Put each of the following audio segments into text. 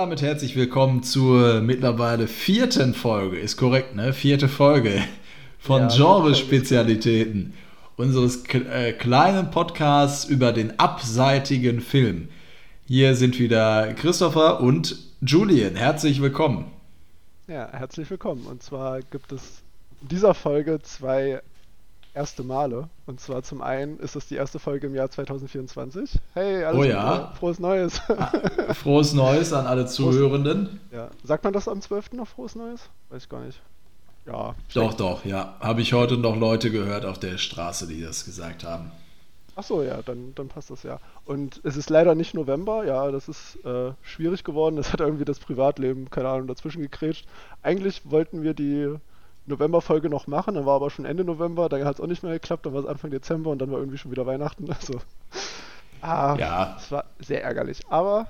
damit herzlich willkommen zur mittlerweile vierten Folge. Ist korrekt, ne? Vierte Folge von Ja, Genrespezialitäten unseres äh, kleinen Podcasts über den abseitigen Film. Hier sind wieder Christopher und Julian. Herzlich willkommen. Ja, herzlich willkommen. Und zwar gibt es in dieser Folge zwei erste Male. Und zwar zum einen ist es die erste Folge im Jahr 2024. Hey, alles Oh ja. frohes Neues. Frohes Neues an alle Zuhörenden. ja. Sagt man das am 12. noch frohes Neues? Weiß ich gar nicht. Ja. Doch, doch, ja. Habe ich heute noch Leute gehört auf der Straße, die das gesagt haben. Ach so, ja, dann, dann passt das ja. Und es ist leider nicht November, ja, das ist äh, schwierig geworden. Das hat irgendwie das Privatleben, keine Ahnung, dazwischen gekrätscht. Eigentlich wollten wir die November-Folge noch machen, dann war aber schon Ende November, dann hat es auch nicht mehr geklappt, dann war es Anfang Dezember und dann war irgendwie schon wieder Weihnachten. Also, ah, Ja. das war sehr ärgerlich. Aber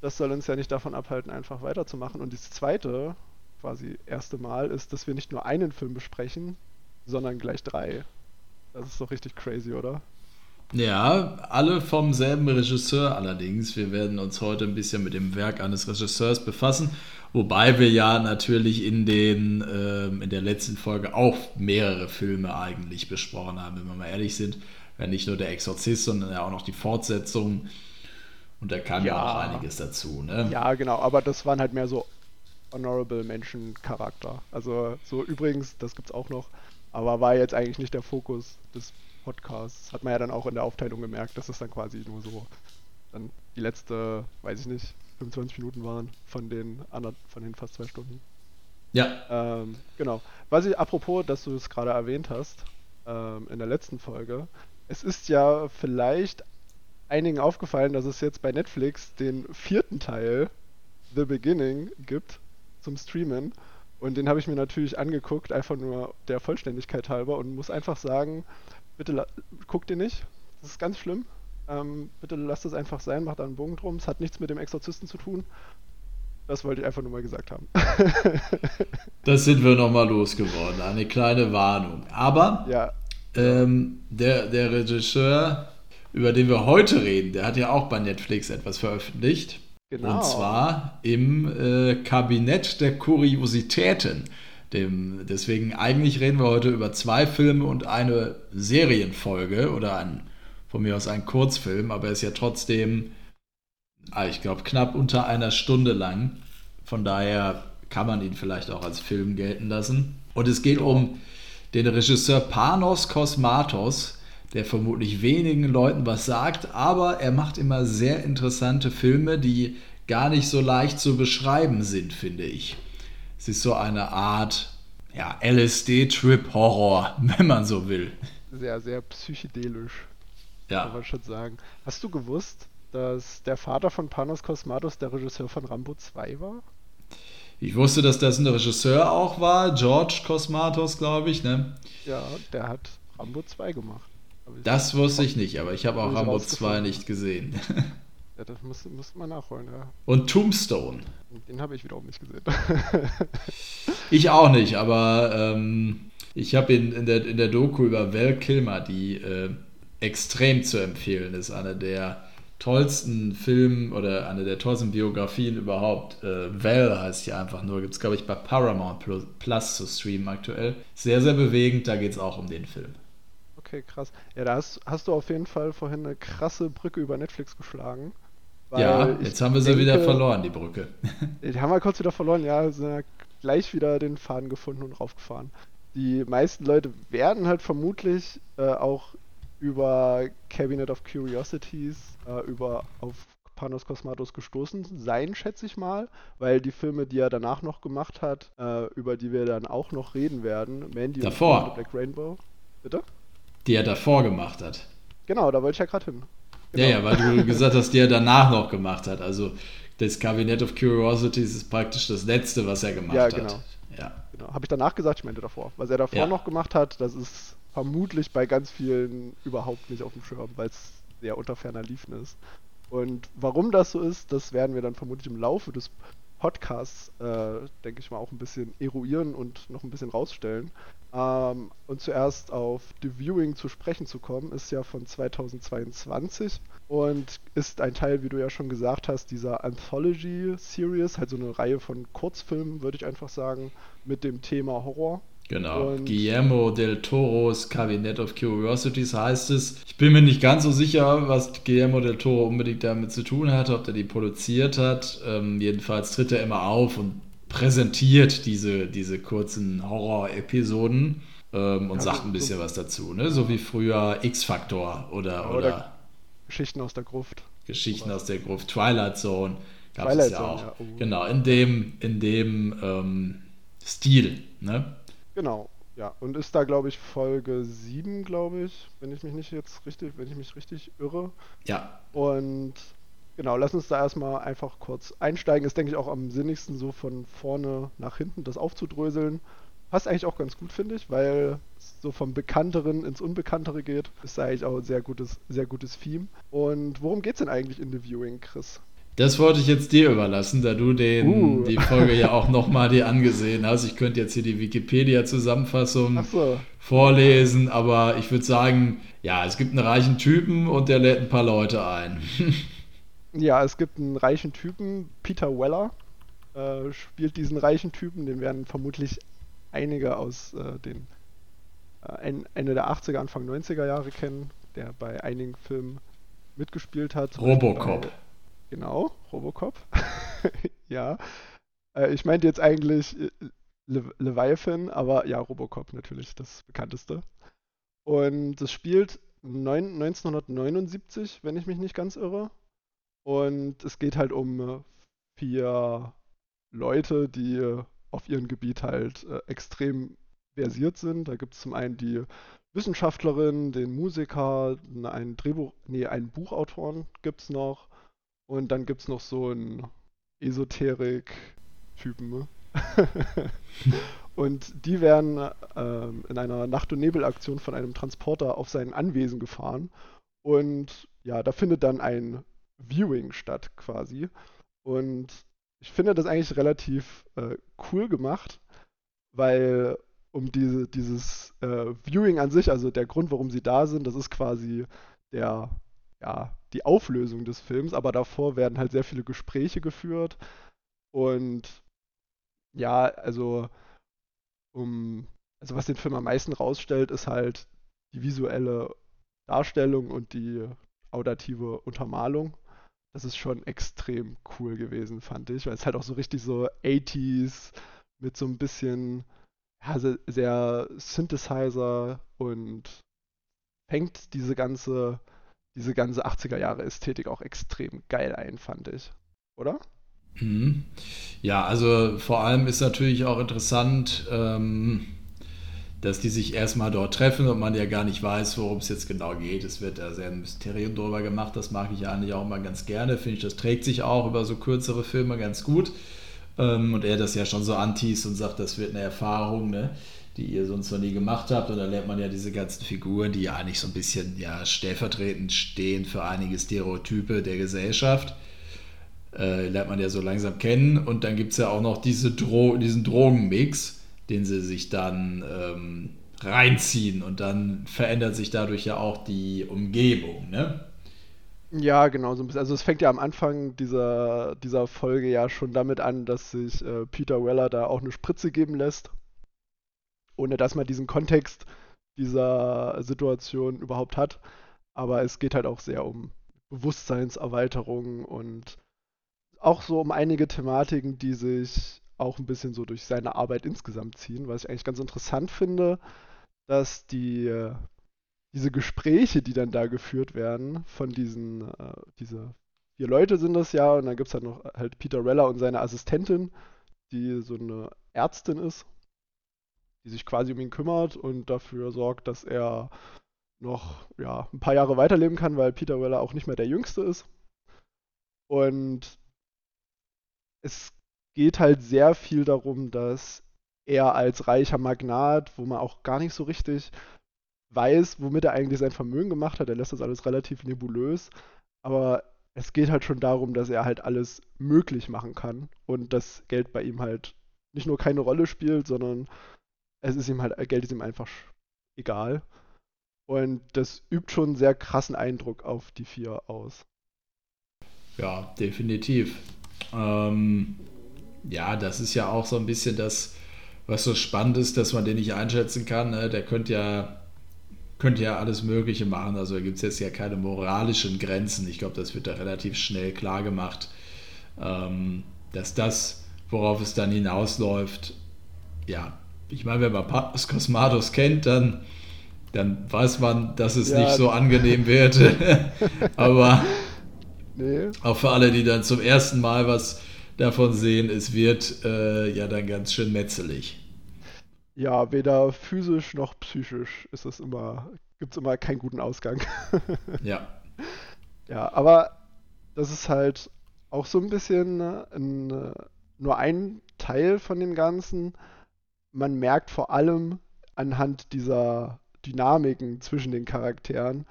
das soll uns ja nicht davon abhalten, einfach weiterzumachen. Und das zweite, quasi erste Mal, ist, dass wir nicht nur einen Film besprechen, sondern gleich drei. Das ist doch richtig crazy, oder? Ja, alle vom selben Regisseur allerdings. Wir werden uns heute ein bisschen mit dem Werk eines Regisseurs befassen, wobei wir ja natürlich in, den, ähm, in der letzten Folge auch mehrere Filme eigentlich besprochen haben, wenn wir mal ehrlich sind. Ja, nicht nur der Exorzist, sondern ja auch noch die Fortsetzung. Und da kam ja, Ja. auch einiges dazu. Ne? Ja, genau, aber das waren halt mehr so Honorable Menschen Charakter. Also so übrigens, das gibt's auch noch, aber war jetzt eigentlich nicht der Fokus des Podcasts. Hat man ja dann auch in der Aufteilung gemerkt, dass es dann quasi nur so dann die letzte, weiß ich nicht, 25 Minuten waren von den anderen, von den fast zwei Stunden. Ja, Ähm, genau. Was ich, apropos, dass du es gerade erwähnt hast, ähm, in der letzten Folge, es ist ja vielleicht einigen aufgefallen, dass es jetzt bei Netflix den vierten Teil, The Beginning, gibt zum Streamen. Und den habe ich mir natürlich angeguckt, einfach nur der Vollständigkeit halber und muss einfach sagen, bitte guckt den nicht. Das ist ganz schlimm. Ähm, bitte lasst es einfach sein, macht da einen Bogen drum. Es hat nichts mit dem Exorzisten zu tun. Das wollte ich einfach nur mal gesagt haben. das sind wir nochmal losgeworden. Eine kleine Warnung. Aber ja, Ähm, der, der Regisseur, über den wir heute reden, der hat ja auch bei Netflix etwas veröffentlicht. genau. Und zwar im äh, Kabinett der Kuriositäten. Dem, deswegen eigentlich reden wir heute über zwei Filme und eine Serienfolge oder ein, von mir aus ein Kurzfilm, aber er ist ja trotzdem, ah, ich glaube, knapp unter einer Stunde lang. Von daher kann man ihn vielleicht auch als Film gelten lassen. Und es geht um den Regisseur Panos Kosmatos, der vermutlich wenigen Leuten was sagt, aber er macht immer sehr interessante Filme, die gar nicht so leicht zu beschreiben sind, finde ich. Es ist so eine Art ja, LSD-Trip-Horror, wenn man so will. Sehr, sehr psychedelisch, kann Ja, man schon sagen. Hast du gewusst, dass der Vater von Panos Kosmatos der Regisseur von Rambo 2 war? ich wusste, dass das ein Regisseur auch war, George Kosmatos, glaube ich. Ne? Ja, der hat Rambo 2 gemacht. Das wusste ich nicht, aber ich habe auch Rambo rausgefunden. 2 nicht gesehen. Ja, das muss, muss man nachholen, ja. Und Tombstone. Den habe ich wiederum nicht gesehen. Ich auch nicht, aber ähm, ich habe in, in, der, in der Doku über Val Kilmer, die äh, extrem zu empfehlen ist, eine der tollsten Film oder eine der tollsten Biografien überhaupt. Äh, Val heißt hier einfach nur, gibt es glaube ich bei Paramount Plus, zu streamen aktuell. Sehr, sehr bewegend, da geht es auch um den Film. okay, krass. Ja, da hast, hast du auf jeden Fall vorhin eine krasse Brücke über Netflix geschlagen. ja, jetzt haben wir sie wieder verloren, die Brücke. Die haben wir kurz wieder verloren, ja, sind ja gleich wieder den Faden gefunden und raufgefahren. Die meisten Leute werden halt vermutlich äh, auch über Cabinet of Curiosities, äh, über auf Panos Kosmatos gestoßen sein, schätze ich mal, weil die Filme, die er danach noch gemacht hat, äh, über die wir dann auch noch reden werden, Mandy Davor. und Black Rainbow. Bitte? Die er davor gemacht hat. Genau, da wollte ich ja gerade hin. Ja, ja, weil du gesagt hast, die er danach noch gemacht hat. Also das Cabinet of Curiosities ist praktisch das letzte, was er gemacht Ja, hat. genau. Ja. Genau. Habe ich danach gesagt, ich meinte davor. Was er davor Ja. noch gemacht hat, das ist vermutlich bei ganz vielen überhaupt nicht auf dem Schirm, weil es sehr unter ferner Liefen ist. Und warum das so ist, das werden wir dann vermutlich im Laufe des Podcasts, äh, denke ich mal, auch ein bisschen eruieren und noch ein bisschen rausstellen. Ähm, und zuerst auf The Viewing zu sprechen zu kommen, ist ja von 2022 und ist ein Teil, wie du ja schon gesagt hast, dieser Anthology-Series, halt so eine Reihe von Kurzfilmen, würde ich einfach sagen, mit dem Thema Horror. Genau, und Guillermo del Toro's Cabinet of Curiosities heißt es. Ich bin mir nicht ganz so sicher, was Guillermo del Toro unbedingt damit zu tun hat, ob er die produziert hat. Ähm, jedenfalls tritt er immer auf und präsentiert diese, diese kurzen Horror-Episoden ähm, und ja, sagt ein bisschen so, was dazu. Ne? So wie früher X-Factor oder, oder, oder, Geschichten aus der Gruft. Geschichten aus der Gruft, Twilight Zone gab es ja auch. Ja, oh. Genau, in dem, in dem ähm, Stil. Ne? Genau, ja. Und ist da, glaube ich, Folge 7, glaube ich, wenn ich mich nicht jetzt richtig, wenn ich mich richtig irre. Ja. Und genau, lass uns da erstmal einfach kurz einsteigen. Ist, denke ich, auch am sinnigsten, so von vorne nach hinten das aufzudröseln. Passt eigentlich auch ganz gut, finde ich, weil es so vom Bekannteren ins Unbekanntere geht. Ist eigentlich auch ein sehr gutes, sehr gutes Theme. Und worum geht es denn eigentlich in The Viewing, Chris? Das wollte ich jetzt dir überlassen, da du den, uh. die Folge ja auch nochmal dir angesehen hast. Ich könnte jetzt hier die Wikipedia-Zusammenfassung so. vorlesen, aber ich würde sagen, ja, es gibt einen reichen Typen und der lädt ein paar Leute ein. ja, es gibt einen reichen Typen, Peter Weller äh, spielt diesen reichen Typen, den werden vermutlich einige aus äh, den äh, Ende der 80er, Anfang 90er Jahre kennen, der bei einigen Filmen mitgespielt hat. Robocop. Genau, Robocop. ja. Äh, ich meinte jetzt eigentlich äh, Le Leviathan, aber ja, Robocop natürlich das bekannteste. Und es spielt 9, 1979, wenn ich mich nicht ganz irre. Und es geht halt um äh, vier Leute, die auf ihrem Gebiet halt äh, extrem versiert sind. Da gibt es zum einen die Wissenschaftlerin, den Musiker, einen Drehbuch, nee, einen Buchautoren gibt es noch und dann gibt es noch so einen Esoterik-Typen. Ne? und die werden ähm, in einer Nacht- und Nebelaktion von einem Transporter auf sein Anwesen gefahren. Und ja, da findet dann ein Viewing statt quasi. Und ich finde das eigentlich relativ äh, cool gemacht, weil um diese, dieses äh, Viewing an sich, also der Grund, warum sie da sind, das ist quasi der ja, die Auflösung des Films, aber davor werden halt sehr viele Gespräche geführt und ja, also um, also was den Film am meisten rausstellt, ist halt die visuelle Darstellung und die audative Untermalung. Das ist schon extrem cool gewesen, fand ich, weil es halt auch so richtig so 80s mit so ein bisschen ja, sehr Synthesizer und fängt diese ganze diese ganze 80er Jahre Ästhetik auch extrem geil ein, fand ich. Oder? Mhm. Ja, also vor allem ist natürlich auch interessant, ähm, dass die sich erstmal dort treffen und man ja gar nicht weiß, worum es jetzt genau geht. Es wird da sehr ein Mysterium drüber gemacht. Das mag ich eigentlich auch immer ganz gerne. Finde ich, das trägt sich auch über so kürzere Filme ganz gut. Ähm, und er das ja schon so antiest und sagt, das wird eine Erfahrung. Ne? Die ihr sonst noch nie gemacht habt. Und da lernt man ja diese ganzen Figuren, die ja eigentlich so ein bisschen ja, stellvertretend stehen für einige Stereotype der Gesellschaft. Äh, lernt man ja so langsam kennen. Und dann gibt es ja auch noch diese Dro diesen Drogenmix, den sie sich dann ähm, reinziehen. Und dann verändert sich dadurch ja auch die Umgebung, ne? Ja, genau, so ein bisschen. Also es fängt ja am Anfang dieser, dieser Folge ja schon damit an, dass sich äh, Peter Weller da auch eine Spritze geben lässt ohne dass man diesen Kontext dieser Situation überhaupt hat. Aber es geht halt auch sehr um Bewusstseinserweiterung und auch so um einige Thematiken, die sich auch ein bisschen so durch seine Arbeit insgesamt ziehen, was ich eigentlich ganz interessant finde, dass die diese Gespräche, die dann da geführt werden, von diesen, äh, diese vier Leute sind das ja, und dann gibt es halt noch halt Peter Reller und seine Assistentin, die so eine Ärztin ist die sich quasi um ihn kümmert und dafür sorgt, dass er noch ja, ein paar Jahre weiterleben kann, weil Peter Weller auch nicht mehr der Jüngste ist. Und es geht halt sehr viel darum, dass er als reicher Magnat, wo man auch gar nicht so richtig weiß, womit er eigentlich sein Vermögen gemacht hat, er lässt das alles relativ nebulös, aber es geht halt schon darum, dass er halt alles möglich machen kann und das Geld bei ihm halt nicht nur keine Rolle spielt, sondern es ist ihm halt, Geld ist ihm einfach egal. Und das übt schon einen sehr krassen Eindruck auf die vier aus. Ja, definitiv. Ähm, ja, das ist ja auch so ein bisschen das, was so spannend ist, dass man den nicht einschätzen kann. Ne? Der könnte ja, könnte ja alles Mögliche machen. Also da gibt es jetzt ja keine moralischen Grenzen. Ich glaube, das wird da relativ schnell klar gemacht, ähm, dass das, worauf es dann hinausläuft, ja, ich meine, wenn man Papas Cosmatos kennt, dann, dann weiß man, dass es ja, nicht so angenehm wird. Aber Nee. Auch für alle, die dann zum ersten Mal was davon sehen, es wird äh, ja dann ganz schön metzelig. Ja, weder physisch noch psychisch ist es immer, gibt es immer keinen guten Ausgang. ja. Ja, aber das ist halt auch so ein bisschen ein, äh, nur ein Teil von dem Ganzen. Man merkt vor allem anhand dieser Dynamiken zwischen den Charakteren,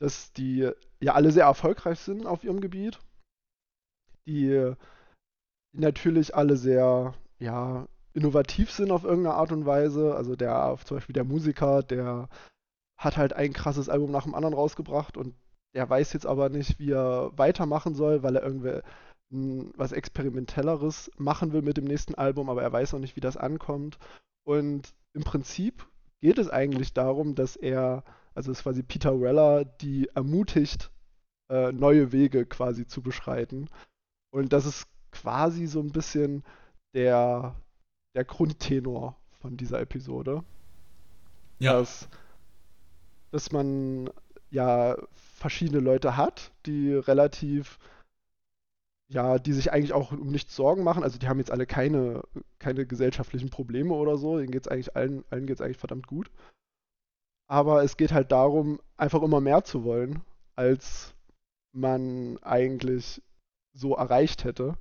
dass die ja alle sehr erfolgreich sind auf ihrem Gebiet. Die natürlich alle sehr, ja, innovativ sind auf irgendeine Art und Weise. Also der, zum Beispiel der Musiker, der hat halt ein krasses Album nach dem anderen rausgebracht und der weiß jetzt aber nicht, wie er weitermachen soll, weil er irgendwie was Experimentelleres machen will mit dem nächsten Album, aber er weiß noch nicht, wie das ankommt. Und im Prinzip geht es eigentlich darum, dass er also ist quasi Peter Weller, die ermutigt, äh, neue Wege quasi zu beschreiten. Und das ist quasi so ein bisschen der, der Grundtenor von dieser Episode. Ja. Dass, dass man ja verschiedene Leute hat, die relativ, ja, die sich eigentlich auch um nichts Sorgen machen. Also die haben jetzt alle keine, keine gesellschaftlichen Probleme oder so. Denen geht's eigentlich allen, allen geht es eigentlich verdammt gut. Aber es geht halt darum, einfach immer mehr zu wollen, als man eigentlich so erreicht hätte.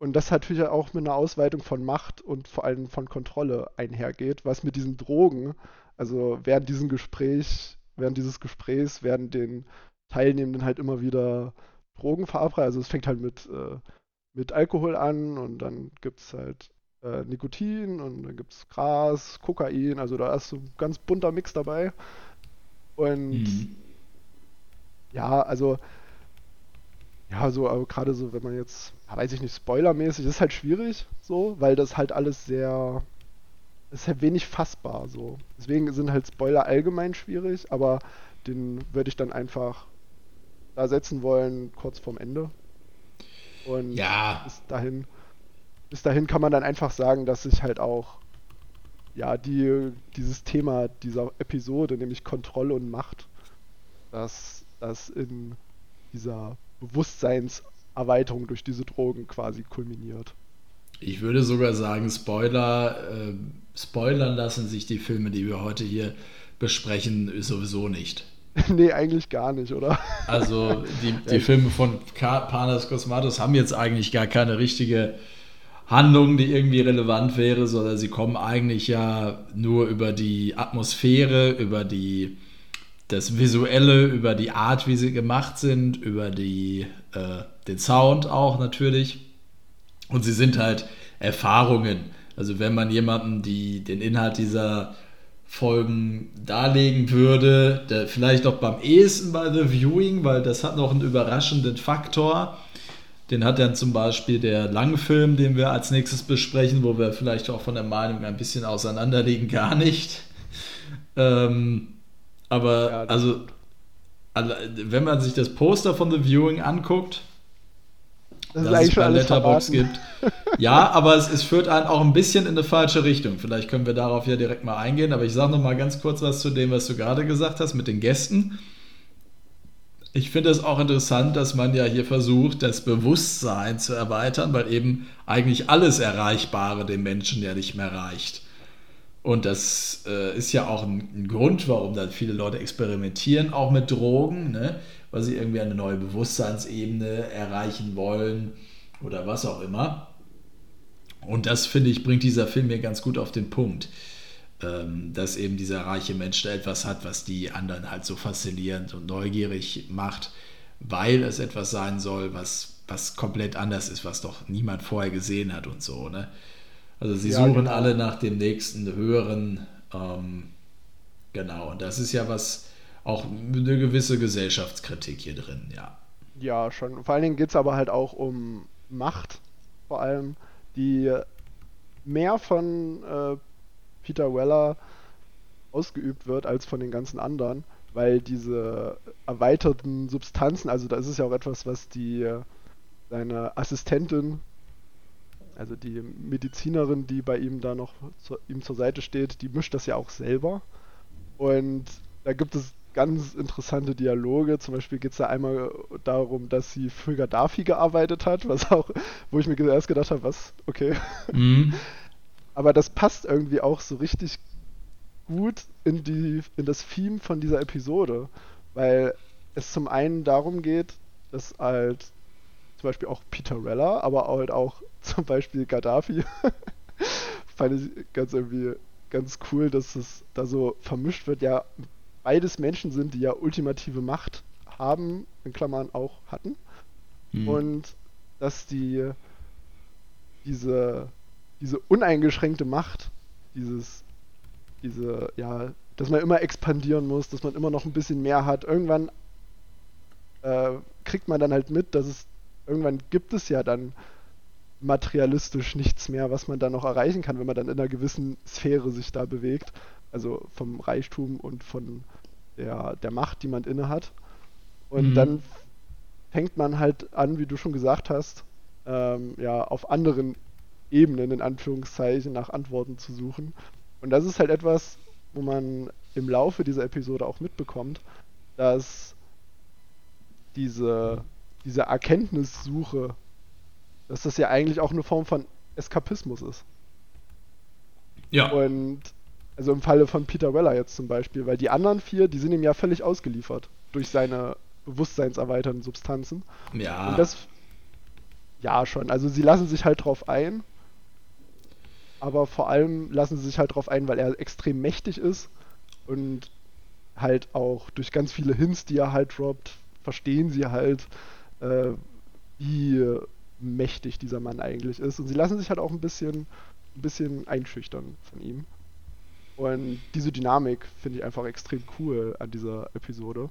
Und das natürlich auch mit einer Ausweitung von Macht und vor allem von Kontrolle einhergeht, was mit diesen Drogen, also während diesem Gespräch, während dieses Gesprächs werden den Teilnehmenden halt immer wieder Drogen verabreicht. Also es fängt halt mit, äh, mit Alkohol an und dann gibt es halt äh, Nikotin und dann gibt es Gras, Kokain, also da ist so ein ganz bunter Mix dabei. Und mhm. ja, also ja, so gerade so, wenn man jetzt, weiß ich nicht, spoilermäßig, ist halt schwierig, so, weil das halt alles sehr, ist halt wenig fassbar, so. Deswegen sind halt Spoiler allgemein schwierig, aber den würde ich dann einfach da setzen wollen, kurz vorm Ende. Und ja. bis dahin bis dahin kann man dann einfach sagen, dass sich halt auch ja, die, dieses Thema dieser Episode, nämlich Kontrolle und Macht, dass das in dieser Bewusstseinserweiterung durch diese Drogen quasi kulminiert. Ich würde sogar sagen, Spoiler, äh, spoilern lassen sich die Filme, die wir heute hier besprechen, sowieso nicht. nee, eigentlich gar nicht, oder? Also die, die Filme von Panas Cosmatos haben jetzt eigentlich gar keine richtige Handlung, die irgendwie relevant wäre, sondern sie kommen eigentlich ja nur über die Atmosphäre, über die, das Visuelle, über die Art, wie sie gemacht sind, über die, äh, den Sound auch natürlich. Und sie sind halt Erfahrungen. Also wenn man jemandem die, den Inhalt dieser Folgen darlegen würde, der, vielleicht auch beim ehesten bei The Viewing, weil das hat noch einen überraschenden Faktor den hat dann zum Beispiel der Langfilm, den wir als nächstes besprechen, wo wir vielleicht auch von der Meinung ein bisschen auseinanderliegen, gar nicht. Ähm, aber ja, also, wenn man sich das Poster von The Viewing anguckt, das, das es bei Letterbox gibt. Ja, aber es, es, führt einen auch ein bisschen in eine falsche Richtung. Vielleicht können wir darauf ja direkt mal eingehen, aber ich sage noch mal ganz kurz was zu dem, was du gerade gesagt hast mit den Gästen. Ich finde es auch interessant, dass man ja hier versucht, das Bewusstsein zu erweitern, weil eben eigentlich alles Erreichbare dem Menschen ja nicht mehr reicht. Und das äh, ist ja auch ein, ein, Grund, warum dann viele Leute experimentieren, auch mit Drogen, ne? Weil sie irgendwie eine neue Bewusstseinsebene erreichen wollen oder was auch immer. Und das, finde ich, bringt dieser Film mir ganz gut auf den Punkt. Ähm, dass eben dieser reiche Mensch da etwas hat, was die anderen halt so faszinierend und neugierig macht, weil es etwas sein soll, was, was komplett anders ist, was doch niemand vorher gesehen hat und so. Ne? Also sie ja, suchen genau. alle nach dem nächsten höheren, ähm, genau, und das ist ja was, auch eine gewisse Gesellschaftskritik hier drin, ja. Ja, schon. Vor allen Dingen geht es aber halt auch um Macht, vor allem, die mehr von äh, Peter Weller ausgeübt wird als von den ganzen anderen, weil diese erweiterten Substanzen, also da ist es ja auch etwas, was die seine Assistentin, also die Medizinerin, die bei ihm da noch zu, ihm zur Seite steht, die mischt das ja auch selber. Und da gibt es ganz interessante Dialoge. Zum Beispiel geht es da einmal darum, dass sie für Gaddafi gearbeitet hat, was auch, wo ich mir erst gedacht habe, was, okay. Mhm. Aber das passt irgendwie auch so richtig gut in, die, in das Theme von dieser Episode, weil es zum einen darum geht, dass halt zum Beispiel auch Peter Rella, aber halt auch zum Beispiel Gaddafi, fand ich ganz irgendwie ganz cool, dass es da so vermischt wird, ja, beides Menschen sind, die ja ultimative Macht haben, in Klammern auch hatten. Mhm. Und dass die diese, diese uneingeschränkte Macht, dieses, diese, ja, dass man immer expandieren muss, dass man immer noch ein bisschen mehr hat. Irgendwann äh, kriegt man dann halt mit, dass es, irgendwann gibt es ja dann materialistisch nichts mehr, was man da noch erreichen kann, wenn man dann in einer gewissen Sphäre sich da bewegt also vom Reichtum und von der, der Macht, die man inne hat. Und mhm. dann fängt man halt an, wie du schon gesagt hast, ähm, ja, auf anderen Ebenen, in Anführungszeichen, nach Antworten zu suchen. Und das ist halt etwas, wo man im Laufe dieser Episode auch mitbekommt, dass diese, diese Erkenntnissuche, dass das ja eigentlich auch eine Form von Eskapismus ist. Ja. Und also im Falle von Peter Weller jetzt zum Beispiel, weil die anderen vier, die sind ihm ja völlig ausgeliefert durch seine bewusstseinserweiternden Substanzen. Ja. Und das, ja, schon. Also sie lassen sich halt drauf ein. Aber vor allem lassen sie sich halt drauf ein, weil er extrem mächtig ist und halt auch durch ganz viele Hints, die er halt droppt, verstehen sie halt, äh, wie mächtig dieser Mann eigentlich ist. Und sie lassen sich halt auch ein bisschen, ein bisschen einschüchtern von ihm. Und diese Dynamik finde ich einfach extrem cool an dieser Episode.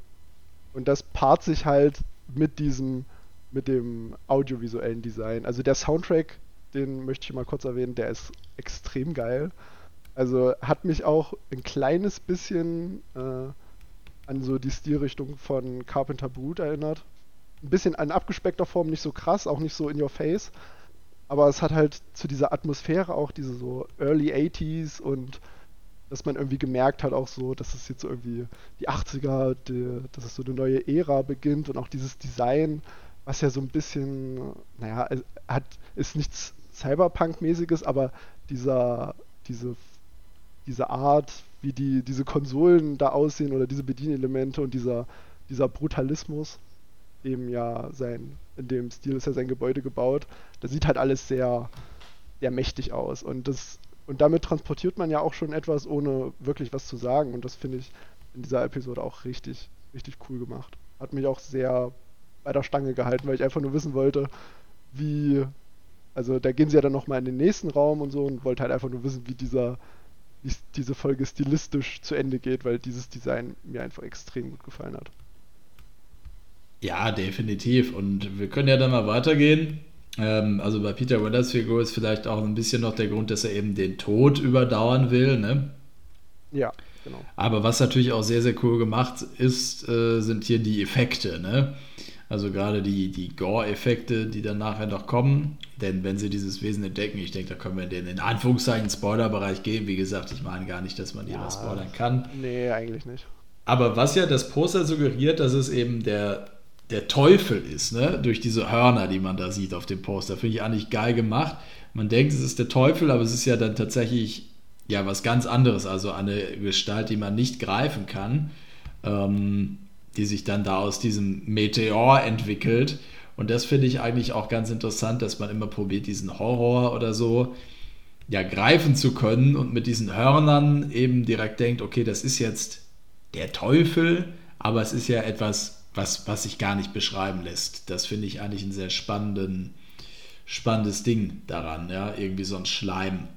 Und das paart sich halt mit diesem, mit dem audiovisuellen Design. Also der Soundtrack, den möchte ich mal kurz erwähnen, der ist extrem geil. Also hat mich auch ein kleines bisschen äh, an so die Stilrichtung von Carpenter Brut erinnert. Ein bisschen an abgespeckter Form, nicht so krass, auch nicht so in your face. Aber es hat halt zu dieser Atmosphäre auch diese so Early 80s und dass man irgendwie gemerkt hat, auch so, dass es jetzt irgendwie die 80er, die, dass es so eine neue Ära beginnt und auch dieses Design, was ja so ein bisschen, naja, hat, ist nichts Cyberpunk-mäßiges, aber dieser, diese, diese Art, wie die, diese Konsolen da aussehen oder diese Bedienelemente und dieser, dieser Brutalismus, dem ja sein, in dem Stil ist ja sein Gebäude gebaut, das sieht halt alles sehr, sehr mächtig aus. Und das und damit transportiert man ja auch schon etwas, ohne wirklich was zu sagen. Und das finde ich in dieser Episode auch richtig, richtig cool gemacht. Hat mich auch sehr bei der Stange gehalten, weil ich einfach nur wissen wollte, wie. Also da gehen sie ja dann nochmal in den nächsten Raum und so und wollte halt einfach nur wissen, wie dieser wie diese Folge stilistisch zu Ende geht, weil dieses Design mir einfach extrem gut gefallen hat. Ja, definitiv. Und wir können ja dann mal weitergehen ähm, also bei Peter Wellers Figur ist vielleicht auch ein bisschen noch der Grund, dass er eben den Tod überdauern will. Ne? Ja, genau. Aber was natürlich auch sehr, sehr cool gemacht ist, äh, sind hier die Effekte. Ne? Also gerade die, die Gore-Effekte, die dann nachher noch kommen. Denn wenn sie dieses Wesen entdecken, ich denke, da können wir in den in Anführungszeichen Spoiler-Bereich gehen. Wie gesagt, ich meine gar nicht, dass man hier ja, was spoilern kann. Nee, eigentlich nicht. Aber was ja das Poster suggeriert, dass es eben der der Teufel ist, ne? durch diese Hörner, die man da sieht auf dem Poster. Finde ich eigentlich geil gemacht. Man denkt, es ist der Teufel, aber es ist ja dann tatsächlich ja was ganz anderes, also eine Gestalt, die man nicht greifen kann, ähm, die sich dann da aus diesem Meteor entwickelt. Und das finde ich eigentlich auch ganz interessant, dass man immer probiert, diesen Horror oder so ja greifen zu können und mit diesen Hörnern eben direkt denkt, okay, das ist jetzt der Teufel, aber es ist ja etwas was, was sich gar nicht beschreiben lässt. Das finde ich eigentlich ein sehr spannenden, spannendes Ding daran, ja, irgendwie so ein Schleim.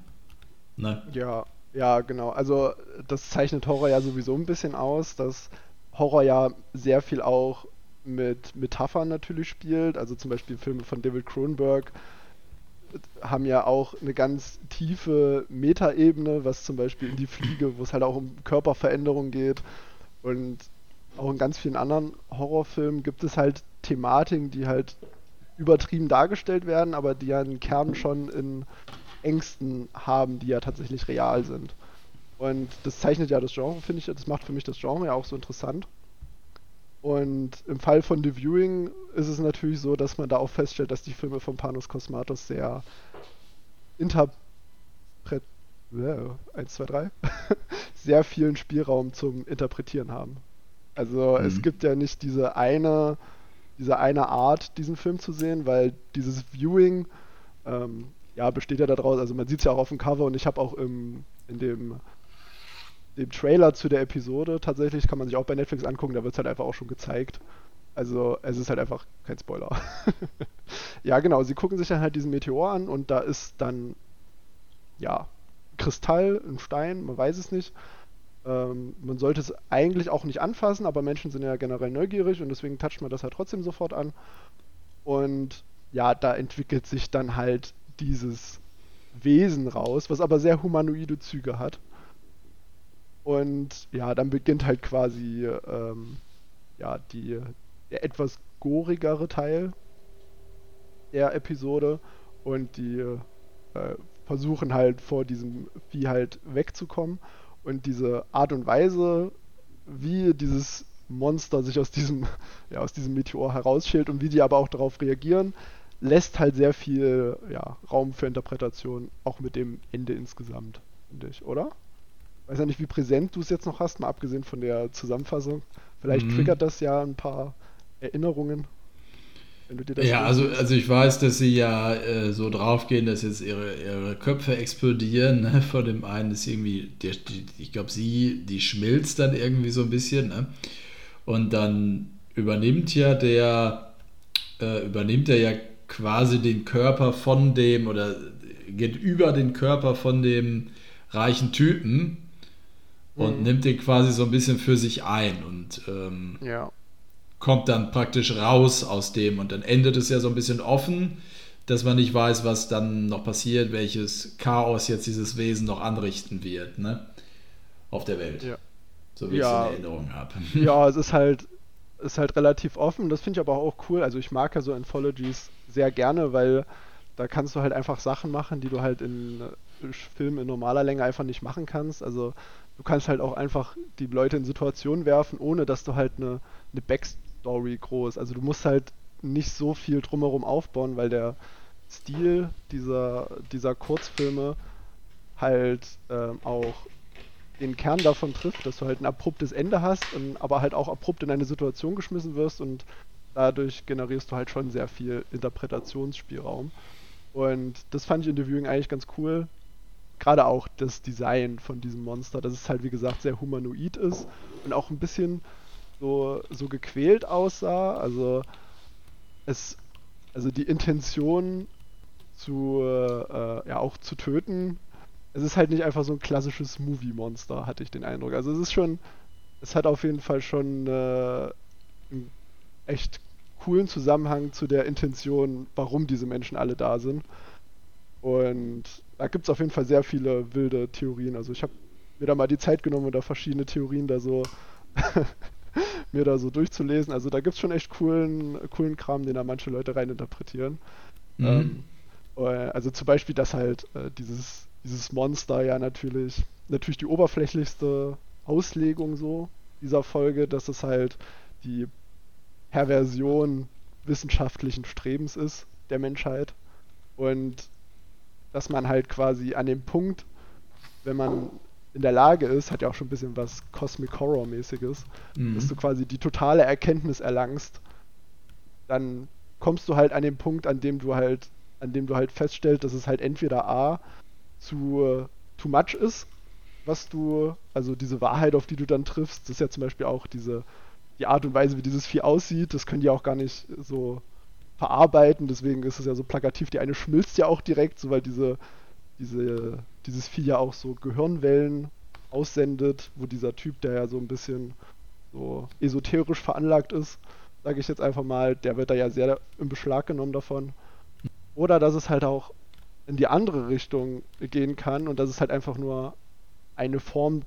Ne? Ja, ja, genau. Also das zeichnet Horror ja sowieso ein bisschen aus, dass Horror ja sehr viel auch mit Metaphern natürlich spielt. Also zum Beispiel Filme von David Cronenberg haben ja auch eine ganz tiefe Metaebene, was zum Beispiel in die Fliege, wo es halt auch um Körperveränderung geht. Und auch in ganz vielen anderen Horrorfilmen gibt es halt Thematiken, die halt übertrieben dargestellt werden, aber die ja einen Kern schon in Ängsten haben, die ja tatsächlich real sind. Und das zeichnet ja das Genre, finde ich, das macht für mich das Genre ja auch so interessant. Und im Fall von The Viewing ist es natürlich so, dass man da auch feststellt, dass die Filme von Panos Cosmatos sehr interpret... 1, 2, 3 sehr vielen Spielraum zum Interpretieren haben. Also mhm. es gibt ja nicht diese eine, diese eine Art, diesen Film zu sehen, weil dieses Viewing ähm, ja, besteht ja daraus, also man sieht es ja auch auf dem Cover und ich habe auch im, in dem, dem Trailer zu der Episode tatsächlich, kann man sich auch bei Netflix angucken, da wird es halt einfach auch schon gezeigt. Also es ist halt einfach kein Spoiler. ja, genau, sie gucken sich dann halt diesen Meteor an und da ist dann, ja, Kristall, ein Stein, man weiß es nicht. Ähm, man sollte es eigentlich auch nicht anfassen, aber Menschen sind ja generell neugierig und deswegen toucht man das halt trotzdem sofort an. Und ja, da entwickelt sich dann halt dieses Wesen raus, was aber sehr humanoide Züge hat. Und ja, dann beginnt halt quasi ähm, ja, die, der etwas gorigere Teil der Episode und die äh, versuchen halt vor diesem Vieh halt wegzukommen. Und diese Art und Weise, wie dieses Monster sich aus diesem, ja, aus diesem Meteor herausschält und wie die aber auch darauf reagieren, lässt halt sehr viel ja, Raum für Interpretation, auch mit dem Ende insgesamt, finde ich, oder? Weiß ja nicht, wie präsent du es jetzt noch hast, mal abgesehen von der Zusammenfassung. Vielleicht mhm. triggert das ja ein paar Erinnerungen. Ja, also, also ich weiß, dass sie ja äh, so draufgehen, dass jetzt ihre, ihre Köpfe explodieren. Ne? Von dem einen ist irgendwie, der, die, ich glaube, sie, die schmilzt dann irgendwie so ein bisschen. Ne? Und dann übernimmt ja der, äh, übernimmt er ja quasi den Körper von dem oder geht über den Körper von dem reichen Typen und mhm. nimmt den quasi so ein bisschen für sich ein und ähm, ja. Kommt dann praktisch raus aus dem und dann endet es ja so ein bisschen offen, dass man nicht weiß, was dann noch passiert, welches Chaos jetzt dieses Wesen noch anrichten wird, ne? Auf der Welt. Ja. So wie ja. ich es in Erinnerung habe. Ja, es ist halt, ist halt relativ offen. Das finde ich aber auch cool. Also ich mag ja so Anthologies sehr gerne, weil da kannst du halt einfach Sachen machen, die du halt in äh, Filmen in normaler Länge einfach nicht machen kannst. Also du kannst halt auch einfach die Leute in Situationen werfen, ohne dass du halt eine, eine Backstory groß. Also du musst halt nicht so viel drumherum aufbauen, weil der Stil dieser, dieser Kurzfilme halt ähm, auch den Kern davon trifft, dass du halt ein abruptes Ende hast, und, aber halt auch abrupt in eine Situation geschmissen wirst und dadurch generierst du halt schon sehr viel Interpretationsspielraum. Und das fand ich in The Viewing eigentlich ganz cool. Gerade auch das Design von diesem Monster, dass es halt wie gesagt sehr humanoid ist und auch ein bisschen so, so gequält aussah. Also es, also die Intention zu, äh, ja auch zu töten, es ist halt nicht einfach so ein klassisches Movie-Monster, hatte ich den Eindruck. Also es ist schon, es hat auf jeden Fall schon äh, ein echt coolen Zusammenhang zu der Intention, warum diese Menschen alle da sind. Und da gibt es auf jeden Fall sehr viele wilde Theorien. Also ich habe mir da mal die Zeit genommen, da verschiedene Theorien da so mir da so durchzulesen. Also da gibt es schon echt coolen, coolen Kram, den da manche Leute reininterpretieren. Mhm. Ähm, äh, also zum Beispiel, dass halt äh, dieses, dieses Monster ja natürlich, natürlich die oberflächlichste Auslegung so dieser Folge, dass es halt die Perversion wissenschaftlichen Strebens ist der Menschheit und dass man halt quasi an dem Punkt, wenn man in der Lage ist, hat ja auch schon ein bisschen was Cosmic Horror mäßiges, mhm. dass du quasi die totale Erkenntnis erlangst, dann kommst du halt an den Punkt, an dem du halt, an dem du halt feststellst, dass es halt entweder A zu uh, too much ist, was du, also diese Wahrheit, auf die du dann triffst, das ist ja zum Beispiel auch diese die Art und Weise, wie dieses Vieh aussieht, das können die auch gar nicht so verarbeiten. Deswegen ist es ja so plakativ. Die eine schmilzt ja auch direkt, so weil diese, diese, dieses Vieh ja auch so Gehirnwellen aussendet, wo dieser Typ, der ja so ein bisschen so esoterisch veranlagt ist, sage ich jetzt einfach mal, der wird da ja sehr im Beschlag genommen davon. Oder dass es halt auch in die andere Richtung gehen kann und dass es halt einfach nur eine Form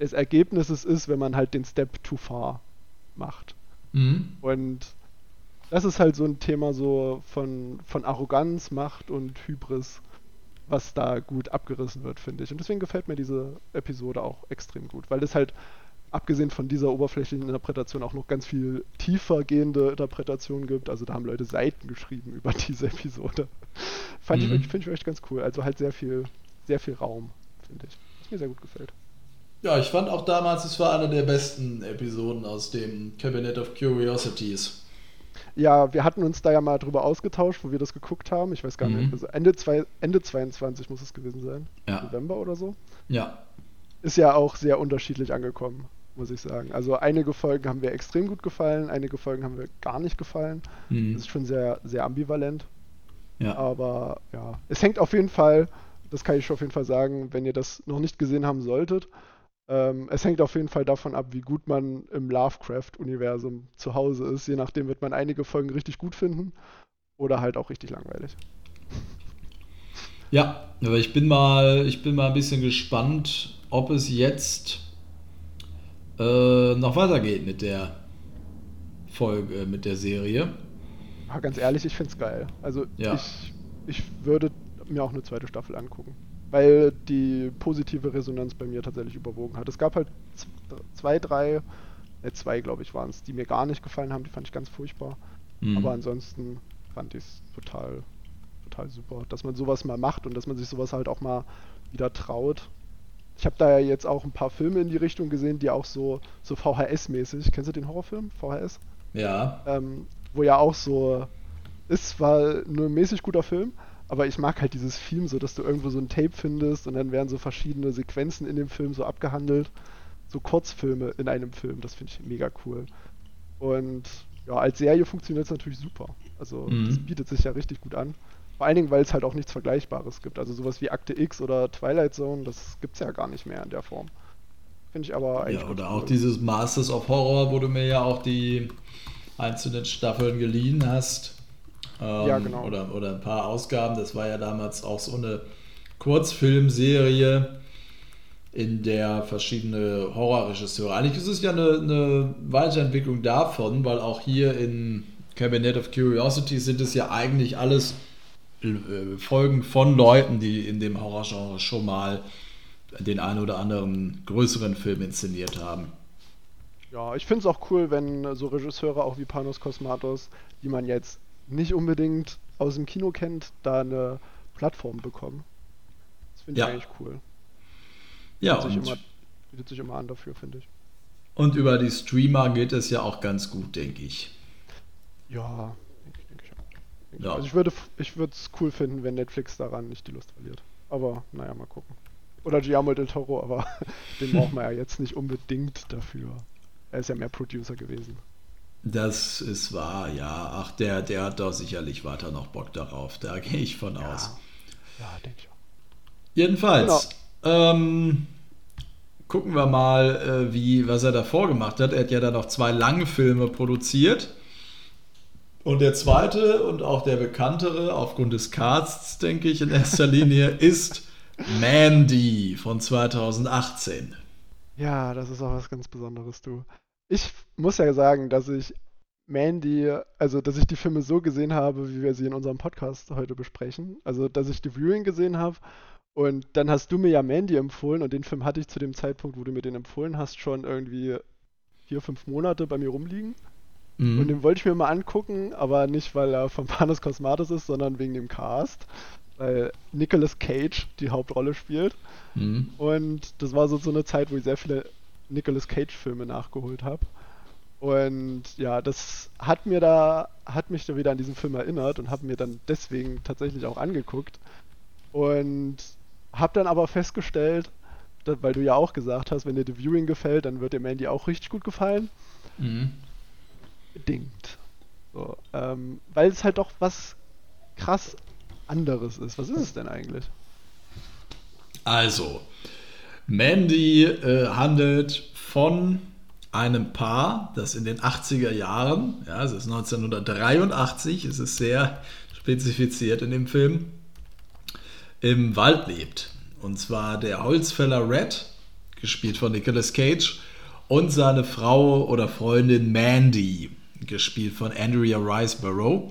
des Ergebnisses ist, wenn man halt den Step too far macht. Mhm. Und das ist halt so ein Thema so von, von Arroganz, Macht und Hybris, was da gut abgerissen wird, finde ich. Und deswegen gefällt mir diese Episode auch extrem gut, weil das halt abgesehen von dieser oberflächlichen Interpretation auch noch ganz viel tiefer gehende Interpretationen gibt. Also da haben Leute Seiten geschrieben über diese Episode. Fand mhm. ich, finde ich echt ganz cool. Also halt sehr viel, sehr viel Raum, finde ich. Was mir sehr gut gefällt. Ja, ich fand auch damals, es war eine der besten Episoden aus dem Cabinet of Curiosities. Ja, wir hatten uns da ja mal drüber ausgetauscht, wo wir das geguckt haben. Ich weiß gar mhm. nicht. Also Ende, zwei, Ende 22 muss es gewesen sein. Ja. November oder so. Ja. Ist ja auch sehr unterschiedlich angekommen, muss ich sagen. Also einige Folgen haben mir extrem gut gefallen, einige Folgen haben mir gar nicht gefallen. Mhm. Das ist schon sehr, sehr ambivalent. Ja. Aber ja, es hängt auf jeden Fall, das kann ich schon auf jeden Fall sagen, wenn ihr das noch nicht gesehen haben solltet, ähm, es hängt auf jeden Fall davon ab, wie gut man im Lovecraft-Universum zu Hause ist. Je nachdem wird man einige Folgen richtig gut finden oder halt auch richtig langweilig. Ja, aber ich bin mal, ich bin mal ein bisschen gespannt, ob es jetzt äh, noch weitergeht mit der Folge, mit der Serie. Ja, ganz ehrlich, ich finde es geil. Also ja. ich, ich würde mir auch eine zweite Staffel angucken weil die positive Resonanz bei mir tatsächlich überwogen hat. Es gab halt zwei, drei, äh, zwei glaube ich waren es, die mir gar nicht gefallen haben, die fand ich ganz furchtbar. Mhm. Aber ansonsten fand ich es total, total super, dass man sowas mal macht und dass man sich sowas halt auch mal wieder traut. Ich habe da ja jetzt auch ein paar Filme in die Richtung gesehen, die auch so, so VHS-mäßig, kennst du den Horrorfilm, VHS? Ja. Ähm, wo ja auch so, ist war nur ein mäßig guter Film, aber ich mag halt dieses Film so, dass du irgendwo so ein Tape findest und dann werden so verschiedene Sequenzen in dem Film so abgehandelt. So Kurzfilme in einem Film, das finde ich mega cool. Und ja, als Serie funktioniert es natürlich super. Also mhm. das bietet sich ja richtig gut an. Vor allen Dingen, weil es halt auch nichts Vergleichbares gibt. Also sowas wie Akte X oder Twilight Zone, das gibt es ja gar nicht mehr in der Form. Finde ich aber eigentlich. Ja, oder auch dieses Masters of Horror, wo du mir ja auch die einzelnen Staffeln geliehen hast. Ähm, ja, genau. Oder, oder ein paar Ausgaben. Das war ja damals auch so eine Kurzfilmserie, in der verschiedene Horrorregisseure. Eigentlich ist es ja eine, eine Weiterentwicklung davon, weil auch hier in Cabinet of Curiosity sind es ja eigentlich alles äh, Folgen von Leuten, die in dem Horrorgenre schon mal den einen oder anderen größeren Film inszeniert haben. Ja, ich finde es auch cool, wenn so Regisseure auch wie Panos Kosmatos, die man jetzt nicht unbedingt aus dem Kino kennt, da eine Plattform bekommen. Das finde ich ja. eigentlich cool. Ja, bietet sich, immer, bietet sich immer an dafür, finde ich. Und über die Streamer geht es ja auch ganz gut, denke ich. Ja, denke denk ich auch. ja. Also ich würde ich es cool finden, wenn Netflix daran nicht die Lust verliert. Aber naja, mal gucken. Oder Guillermo del Toro, aber den braucht man ja jetzt nicht unbedingt dafür. Er ist ja mehr Producer gewesen. Das ist wahr, ja. Ach, der, der hat doch sicherlich weiter noch Bock darauf. Da gehe ich von ja. aus. Ja, denke ich auch. Jedenfalls, genau. ähm, gucken wir mal, äh, wie, was er davor gemacht hat. Er hat ja dann noch zwei lange Filme produziert. Und der zweite und auch der bekanntere, aufgrund des Casts, denke ich, in erster Linie, ist Mandy von 2018. Ja, das ist auch was ganz Besonderes, du ich muss ja sagen, dass ich Mandy, also dass ich die Filme so gesehen habe, wie wir sie in unserem Podcast heute besprechen. Also, dass ich die Viewing gesehen habe und dann hast du mir ja Mandy empfohlen und den Film hatte ich zu dem Zeitpunkt, wo du mir den empfohlen hast, schon irgendwie vier, fünf Monate bei mir rumliegen. Mhm. Und den wollte ich mir mal angucken, aber nicht, weil er von Panos Cosmatos ist, sondern wegen dem Cast. Weil Nicolas Cage die Hauptrolle spielt. Mhm. Und das war so, so eine Zeit, wo ich sehr viele Nicolas Cage-Filme nachgeholt habe. Und ja, das hat mir da, hat mich da wieder an diesen Film erinnert und habe mir dann deswegen tatsächlich auch angeguckt. Und habe dann aber festgestellt, weil du ja auch gesagt hast, wenn dir The Viewing gefällt, dann wird dir Mandy auch richtig gut gefallen. Mhm. Bedingt. So, ähm, weil es halt doch was krass anderes ist. Was ist es denn eigentlich? Also, Mandy äh, handelt von einem Paar, das in den 80er Jahren, ja, es ist 1983, es ist sehr spezifiziert in dem Film, im Wald lebt. Und zwar der Holzfäller Red, gespielt von Nicolas Cage, und seine Frau oder Freundin Mandy, gespielt von Andrea Riceborough,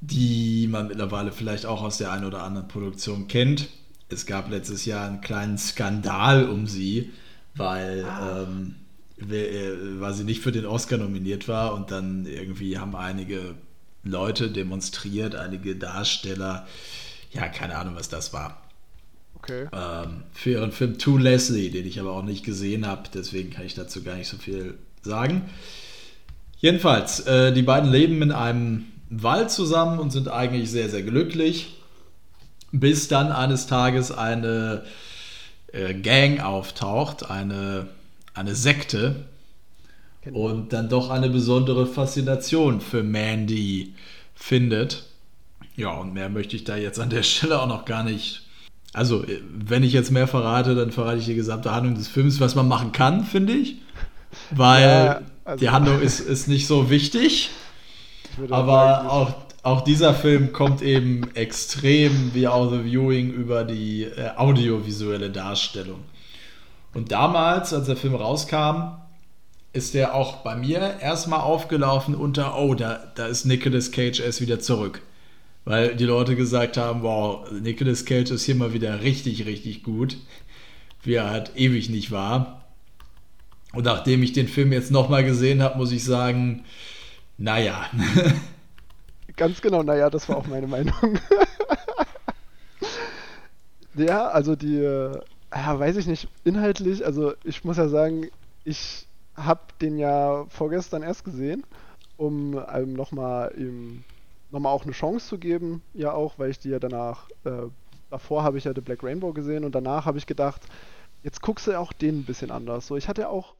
die man mittlerweile vielleicht auch aus der einen oder anderen Produktion kennt. Es gab letztes Jahr einen kleinen Skandal um sie, weil, ah. ähm, äh, weil sie nicht für den Oscar nominiert war und dann irgendwie haben einige Leute demonstriert, einige Darsteller, ja, keine Ahnung, was das war. Okay. Ähm, für ihren Film To Leslie, den ich aber auch nicht gesehen habe, deswegen kann ich dazu gar nicht so viel sagen. Jedenfalls, äh, die beiden leben in einem Wald zusammen und sind eigentlich sehr, sehr glücklich, bis dann eines Tages eine äh, Gang auftaucht, eine, eine Sekte, genau. und dann doch eine besondere Faszination für Mandy findet. Ja, und mehr möchte ich da jetzt an der Stelle auch noch gar nicht. Also, wenn ich jetzt mehr verrate, dann verrate ich die gesamte Handlung des Films, was man machen kann, finde ich. Weil ja, also die Handlung ist, ist nicht so wichtig. Aber auch, auch dieser Film kommt eben extrem wie auch The Viewing über die äh, audiovisuelle Darstellung. Und damals, als der Film rauskam, ist der auch bei mir erstmal aufgelaufen unter, oh, da, da ist Nicolas Cage erst wieder zurück. Weil die Leute gesagt haben, wow, Nicolas Cage ist hier mal wieder richtig, richtig gut, wie er halt ewig nicht war. Und nachdem ich den Film jetzt nochmal gesehen habe, muss ich sagen, naja. Ganz genau, naja, das war auch meine Meinung. ja, also die, äh, ja, weiß ich nicht, inhaltlich, also ich muss ja sagen, ich habe den ja vorgestern erst gesehen, um einem nochmal ihm nochmal auch eine Chance zu geben, ja auch, weil ich die ja danach, äh, davor habe ich ja The Black Rainbow gesehen und danach habe ich gedacht, jetzt guckst du auch den ein bisschen anders. So, ich hatte auch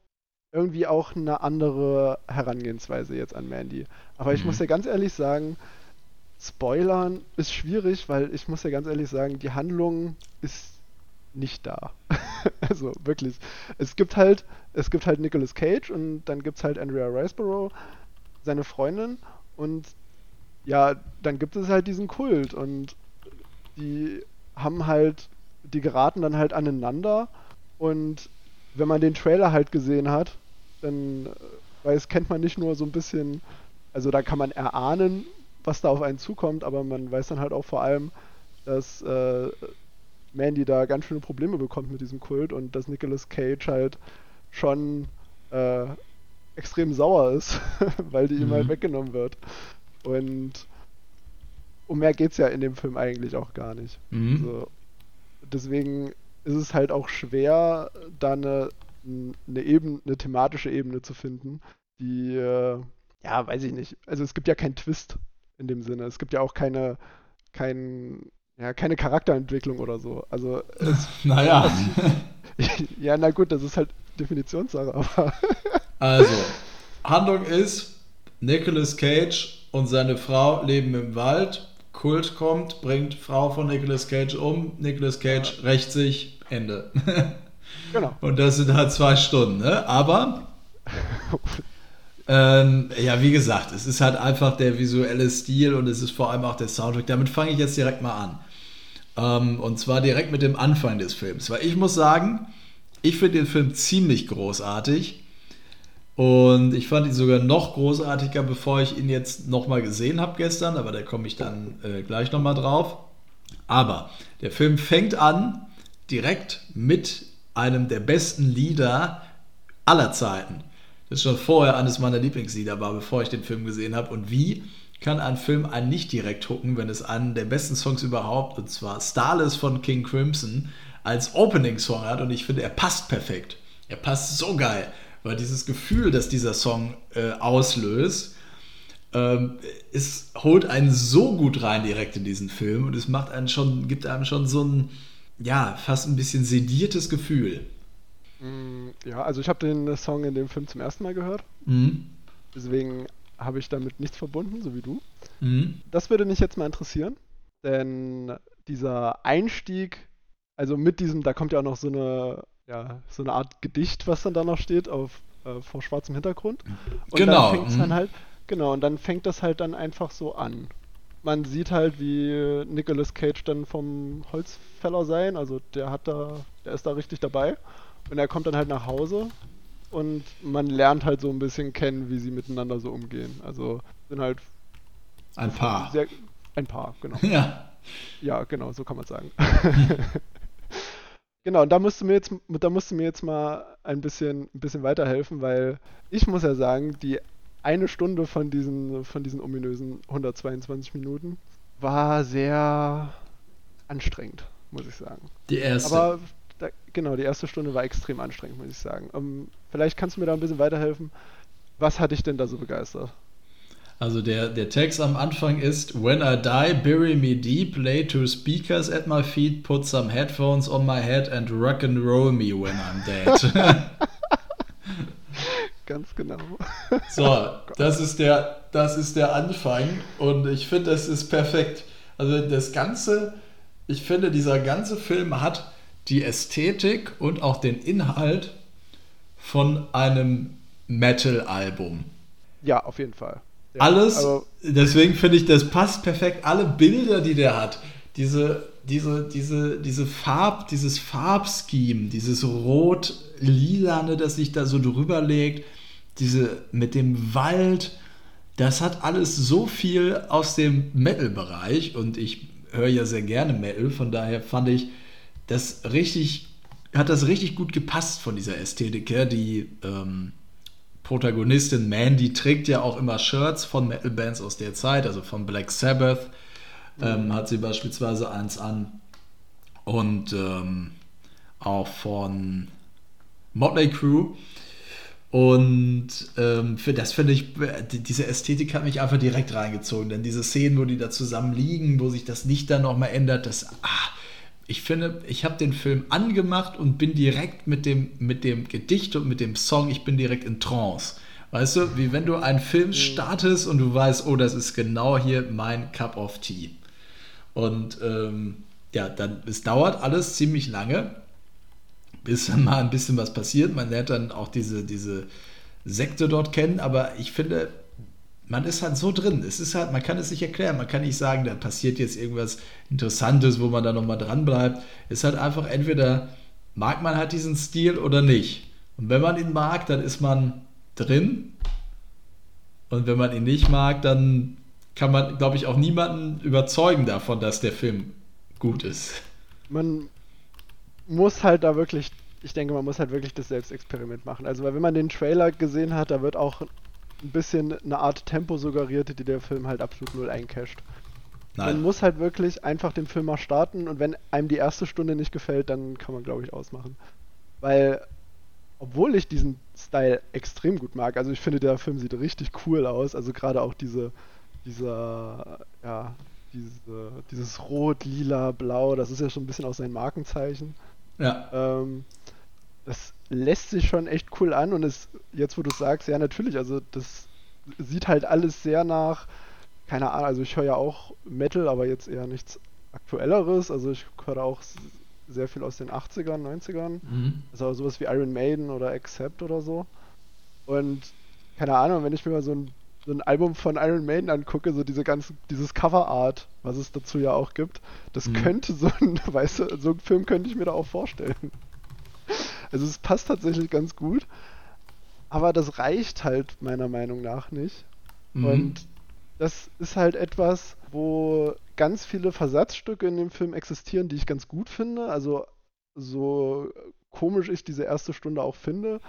irgendwie auch eine andere Herangehensweise jetzt an Mandy. Aber ich mhm. muss ja ganz ehrlich sagen, Spoilern ist schwierig, weil ich muss ja ganz ehrlich sagen, die Handlung ist nicht da. also wirklich. Es gibt halt, es gibt halt Nicolas Cage und dann gibt es halt Andrea Riceborough, seine Freundin und ja, dann gibt es halt diesen Kult und die haben halt, die geraten dann halt aneinander und wenn man den Trailer halt gesehen hat, dann äh, weiß, kennt man nicht nur so ein bisschen, also da kann man erahnen, was da auf einen zukommt, aber man weiß dann halt auch vor allem, dass äh, Mandy da ganz schöne Probleme bekommt mit diesem Kult und dass Nicolas Cage halt schon äh, extrem sauer ist, weil die mhm. ihm halt mhm. weggenommen wird. Und um mehr geht es ja in dem Film eigentlich auch gar nicht. Mhm. Also, deswegen ist es halt auch schwer, da eine eine Ebene, eine thematische Ebene zu finden, die, äh, ja, weiß ich nicht. Also es gibt ja keinen Twist in dem Sinne. Es gibt ja auch keine, kein, ja, keine Charakterentwicklung oder so. Also es, naja. ja, na gut, das ist halt Definitionssache, aber. also, Handlung ist, Nicolas Cage und seine Frau leben im Wald. Kult kommt, bringt Frau von Nicolas Cage um. Nicolas Cage ja. rächt sich. Ende. Genau. Und das sind halt zwei Stunden, ne? Aber ähm, ja, wie gesagt, es ist halt einfach der visuelle Stil und es ist vor allem auch der Soundtrack. Damit fange ich jetzt direkt mal an. Ähm, und zwar direkt mit dem Anfang des Films. Weil ich muss sagen, ich finde den Film ziemlich großartig. Und ich fand ihn sogar noch großartiger, bevor ich ihn jetzt nochmal gesehen habe gestern. Aber da komme ich dann äh, gleich nochmal drauf. Aber der Film fängt an direkt mit einem der besten Lieder aller Zeiten. Das ist schon vorher eines meiner Lieblingslieder war, bevor ich den Film gesehen habe. Und wie kann ein Film einen nicht direkt hucken, wenn es einen der besten Songs überhaupt, und zwar Starless von King Crimson, als Opening-Song hat. Und ich finde, er passt perfekt. Er passt so geil, weil dieses Gefühl, das dieser Song äh, auslöst, ähm, es holt einen so gut rein direkt in diesen Film und es macht einen schon, gibt einem schon so ein ja, fast ein bisschen sediertes Gefühl. Mm, Ja, also ich habe den Song in dem Film zum ersten Mal gehört. Mhm. Deswegen habe ich damit nichts verbunden, so wie du. Mhm. Das würde mich jetzt mal interessieren, denn dieser Einstieg, also mit diesem, da kommt ja auch noch so eine, ja, so eine Art Gedicht, was dann da noch steht, auf äh, vor schwarzem Hintergrund. Und Genau, dann fängt's mhm. dann halt, genau, und dann fängt das halt dann einfach so an. Man sieht halt, wie Nicolas Cage dann vom Holzfäller sein, also der hat da, der ist da richtig dabei. Und er kommt dann halt nach Hause und man lernt halt so ein bisschen kennen, wie sie miteinander so umgehen. Also sind halt Ein Paar. sehr, ein Paar, genau. Ja. Ja, genau, so kann man sagen. genau, und da musst du mir jetzt, da musst du mir jetzt mal ein bisschen, ein bisschen weiterhelfen, weil ich muss ja sagen, die eine Stunde von diesen, von diesen ominösen 122 Minuten war sehr anstrengend, muss ich sagen. Die erste. Aber da, genau, die erste Stunde war extrem anstrengend, muss ich sagen. Ähm, vielleicht kannst du mir da ein bisschen weiterhelfen. Was hat dich denn da so begeistert? Also der, der Text am Anfang ist When I die, bury me deep, lay two speakers at my feet, put some headphones on my head and rock and roll me when I'm dead. Ganz genau. so, das ist der, das ist der Anfang und ich finde, das ist perfekt. Also das Ganze, ich finde, dieser ganze Film hat die Ästhetik und auch den Inhalt von einem Metal-Album. Ja, auf jeden Fall. Ja, Alles, aber- deswegen finde ich, das passt perfekt. Alle Bilder, die der hat, diese, diese, diese, diese Farb, dieses Farbscheme, dieses rot-lilane, das sich da so drüber legt, diese mit dem Wald, das hat alles so viel aus dem Metal-Bereich und ich höre ja sehr gerne Metal, von daher fand ich das richtig, hat das richtig gut gepasst von dieser Ästhetik her, die ähm, Protagonistin Mandy trägt ja auch immer Shirts von Metal-Bands aus der Zeit, also von Black Sabbath ähm, hat sie beispielsweise eins an und ähm, auch von Motley Crue. Und ähm, für das finde ich, die- diese Ästhetik hat mich einfach direkt reingezogen. Denn diese Szenen, wo die da zusammen liegen, wo sich das Licht dann nochmal ändert, das, ah, ich finde, ich habe den Film angemacht und bin direkt mit dem, mit dem Gedicht und mit dem Song, ich bin direkt in Trance. Weißt du, wie wenn du einen Film startest und du weißt, oh, das ist genau hier mein Cup of Tea. Und ähm, ja, dann, es dauert alles ziemlich lange, bis mal ein bisschen was passiert. Man lernt dann auch diese, diese Sekte dort kennen, aber ich finde, man ist halt so drin. Es ist halt, man kann es nicht erklären. Man kann nicht sagen, da passiert jetzt irgendwas Interessantes, wo man da nochmal dran bleibt. Es ist halt einfach entweder mag man halt diesen Stil oder nicht. Und wenn man ihn mag, dann ist man drin. Und wenn man ihn nicht mag, dann kann man, glaube ich, auch niemanden überzeugen davon, dass der Film gut ist. man muss halt da wirklich, ich denke, man muss halt wirklich das Selbstexperiment machen. Also, weil wenn man den Trailer gesehen hat, da wird auch ein bisschen eine Art Tempo suggeriert, die der Film halt absolut null eincasht. Man Nein. muss halt wirklich einfach den Film mal starten und wenn einem die erste Stunde nicht gefällt, dann kann man, glaube ich, ausmachen. Weil, obwohl ich diesen Style extrem gut mag, also ich finde, der Film sieht richtig cool aus, also gerade auch diese, dieser, ja, diese, dieses Rot, Lila, Blau, das ist ja schon ein bisschen auch sein Markenzeichen. Ja. Ähm, das lässt sich schon echt cool an und es, jetzt wo du sagst, ja natürlich, also das sieht halt alles sehr nach, keine Ahnung, also ich höre ja auch Metal, aber jetzt eher nichts Aktuelleres, also ich höre auch sehr viel aus den 80ern, 90ern, Mhm. also sowas wie Iron Maiden oder Accept oder so. Und keine Ahnung, wenn ich mir mal so ein, so ein Album von Iron Maiden angucke, so diese ganzen, dieses Cover-Art, was es dazu ja auch gibt, das Mhm. könnte so ein, weißt du, so einen Film könnte ich mir da auch vorstellen. Also es passt tatsächlich ganz gut, aber das reicht halt meiner Meinung nach nicht. Mhm. Und das ist halt etwas, wo ganz viele Versatzstücke in dem Film existieren, die ich ganz gut finde. Also so komisch ich diese erste Stunde auch finde,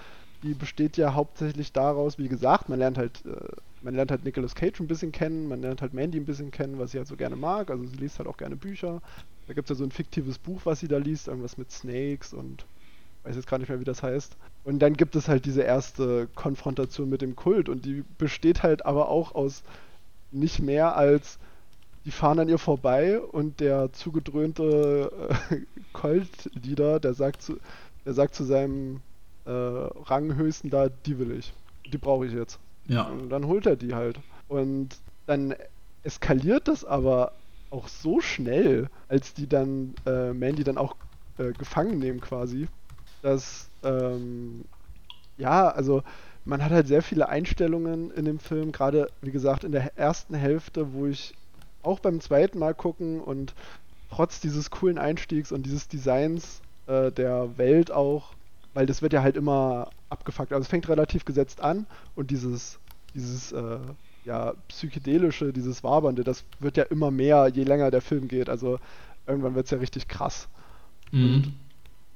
die besteht ja hauptsächlich daraus, wie gesagt, man lernt halt, äh, man lernt halt Nicolas Cage ein bisschen kennen, man lernt halt Mandy ein bisschen kennen, was sie halt so gerne mag. Also sie liest halt auch gerne Bücher. Da gibt es ja so ein fiktives Buch, was sie da liest, irgendwas mit Snakes und weiß jetzt gar nicht mehr, wie das heißt. Und dann gibt es halt diese erste Konfrontation mit dem Kult und die besteht halt aber auch aus nicht mehr als die fahren an ihr vorbei und der zugedröhnte äh, Colt-Leader, der sagt zu, der sagt zu seinem äh, Ranghöchsten da, die will ich. Die brauche ich jetzt. Ja. Und dann holt er die halt. Und dann eskaliert das aber auch so schnell, als die dann äh, Mandy dann auch äh, gefangen nehmen quasi, dass ähm, ja, also man hat halt sehr viele Einstellungen in dem Film, gerade wie gesagt in der ersten Hälfte, wo ich auch beim zweiten Mal gucken und trotz dieses coolen Einstiegs und dieses Designs äh, der Welt auch, weil das wird ja halt immer abgefuckt. Also es fängt relativ gesetzt an und dieses, dieses äh, ja, psychedelische, dieses Wabernde, das wird ja immer mehr, je länger der Film geht. Also irgendwann wird es ja richtig krass. Mhm. Und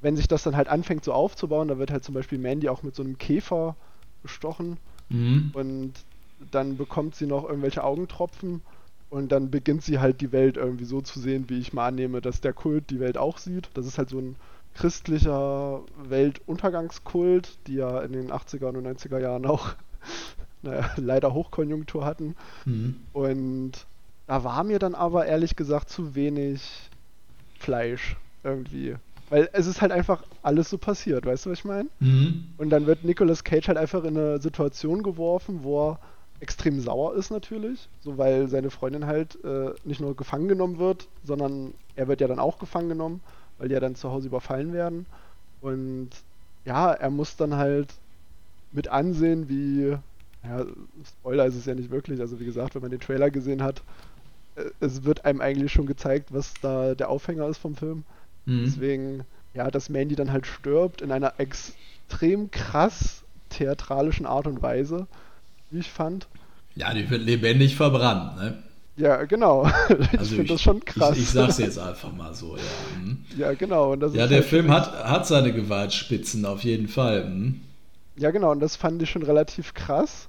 wenn sich das dann halt anfängt so aufzubauen, da wird halt zum Beispiel Mandy auch mit so einem Käfer gestochen Mhm. und dann bekommt sie noch irgendwelche Augentropfen und dann beginnt sie halt die Welt irgendwie so zu sehen, wie ich mal annehme, dass der Kult die Welt auch sieht. Das ist halt so ein christlicher Weltuntergangskult, die ja in den 80er und 90er Jahren auch naja, leider Hochkonjunktur hatten. Mhm. Und da war mir dann aber ehrlich gesagt zu wenig Fleisch irgendwie. Weil es ist halt einfach alles so passiert, weißt du, was ich meine? Mhm. Und dann wird Nicolas Cage halt einfach in eine Situation geworfen, wo er extrem sauer ist natürlich, so weil seine Freundin halt äh, nicht nur gefangen genommen wird, sondern er wird ja dann auch gefangen genommen, weil die ja dann zu Hause überfallen werden. Und ja, er muss dann halt mit ansehen, wie, ja, Spoiler ist es ja nicht wirklich, also wie gesagt, wenn man den Trailer gesehen hat, äh, es wird einem eigentlich schon gezeigt, was da der Aufhänger ist vom Film. Mhm. Deswegen, ja, dass Mandy dann halt stirbt in einer extrem krass theatralischen Art und Weise, wie ich fand. Ja, die wird lebendig verbrannt, ne? Ja, genau. ich Also finde das schon krass. Ich, ich sag's jetzt einfach mal so, ja. Mhm. Ja, genau. Und das Ja, der halt Film hat, hat seine Gewaltspitzen auf jeden Fall. Mhm. Ja, genau. Und das fand ich schon relativ krass.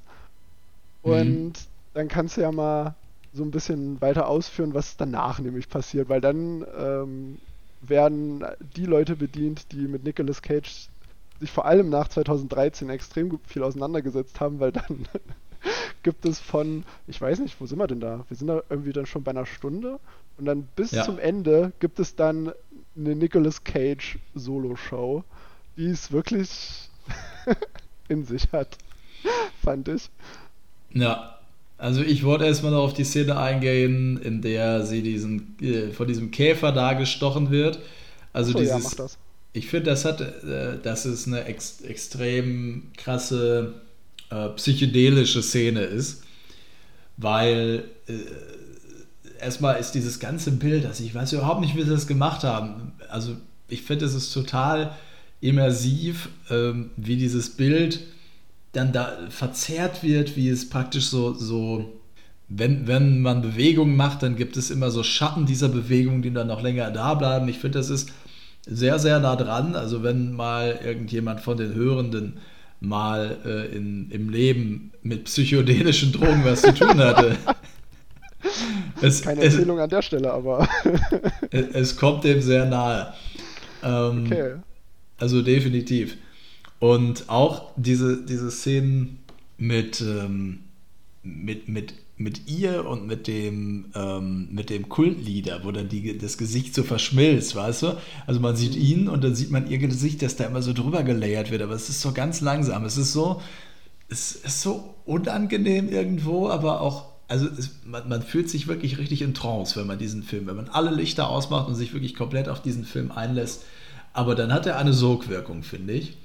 Mhm. Und dann kannst du ja mal so ein bisschen weiter ausführen, was danach nämlich passiert, weil dann ähm, werden die Leute bedient, die mit Nicolas Cage sich vor allem nach 2013 extrem gut- viel auseinandergesetzt haben, weil dann gibt es von, ich weiß nicht, wo sind wir denn da? Wir sind da irgendwie dann schon bei einer Stunde und dann bis Ja. zum Ende gibt es dann eine Nicolas Cage Solo-Show, die es wirklich in sich hat, fand ich. Ja, also ich wollte erstmal noch auf die Szene eingehen, in der sie diesen, äh, von diesem Käfer da gestochen wird. Also So, ja, dieses, das. ich finde, das hat, äh, das ist eine ex extrem krasse äh, psychedelische Szene ist, weil äh, erstmal ist dieses ganze Bild, also ich weiß überhaupt nicht, wie sie das gemacht haben. Also ich finde, es ist total immersiv, ähm, wie dieses Bild dann da verzerrt wird, wie es praktisch so, so wenn, wenn man Bewegungen macht, dann gibt es immer so Schatten dieser Bewegung, die dann noch länger da bleiben. Ich finde, das ist sehr, sehr nah dran. Also wenn mal irgendjemand von den Hörenden mal äh, in, im Leben mit psychedelischen Drogen was zu tun hatte. es, Keine es, Erzählung an der Stelle, aber es, es kommt dem sehr nahe. Ähm, okay. also definitiv. Und auch diese, diese Szenen mit, ähm, mit, mit, mit ihr und mit dem, ähm, mit dem Kultlieder, wo dann die, das Gesicht so verschmilzt, weißt du? Also man sieht ihn und dann sieht man ihr Gesicht, das da immer so drüber gelayert wird, aber es ist so ganz langsam. Es ist so, es ist so unangenehm irgendwo, aber auch, also es, man, man fühlt sich wirklich richtig in Trance, wenn man diesen Film, wenn man alle Lichter ausmacht und sich wirklich komplett auf diesen Film einlässt. Aber dann hat er eine Sogwirkung, finde ich.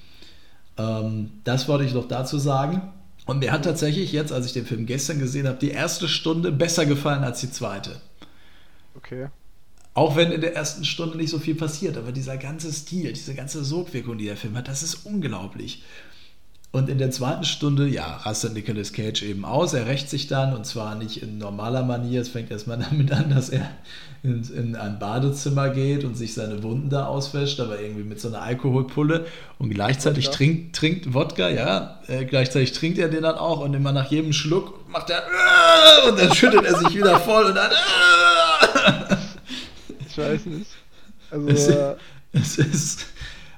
Ähm, das wollte ich noch dazu sagen. Und mir hat tatsächlich jetzt, als ich den Film gestern gesehen habe, die erste Stunde besser gefallen als die zweite. Okay. Auch wenn in der ersten Stunde nicht so viel passiert, aber dieser ganze Stil, diese ganze Sogwirkung, die der Film hat, das ist unglaublich. Und in der zweiten Stunde, ja, rastet Nicolas Cage eben aus. Er rächt sich dann und zwar nicht in normaler Manier. Es fängt erstmal damit an, dass er in, in ein Badezimmer geht und sich seine Wunden da auswäscht, aber irgendwie mit so einer Alkoholpulle und gleichzeitig Wodka. trinkt, trinkt Wodka, ja, äh, gleichzeitig trinkt er den dann auch und immer nach jedem Schluck macht er äh, und dann schüttet er sich wieder voll und dann äh, Ich weiß nicht. Also, Es- es ist,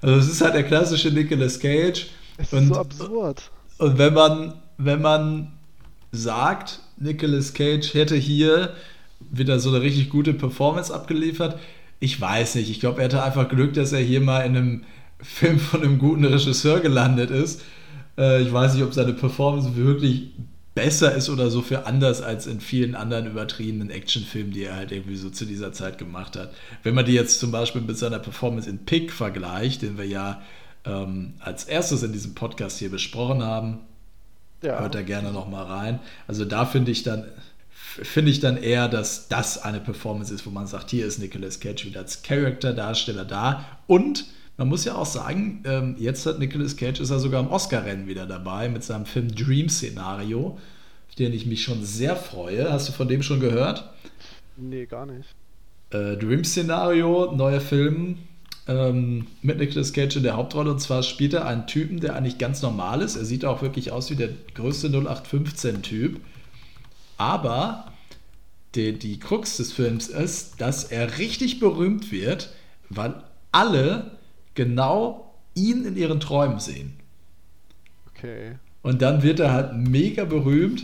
also es ist halt der klassische Nicolas Cage. es ist und, so absurd. und wenn man, wenn man sagt, Nicolas Cage hätte hier wieder so eine richtig gute Performance abgeliefert. Ich weiß nicht, ich glaube, er hatte einfach Glück, dass er hier mal in einem Film von einem guten Regisseur gelandet ist. Äh, ich weiß nicht, ob seine Performance wirklich besser ist oder so für anders als in vielen anderen übertriebenen Actionfilmen, die er halt irgendwie so zu dieser Zeit gemacht hat. Wenn man die jetzt zum Beispiel mit seiner Performance in Pick vergleicht, den wir ja ähm, als erstes in diesem Podcast hier besprochen haben, ja. hört da gerne nochmal rein. Also da finde ich dann finde ich dann eher, dass das eine Performance ist, wo man sagt, hier ist Nicolas Cage wieder als Charakterdarsteller da und man muss ja auch sagen, ähm, jetzt hat Nicolas Cage ist er sogar im Oscar-Rennen wieder dabei mit seinem Film Dream Szenario, auf den ich mich schon sehr freue. Hast du von dem schon gehört? Nee, gar nicht. Äh, Dream Szenario, neuer Film ähm, mit Nicolas Cage in der Hauptrolle. Und zwar spielt er einen Typen, der eigentlich ganz normal ist. Er sieht auch wirklich aus wie der größte 0815-Typ. Aber die, die Krux des Films ist, dass er richtig berühmt wird, weil alle genau ihn in ihren Träumen sehen. Okay. Und dann wird er halt mega berühmt.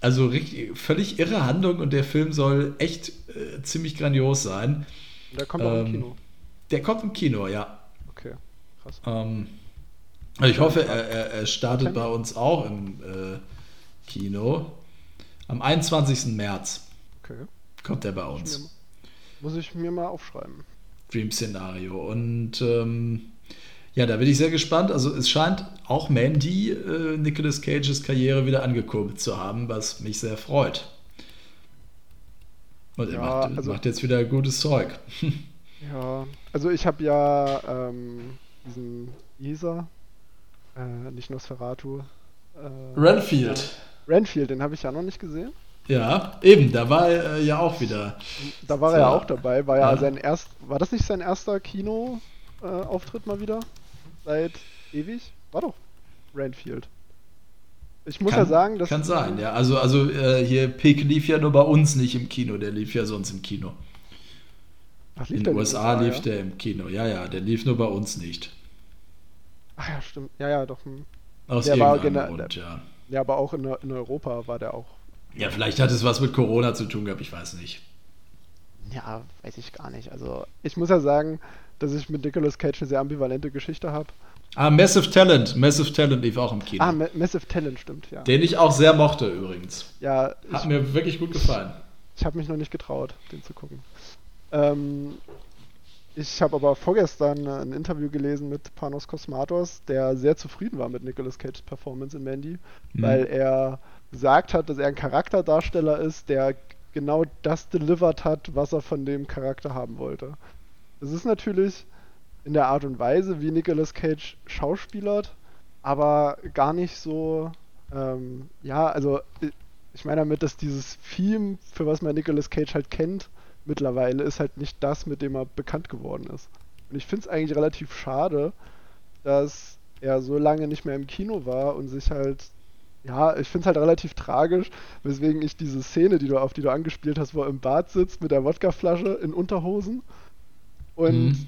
Also richtig, völlig irre Handlung und der Film soll echt äh, ziemlich grandios sein. Der kommt auch ähm, im Kino. Der kommt im Kino, ja. Okay, krass. Ähm, also ich hoffe, er, er, er startet okay. bei uns auch im äh, Kino. Am 21. März okay. kommt er bei uns. Muss ich mir mal aufschreiben. Dream-Szenario. Und ähm, ja, da bin ich sehr gespannt. Also es scheint auch Mandy äh, Nicolas Cages Karriere wieder angekurbelt zu haben, was mich sehr freut. Und er macht, also, macht, jetzt wieder gutes Zeug. ja, also ich habe ja ähm, diesen Isa, äh, nicht Nosferatu. Äh, Renfield. Renfield, den habe ich ja noch nicht gesehen. Ja, eben, da war er äh, ja auch wieder. Da war so. er ja auch dabei, war ja, ja, sein erst, war das nicht sein erster Kino-Auftritt äh, mal wieder? Seit ewig? War doch Renfield. Ich muss kann, ja sagen, dass. Kann sein, ja. Also, also äh, hier Pick lief ja nur bei uns nicht im Kino, der lief ja sonst im Kino. Ach, in den USA, lief ja? der im Kino, ja, ja, der lief nur bei uns nicht. Ach ja, stimmt. Ja, ja, doch. Hm. Aus der irgendeinem Grund, ja. Ja, aber auch in, in Europa war der auch ja, vielleicht hat es was mit Corona zu tun gehabt, ich weiß nicht. Ja, weiß ich gar nicht. Also, ich muss ja sagen, dass ich mit Nicolas Cage eine sehr ambivalente Geschichte habe. Ah, Massive Talent. Massive Talent lief auch im Kino. Ah, Ma Massive Talent, stimmt, ja. Den ich auch sehr mochte übrigens. Ja. Hat ich, mir wirklich gut gefallen. Ich habe mich noch nicht getraut, den zu gucken. Ähm, ich habe aber vorgestern ein Interview gelesen mit Panos Kosmatos, der sehr zufrieden war mit Nicolas Cages Performance in Mandy, mhm. weil er gesagt hat, dass er ein Charakterdarsteller ist, der genau das delivered hat, was er von dem Charakter haben wollte. Es ist natürlich in der Art und Weise, wie Nicolas Cage schauspielert, aber gar nicht so, ähm, ja, also ich meine damit, dass dieses Theme, für was man Nicolas Cage halt kennt, mittlerweile ist halt nicht das, mit dem er bekannt geworden ist. Und ich finde es eigentlich relativ schade, dass er so lange nicht mehr im Kino war und sich halt ja, ich finde es halt relativ tragisch, weswegen ich diese Szene, die du, auf die du angespielt hast, wo er im Bad sitzt mit der Wodkaflasche in Unterhosen und mhm.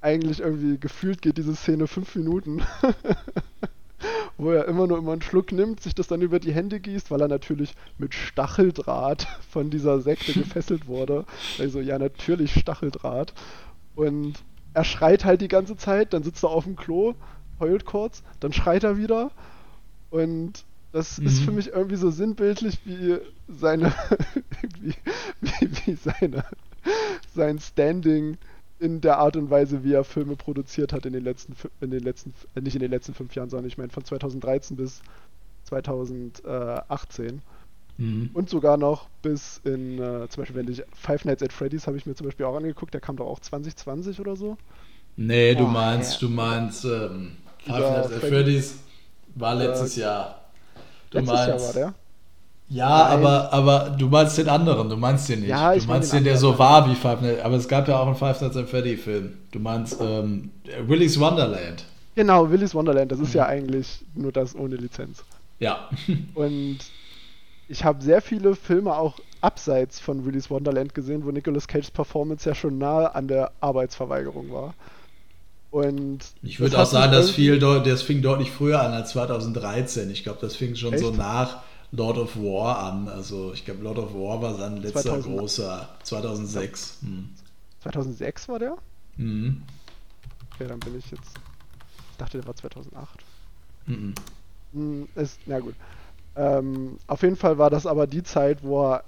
eigentlich irgendwie gefühlt geht diese Szene fünf Minuten, wo er immer nur immer einen Schluck nimmt, sich das dann über die Hände gießt, weil er natürlich mit Stacheldraht von dieser Sekte gefesselt wurde. Also ja, natürlich Stacheldraht. Und er schreit halt die ganze Zeit, dann sitzt er auf dem Klo, heult kurz, dann schreit er wieder und das mhm. ist für mich irgendwie so sinnbildlich wie seine, wie, wie, wie seine, sein Standing in der Art und Weise, wie er Filme produziert hat in den letzten, in den letzten, äh, nicht in den letzten fünf Jahren, sondern ich meine von 2013 bis 2018. Mhm. Und sogar noch bis in, äh, zum Beispiel, wenn ich Five Nights at Freddy's habe ich mir zum Beispiel auch angeguckt, der kam doch auch 2020 oder so. Nee, du oh, meinst, ja. du meinst, ähm, Five Nights at Freddy's war letztes äh, Jahr. Du Letztes meinst, Jahr war der. Ja, aber, aber du meinst den anderen, du meinst den nicht. Ja, du meinst den, den der so war wie Five Nights, aber es gab ja auch einen Five Nights at Freddy Film. Du meinst ähm, Willy's Wonderland. Genau, Willy's Wonderland, das ist ja eigentlich nur das ohne Lizenz. Ja. Und ich habe sehr viele Filme auch abseits von Willy's Wonderland gesehen, wo Nicolas Cages Performance ja schon nahe an der Arbeitsverweigerung war. Und ich würde auch sagen, das, viel, das fing deutlich früher an als 2013. Ich glaube, das fing schon Echt? so nach, Lord of War an. Also ich glaube, Lord of War war sein letzter 2000. großer 2006. Hm. 2006 war der? Mhm. Okay, dann bin ich jetzt. Ich dachte, der war 2008. Mhm. Hm, ist, na gut. Ähm, auf jeden Fall war das aber die Zeit, wo er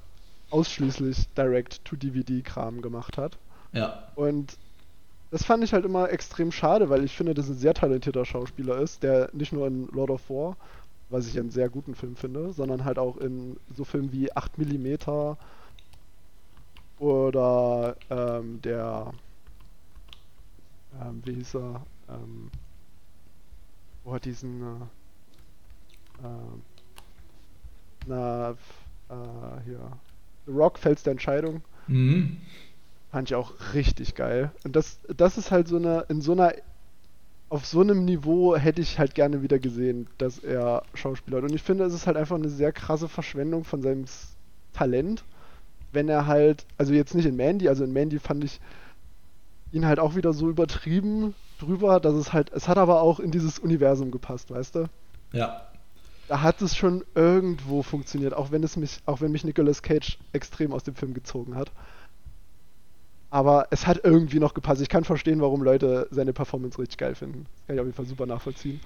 ausschließlich Direct-to-DVD-Kram gemacht hat. Ja. Und das fand ich halt immer extrem schade, weil ich finde, dass ein sehr talentierter Schauspieler ist, der nicht nur in Lord of War, was ich einen sehr guten Film finde, sondern halt auch in so Filmen wie 8 mm oder ähm, der, ähm, wie hieß er, ähm, wo hat diesen, äh, äh, na, äh, hier, The Rock, Fels der Entscheidung. Mhm. Fand ich auch richtig geil. Und das, das ist halt so eine, in so einer, auf so einem Niveau hätte ich halt gerne wieder gesehen, dass er Schauspieler hat. Und ich finde, es ist halt einfach eine sehr krasse Verschwendung von seinem Talent, wenn er halt, also jetzt nicht in Mandy, also in Mandy fand ich ihn halt auch wieder so übertrieben drüber, dass es halt, es hat aber auch in dieses Universum gepasst, weißt du? Ja. Da hat es schon irgendwo funktioniert, auch wenn es mich, auch wenn mich Nicolas Cage extrem aus dem Film gezogen hat. Aber es hat irgendwie noch gepasst. Ich kann verstehen, warum Leute seine Performance richtig geil finden. Das kann ich auf jeden Fall super nachvollziehen.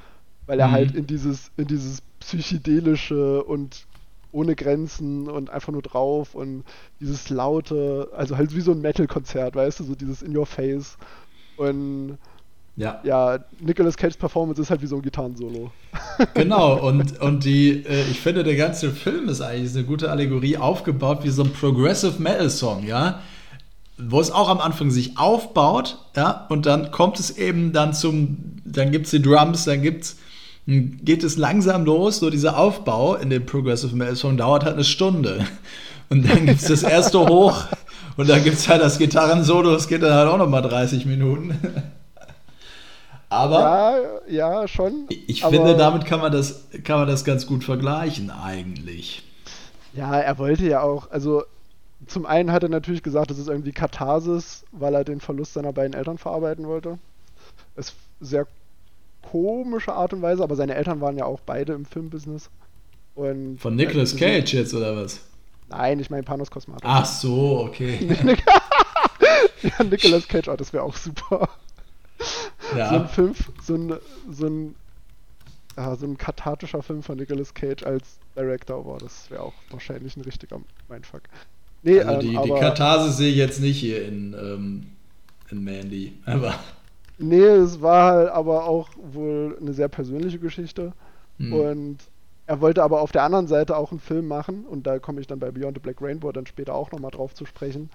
Weil er mhm. halt in dieses, in dieses psychedelische und ohne Grenzen und einfach nur drauf und dieses laute, also halt wie so ein Metal-Konzert, weißt du, so dieses In Your Face. Und ja. ja, Nicolas Cage's Performance ist halt wie so ein Gitarrensolo. Genau, und, und die, äh, ich finde, der ganze Film ist eigentlich eine gute Allegorie aufgebaut wie so ein Progressive Metal Song, ja wo es auch am Anfang sich aufbaut, ja, und dann kommt es eben dann zum, dann gibt es die Drums, dann gibt's, geht es langsam los, so dieser Aufbau in dem Progressive Metal Song dauert halt eine Stunde. Und dann gibt es das erste Hoch und dann gibt es halt das Gitarren-Solo, das geht dann halt auch nochmal 30 Minuten. Aber ja, ja, schon. Ich finde, damit kann man, das, kann man das ganz gut vergleichen, eigentlich. Ja, er wollte ja auch, also zum einen hat er natürlich gesagt, das ist irgendwie Katharsis, weil er den Verlust seiner beiden Eltern verarbeiten wollte. Ist sehr komische Art und Weise, aber seine Eltern waren ja auch beide im Filmbusiness. Und Von Nicolas Cage jetzt oder was? Nein, ich meine Panos Cosmatos. Ach so, okay. ja, Nicolas Cage, oh, das wäre auch super. Ja. So ein Film, so ein, so ein, ja, so ein kathartischer Film von Nicolas Cage als Director, boah, das wäre auch wahrscheinlich ein richtiger Mindfuck. Nee, also die, ähm, die Katharsis sehe ich jetzt nicht hier in, ähm, in Mandy. Aber. Nee, es war halt aber auch wohl eine sehr persönliche Geschichte. Hm. Und er wollte aber auf der anderen Seite auch einen Film machen, und da komme ich dann bei Beyond the Black Rainbow dann später auch nochmal drauf zu sprechen,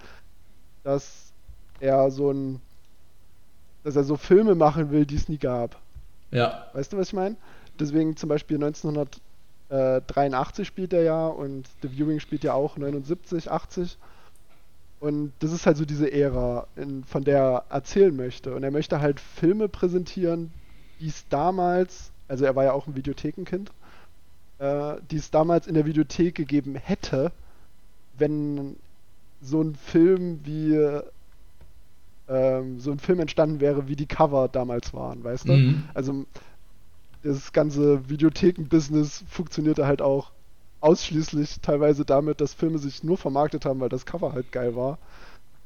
dass er so ein, dass er so Filme machen will, die es nie gab. Ja. Weißt du, was ich meine? Deswegen zum Beispiel 1900, äh, 83 spielt er ja und The Viewing spielt ja auch 79, 80. Und das ist halt so diese Ära, in, von der er erzählen möchte. Und er möchte halt Filme präsentieren, die es damals, also er war ja auch ein Videothekenkind, äh, die es damals in der Videothek gegeben hätte, wenn so ein Film wie ähm, so ein Film entstanden wäre, wie die Cover damals waren, weißt du? Mhm. Also das ganze Videotheken-Business funktionierte halt auch ausschließlich teilweise damit, dass Filme sich nur vermarktet haben, weil das Cover halt geil war.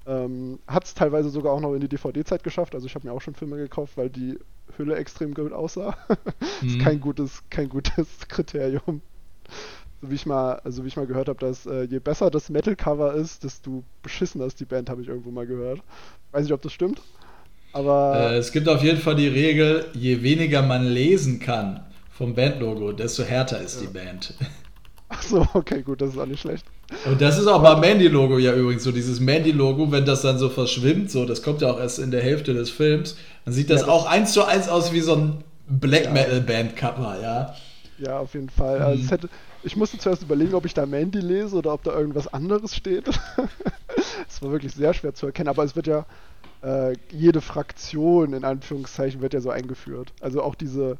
Ähm, Hat es teilweise sogar auch noch in die DVD-Zeit geschafft. Also ich habe mir auch schon Filme gekauft, weil die Hülle extrem gut aussah. mhm. ist kein gutes, kein gutes Kriterium. So wie ich mal, also wie ich mal gehört habe, dass äh, je besser das Metal-Cover ist, desto beschissener ist die Band, habe ich irgendwo mal gehört. Weiß nicht, ob das stimmt. Aber äh, es gibt auf jeden Fall die Regel, je weniger man lesen kann vom Bandlogo, desto härter ist ja. die Band. Ach so, okay, gut, das ist auch nicht schlecht. Und das ist auch beim Mandy-Logo ja übrigens so, dieses Mandy-Logo, wenn das dann so verschwimmt, so, das kommt ja auch erst in der Hälfte des Films, dann sieht das, ja, das auch eins zu eins aus wie so ein Black. Metal-Band-Cover, ja. Ja, auf jeden Fall. Mhm. Also hätte, ich musste zuerst überlegen, ob ich da Mandy lese oder ob da irgendwas anderes steht. Es war wirklich sehr schwer zu erkennen, aber es wird ja, äh, jede Fraktion in Anführungszeichen wird ja so eingeführt. Also auch diese,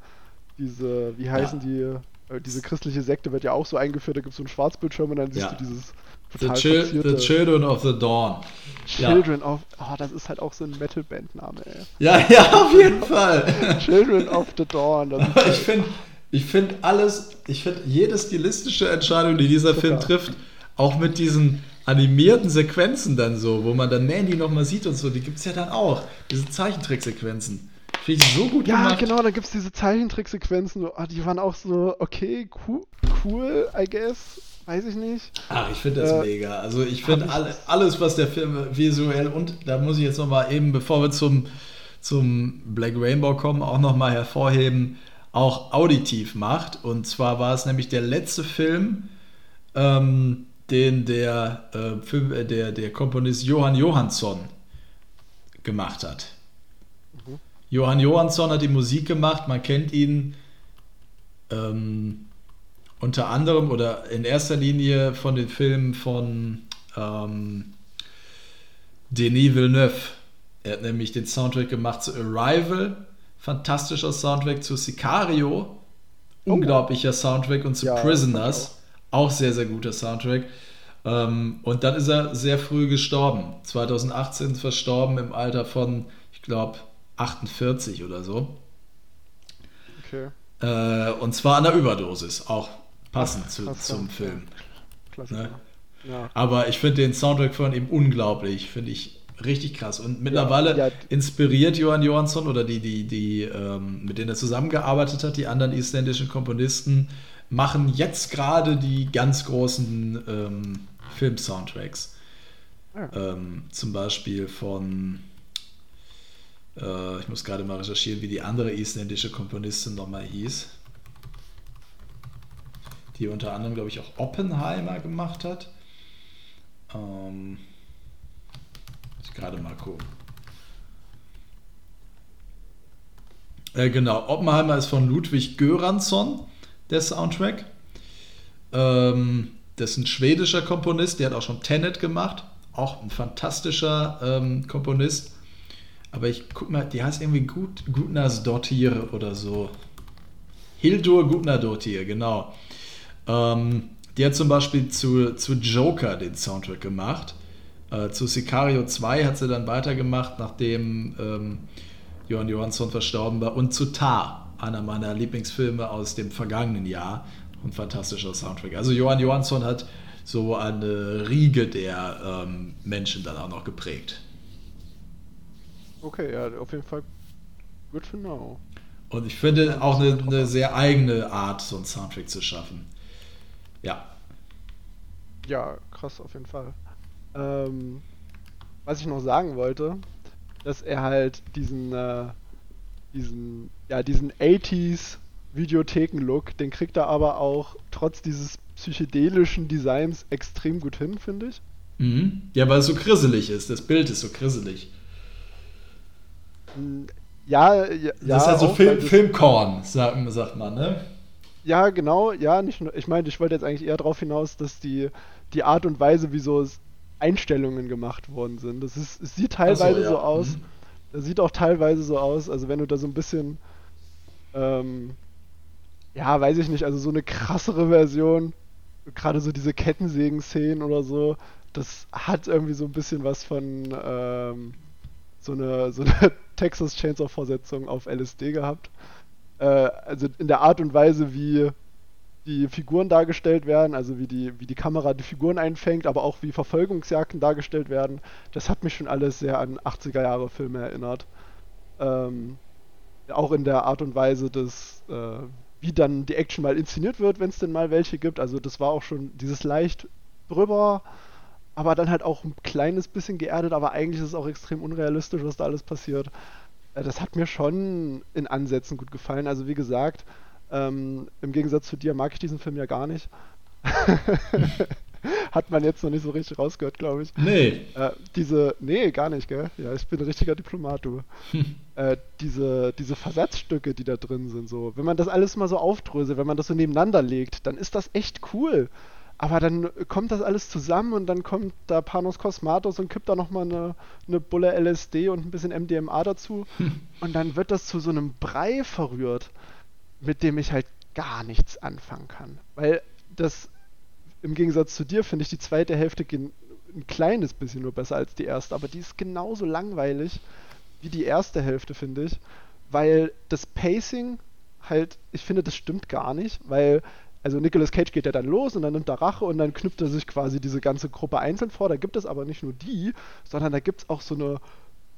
diese, wie heißen ja. die, äh, diese christliche Sekte wird ja auch so eingeführt, da gibt es so einen Schwarzbildschirm und dann siehst ja. du dieses total the, Chil the Children of the Dawn. Children ja. of, oh, das ist halt auch so ein Metal-Band-Name, ey. Ja, ja, auf jeden Fall. Children of the Dawn. ich finde, Ich finde alles, ich finde jede stilistische Entscheidung, die dieser Film trifft, auch mit diesen animierten Sequenzen dann so, wo man dann Mandy nochmal sieht und so, die gibt es ja dann auch. Diese Zeichentricksequenzen. Finde ich so gut ja, gemacht. Ja, genau, da gibt es diese Zeichentricksequenzen. Oh, die waren auch so, okay, cool, cool, I guess. Weiß ich nicht. Ach, ich finde das äh, mega. Also ich finde all, alles, was der Film visuell und da muss ich jetzt nochmal eben, bevor wir zum, zum Black Rainbow kommen, auch nochmal hervorheben, auch auditiv macht. Und zwar war es nämlich der letzte Film, ähm, den der, äh, Film, äh, der, der Komponist Johann Johansson gemacht hat. Mhm. Johann Johansson hat die Musik gemacht, man kennt ihn ähm, unter anderem oder in erster Linie von den Filmen von ähm, Denis Villeneuve. Er hat nämlich den Soundtrack gemacht zu Arrival, fantastischer Soundtrack zu Sicario, oh. unglaublicher Soundtrack und zu ja, Prisoners, auch. sehr, sehr guter Soundtrack. Ähm, und dann ist er sehr früh gestorben. 2018 verstorben im Alter von, ich glaube, 48 oder so. Okay. Äh, und zwar an der Überdosis, auch passend zu, zum Film. Ne? Ja. Aber ich finde den Soundtrack von ihm unglaublich, finde ich richtig krass. Und mittlerweile ja, ja. inspiriert Johann Johansson oder die, die, die, ähm, mit denen er zusammengearbeitet hat, die anderen isländischen Komponisten, machen jetzt gerade die ganz großen ähm, Film-Soundtracks. Ja. Ähm, zum Beispiel von, äh, ich muss gerade mal recherchieren, wie die andere isländische Komponistin nochmal hieß. Die unter anderem, glaube ich, auch Oppenheimer gemacht hat. Ähm, ich gerade mal gucken. Äh, genau, Oppenheimer ist von Ludwig Göransson, der Soundtrack. Ähm, das ist ein schwedischer Komponist, der hat auch schon Tenet gemacht. Auch ein fantastischer ähm, Komponist. Aber ich guck mal, die heißt irgendwie Gut, Gutnars Dottir oder so. Hildur Gutnar Dottir, genau. Ähm, die hat zum Beispiel zu, zu Joker den Soundtrack gemacht. Äh, zu Sicario 2 hat sie dann weitergemacht, nachdem ähm, Johann Johansson verstorben war. Und zu Tar, einer meiner Lieblingsfilme aus dem vergangenen Jahr und fantastischer Soundtrack. Also Johann Johansson hat so eine Riege der ähm, Menschen dann auch noch geprägt. Okay, ja, auf jeden Fall good to know. Und ich finde auch eine, eine sehr eigene Art, so einen Soundtrack zu schaffen. Ja. Ja, krass, auf jeden Fall. Ähm, was ich noch sagen wollte, dass er halt diesen, äh, diesen, ja, diesen 80s Videotheken-Look, den kriegt er aber auch trotz dieses psychedelischen Designs extrem gut hin, finde ich. Mhm. Ja, weil es so grisselig ist. Das Bild ist so grisselig. Ja, ja. Das ist halt so Film, Filmkorn, sagt, sagt man, ne? Ja, genau, ja, nicht nur, ich meine, ich wollte jetzt eigentlich eher darauf hinaus, dass die, die Art und Weise, wie so Einstellungen gemacht worden sind. Das ist, es sieht teilweise so, ja. so, aus. Mhm. Das sieht auch teilweise so aus, also wenn du da so ein bisschen ähm, ja, weiß ich nicht, also so eine krassere Version, gerade so diese Kettensägen-Szenen oder so, das hat irgendwie so ein bisschen was von ähm, so eine, so eine Texas Chainsaw-Vorsetzung auf LSD gehabt. Äh, also in der Art und Weise, wie die Figuren dargestellt werden, also wie die, wie die Kamera die Figuren einfängt, aber auch wie Verfolgungsjagden dargestellt werden, das hat mich schon alles sehr an 80er-Jahre-Filme erinnert. Ähm, auch in der Art und Weise des, äh, wie dann die Action mal inszeniert wird, wenn es denn mal welche gibt. Also das war auch schon dieses leicht drüber, aber dann halt auch ein kleines bisschen geerdet, aber eigentlich ist es auch extrem unrealistisch, was da alles passiert. Äh, das hat mir schon in Ansätzen gut gefallen. Also wie gesagt, ähm, im Gegensatz zu dir mag ich diesen Film ja gar nicht. Hat man jetzt noch nicht so richtig rausgehört, glaube ich. Nee. Äh, diese, nee, gar nicht, gell? Ja, ich bin ein richtiger Diplomat, du. äh, diese, diese Versatzstücke, die da drin sind, so. Wenn man das alles mal so aufdröselt, wenn man das so nebeneinander legt, dann ist das echt cool. Aber dann kommt das alles zusammen und dann kommt da Panos Cosmatos und kippt da nochmal eine, eine Bulle LSD und ein bisschen MDMA dazu. und dann wird das zu so einem Brei verrührt, mit dem ich halt gar nichts anfangen kann. Weil das im Gegensatz zu dir finde ich die zweite Hälfte ein kleines bisschen nur besser als die erste, aber die ist genauso langweilig wie die erste Hälfte, finde ich, weil das Pacing halt, ich finde, das stimmt gar nicht, weil also Nicolas Cage geht ja dann los und dann nimmt er Rache und dann knüpft er sich quasi diese ganze Gruppe einzeln vor. Da gibt es aber nicht nur die, sondern da gibt es auch so eine,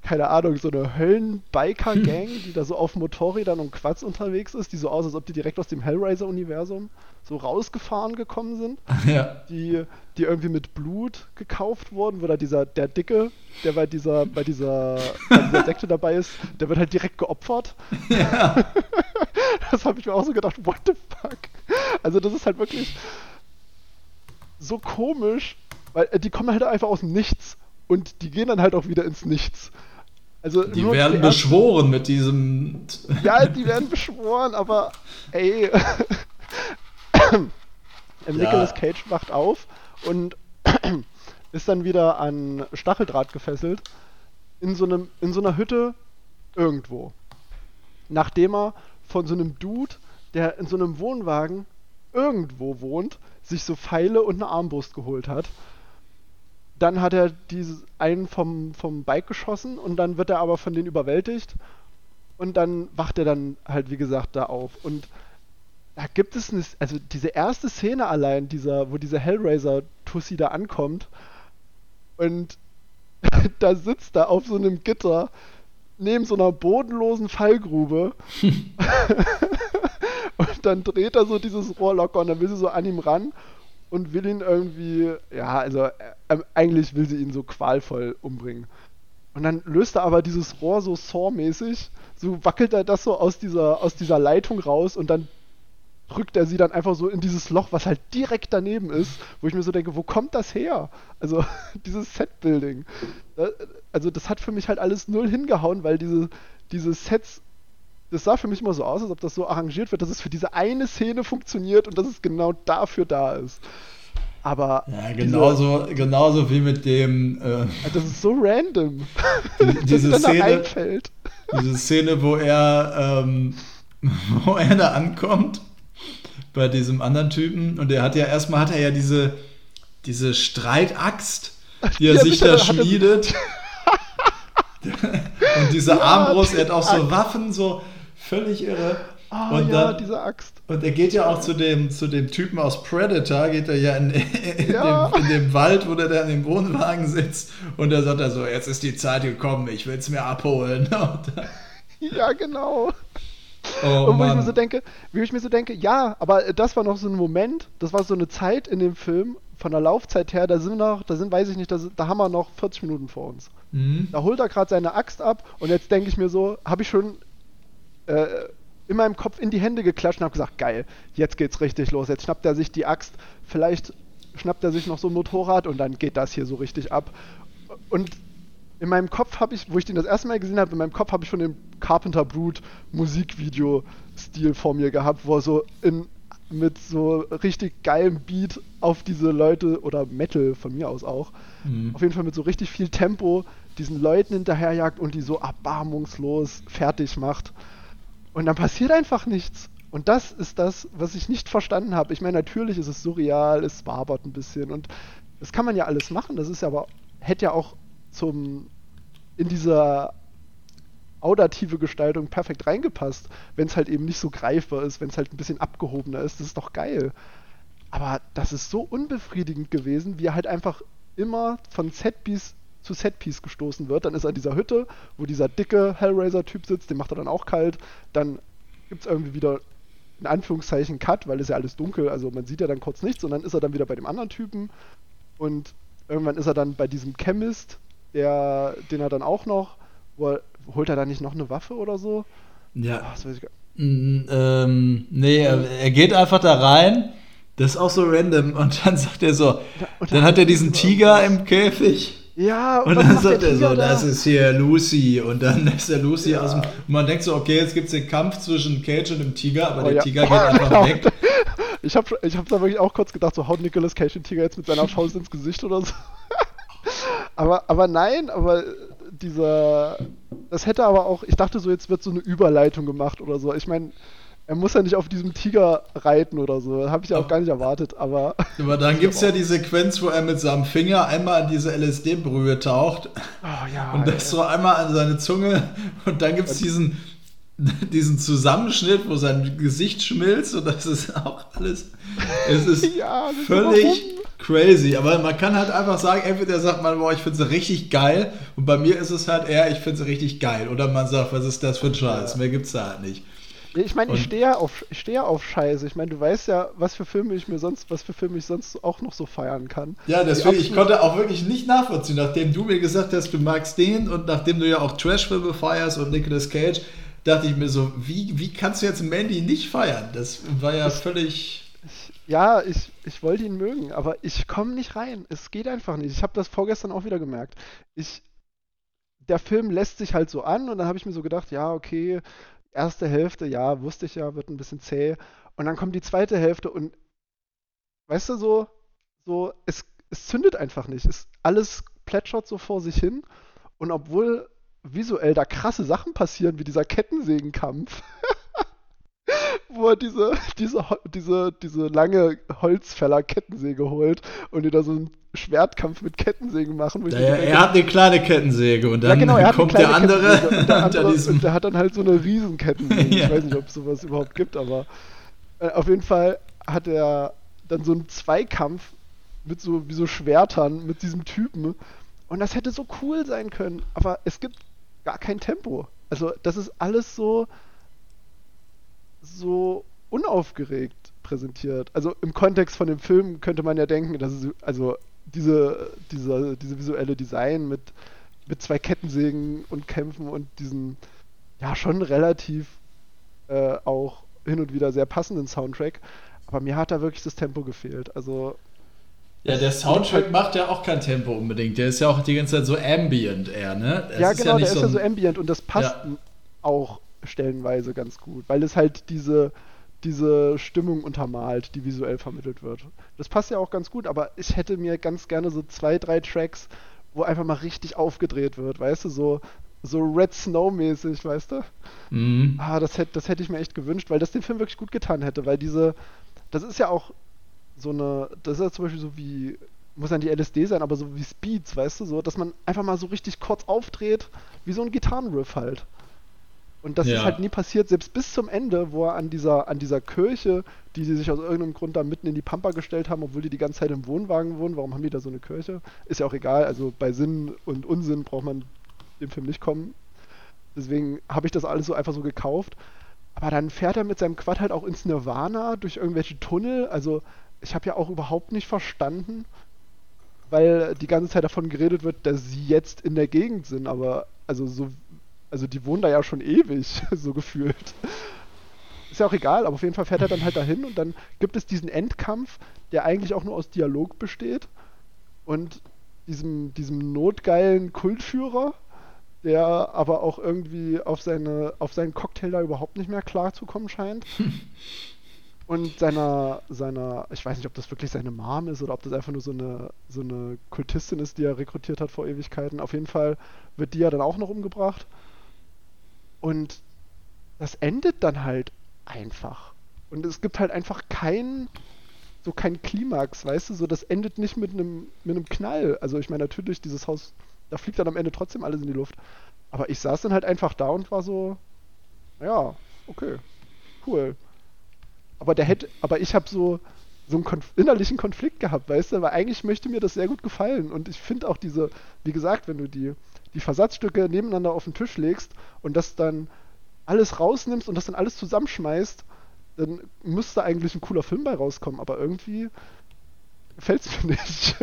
keine Ahnung, so eine Höllen-Biker-Gang, die da so auf Motorrädern und Quatsch unterwegs ist, die so aus, als ob die direkt aus dem Hellraiser-Universum so rausgefahren gekommen sind. Ja. Die, die irgendwie mit Blut gekauft wurden, wo da dieser, der Dicke, der bei dieser, bei dieser, bei dieser Sekte dabei ist, der wird halt direkt geopfert. Ja. Das habe ich mir auch so gedacht, what the fuck? Also das ist halt wirklich so komisch, weil äh, die kommen halt einfach aus dem Nichts und die gehen dann halt auch wieder ins Nichts. Also Die werden beschworen mit diesem. Ja, die werden beschworen, aber ey. Ähm, Ja. Nicolas Cage wacht auf und ist dann wieder an Stacheldraht gefesselt in so, einem, in so einer Hütte irgendwo. Nachdem er von so einem Dude, der in so einem Wohnwagen irgendwo wohnt, sich so Pfeile und eine Armbrust geholt hat. Dann hat er dieses einen vom, vom Bike geschossen und dann wird er aber von denen überwältigt und dann wacht er dann halt, wie gesagt, da auf. Und da gibt es eine, also diese erste Szene allein, dieser, wo diese Hellraiser-Tussi da ankommt und da sitzt er auf so einem Gitter neben so einer bodenlosen Fallgrube und dann dreht er so dieses Rohr locker und dann will sie so an ihm ran und will ihn irgendwie, ja, also äh, eigentlich will sie ihn so qualvoll umbringen. Und dann löst er aber dieses Rohr so Saw-mäßig, so wackelt er das so aus dieser, aus dieser Leitung raus und dann drückt er sie dann einfach so in dieses Loch, was halt direkt daneben ist, wo ich mir so denke, wo kommt das her? Also dieses Set-Building. Also das hat für mich halt alles null hingehauen, weil diese, diese Sets, das sah für mich immer so aus, als ob das so arrangiert wird, dass es für diese eine Szene funktioniert und dass es genau dafür da ist. Aber Ja, diese- genauso, genauso wie mit dem. Äh, das ist so random, die- dass diese es dann da Szene, reinfällt. diese Szene, wo er, ähm, wo er da ankommt bei diesem anderen Typen und der hat ja erstmal hat er ja diese, diese Streitaxt, die er Ja, sich da er- schmiedet. und diese Ja, Armbrust, er hat auch so Axt. Waffen, so völlig irre. Ah und ja, dann, diese Axt. und er geht ja auch zu dem, zu dem Typen aus Predator, geht er ja in, in, Ja. Dem, in dem Wald, wo der da in dem Wohnwagen sitzt. Und er sagt er so, jetzt ist die Zeit gekommen, ich will es mir abholen. Ja, genau. oh und wo ich mir so denke, wie ich mir so denke, ja, aber das war noch so ein Moment, das war so eine Zeit in dem Film, von der Laufzeit her, da sind noch, da sind, weiß ich nicht, da, sind- da haben wir noch 40 Minuten vor uns. Mhm. Da holt er gerade seine Axt ab und jetzt denke ich mir so, habe ich schon äh, in meinem Kopf in die Hände geklatscht und habe gesagt, geil, jetzt geht's richtig los. Jetzt schnappt er sich die Axt, vielleicht schnappt er sich noch so ein Motorrad und dann geht das hier so richtig ab. Und in meinem Kopf habe ich, wo ich den das erste Mal gesehen habe, in meinem Kopf habe ich schon den Carpenter Brute Musikvideo-Stil vor mir gehabt, wo er so in, mit so richtig geilem Beat auf diese Leute oder Metal von mir aus auch, Mhm. auf jeden Fall mit so richtig viel Tempo diesen Leuten hinterherjagt und die so erbarmungslos fertig macht. Und dann passiert einfach nichts. Und das ist das, was ich nicht verstanden habe. Ich meine, natürlich ist es surreal, es wabert ein bisschen und das kann man ja alles machen. Das ist ja aber, hätte ja auch zum, in dieser audative Gestaltung perfekt reingepasst, wenn es halt eben nicht so greifbar ist, wenn es halt ein bisschen abgehobener ist. Das ist doch geil. Aber das ist so unbefriedigend gewesen, wie er halt einfach immer von Setpiece zu Setpiece gestoßen wird. Dann ist er in dieser Hütte, wo dieser dicke Hellraiser-Typ sitzt, den macht er dann auch kalt. Dann gibt es irgendwie wieder in Anführungszeichen Cut, weil es ja alles dunkel, also man sieht ja dann kurz nichts und dann ist er dann wieder bei dem anderen Typen und irgendwann ist er dann bei diesem Chemist, der, den er dann auch noch, wo er, holt er da nicht noch eine Waffe oder so? Ja. Ah, das weiß ich gar Mm, ähm, nee, er, er geht einfach da rein. Das ist auch so random. Und dann sagt er so, dann dann hat er diesen er Tiger im Käfig. Ja, Und was dann sagt er so, da? das ist hier Lucy. Und dann ist der Lucy Ja. aus dem. Und man denkt so, okay, jetzt gibt es den Kampf zwischen Cage und dem Tiger, aber Oh, der ja. Tiger geht einfach weg. Ich habe ich hab da wirklich auch kurz gedacht, so haut Nicolas Cage den Tiger jetzt mit seiner Faust ins Gesicht oder so. aber, aber nein, aber dieser. Das hätte aber auch. Ich dachte so, jetzt wird so eine Überleitung gemacht oder so. Ich meine, er muss ja nicht auf diesem Tiger reiten oder so. Habe ich ja auch gar nicht erwartet, aber. Aber dann gibt es ja die Sequenz, wo er mit seinem Finger einmal an diese LSD-Brühe taucht Oh ja. und das so einmal an seine Zunge und dann gibt es diesen diesen Zusammenschnitt, wo sein Gesicht schmilzt und das ist auch alles. Es ist ja, völlig crazy. Aber man kann halt einfach sagen, entweder sagt man, boah, ich finde sie richtig geil. Und bei mir ist es halt eher, ich finde sie richtig geil. Oder man sagt, was ist das für ein Scheiß? Ja. Mehr gibt's da halt nicht. Ich meine, ich stehe auf, ich stehe auf Scheiße. Ich meine, du weißt ja, was für Filme ich mir sonst, was für Filme ich sonst auch noch so feiern kann. Ja, deswegen, ich konnte auch wirklich nicht nachvollziehen, nachdem du mir gesagt hast, du magst den und nachdem du ja auch Trash-Filme feierst und Nicolas Cage, dachte ich mir so, wie, wie kannst du jetzt Mandy nicht feiern? Das war ja ich, völlig. Ich, ja, ich, ich wollte ihn mögen, aber ich komme nicht rein. Es geht einfach nicht. Ich habe das vorgestern auch wieder gemerkt. Ich, der Film lässt sich halt so an und dann habe ich mir so gedacht, ja, okay, erste Hälfte, ja, wusste ich ja, wird ein bisschen zäh. Und dann kommt die zweite Hälfte und weißt du, so, so, es, es zündet einfach nicht. Es, alles plätschert so vor sich hin. Und obwohl visuell da krasse Sachen passieren, wie dieser Kettensägenkampf. wo er diese, diese, diese, diese lange Holzfäller-Kettensäge holt und die da so einen Schwertkampf mit Kettensägen machen. Ja, ja, er hat eine kleine Kettensäge und dann ja, genau, kommt der andere, und der andere und der hat dann halt so eine Riesenkettensäge. ja. Ich weiß nicht, ob es sowas überhaupt gibt, aber äh, auf jeden Fall hat er dann so einen Zweikampf mit so, wie so Schwertern mit diesem Typen. Und das hätte so cool sein können, aber es gibt gar kein Tempo. Also das ist alles so so unaufgeregt präsentiert. Also im Kontext von dem Film könnte man ja denken, dass es also diese, diese, diese visuelle Design mit, mit zwei Kettensägen und Kämpfen und diesen ja schon relativ äh, auch hin und wieder sehr passenden Soundtrack. Aber mir hat da wirklich das Tempo gefehlt. Also ja, der Soundtrack macht ja auch kein Tempo unbedingt. Der ist ja auch die ganze Zeit so ambient eher, ne? Das ja, genau, ja der ist ja so ambient und das passt ja. auch stellenweise ganz gut, weil es halt diese, diese Stimmung untermalt, die visuell vermittelt wird. Das passt ja auch ganz gut, aber ich hätte mir ganz gerne so zwei, drei Tracks, wo einfach mal richtig aufgedreht wird, weißt du, so, so Red Snow-mäßig, weißt du? Mhm. Ah, das hätte, das hätte ich mir echt gewünscht, weil das den Film wirklich gut getan hätte, weil diese, das ist ja auch so eine, das ist ja zum Beispiel so wie, muss dann die LSD sein, aber so wie Speeds, weißt du, so, dass man einfach mal so richtig kurz aufdreht, wie so ein Gitarrenriff halt. Und das ja. ist halt nie passiert, selbst bis zum Ende, wo er an dieser, an dieser Kirche, die sie sich aus irgendeinem Grund da mitten in die Pampa gestellt haben, obwohl die die ganze Zeit im Wohnwagen wohnen, warum haben die da so eine Kirche? Ist ja auch egal, also bei Sinn und Unsinn braucht man dem Film nicht kommen. Deswegen habe ich das alles so einfach so gekauft. Aber dann fährt er mit seinem Quad halt auch ins Nirvana durch irgendwelche Tunnel. Also ich habe ja auch überhaupt nicht verstanden, weil die ganze Zeit davon geredet wird, dass sie jetzt in der Gegend sind, aber also so, also die wohnen da ja schon ewig, so gefühlt. Ist ja auch egal, aber auf jeden Fall fährt er dann halt dahin und dann gibt es diesen Endkampf, der eigentlich auch nur aus Dialog besteht und diesem, diesem notgeilen Kultführer, der aber auch irgendwie auf seine, auf seinen Cocktail da überhaupt nicht mehr klar zu kommen scheint. und seiner, seiner, ich weiß nicht, ob das wirklich seine Mom ist oder ob das einfach nur so eine, so eine Kultistin ist, die er rekrutiert hat vor Ewigkeiten. Auf jeden Fall wird die ja dann auch noch umgebracht. Und das endet dann halt einfach. Und es gibt halt einfach kein, so kein Klimax, weißt du, so das endet nicht mit einem, mit einem Knall. Also ich meine, natürlich, dieses Haus, da fliegt dann am Ende trotzdem alles in die Luft. Aber ich saß dann halt einfach da und war so, ja, okay, cool aber der hätte, aber ich habe so, so einen Konf innerlichen Konflikt gehabt, weißt du, weil eigentlich möchte mir das sehr gut gefallen und ich finde auch diese, wie gesagt, wenn du die, die Versatzstücke nebeneinander auf den Tisch legst und das dann alles rausnimmst und das dann alles zusammenschmeißt, dann müsste eigentlich ein cooler Film bei rauskommen, aber irgendwie gefällt es mir nicht.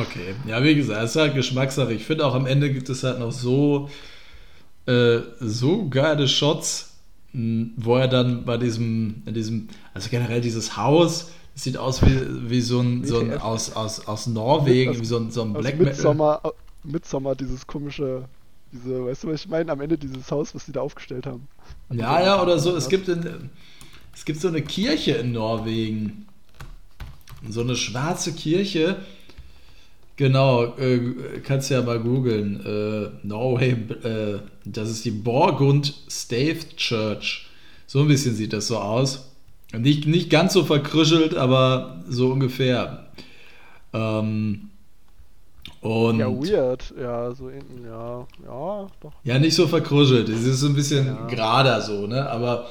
okay, ja, wie gesagt, es ist halt Geschmackssache. Ich finde auch am Ende gibt es halt noch so, äh, so geile Shots, wo er dann bei diesem, in diesem, also generell dieses Haus, sieht aus wie, wie so ein, so ein aus, aus, aus Norwegen, aus, wie so ein, so ein Black Metal. Midsommer, dieses komische, diese, weißt du, was ich meine? Am Ende dieses Haus, was die da aufgestellt haben. ja, ja, oder so, es gibt, in, es gibt so eine Kirche in Norwegen. So eine schwarze Kirche, Genau, äh, kannst ja mal googeln. Äh, Norway, äh, das ist die Borgund Stave Church. So ein bisschen sieht das so aus. Nicht, nicht ganz so verkrüschelt, aber so ungefähr. Ähm, Und ja, weird. Ja, so hinten, ja, ja, doch. Ja, nicht so verkruschelt. Es ist so ein bisschen ja. gerader so, ne? Aber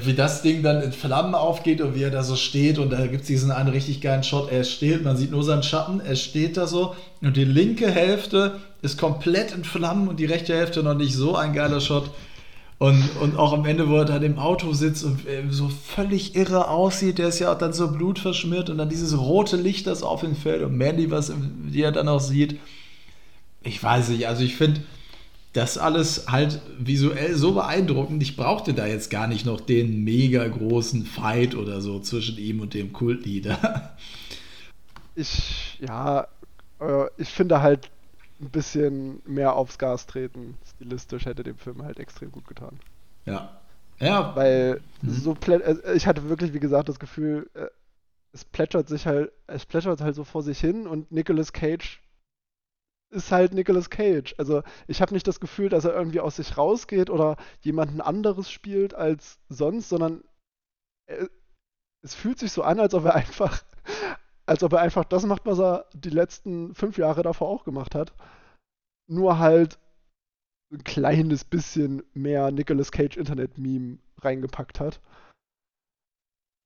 wie das Ding dann in Flammen aufgeht und wie er da so steht und da gibt es diesen einen richtig geilen Shot. Er steht, man sieht nur seinen Schatten, er steht da so und die linke Hälfte ist komplett in Flammen und die rechte Hälfte noch nicht so ein geiler Shot. Und, und auch am Ende, wo er da im Auto sitzt und so völlig irre aussieht, der ist ja auch dann so blutverschmiert und dann dieses rote Licht, das auf ihn fällt und Mandy, was die er dann auch sieht. Ich weiß nicht, also ich finde das alles halt visuell so beeindruckend. Ich brauchte da jetzt gar nicht noch den mega großen Fight oder so zwischen ihm und dem Kultleader. Ich, ja, äh, ich finde halt ein bisschen mehr aufs Gas treten, stilistisch hätte dem Film halt extrem gut getan. Ja. Ja. Weil mhm. so äh, ich hatte wirklich, wie gesagt, das Gefühl, äh, es plätschert sich halt, es plätschert halt so vor sich hin und Nicolas Cage ist halt Nicolas Cage. Also ich habe nicht das Gefühl, dass er irgendwie aus sich rausgeht oder jemanden anderes spielt als sonst, sondern er, es fühlt sich so an, als ob er einfach als ob er einfach das macht, was er die letzten fünf Jahre davor auch gemacht hat. Nur halt ein kleines bisschen mehr Nicolas Cage Internet-Meme reingepackt hat.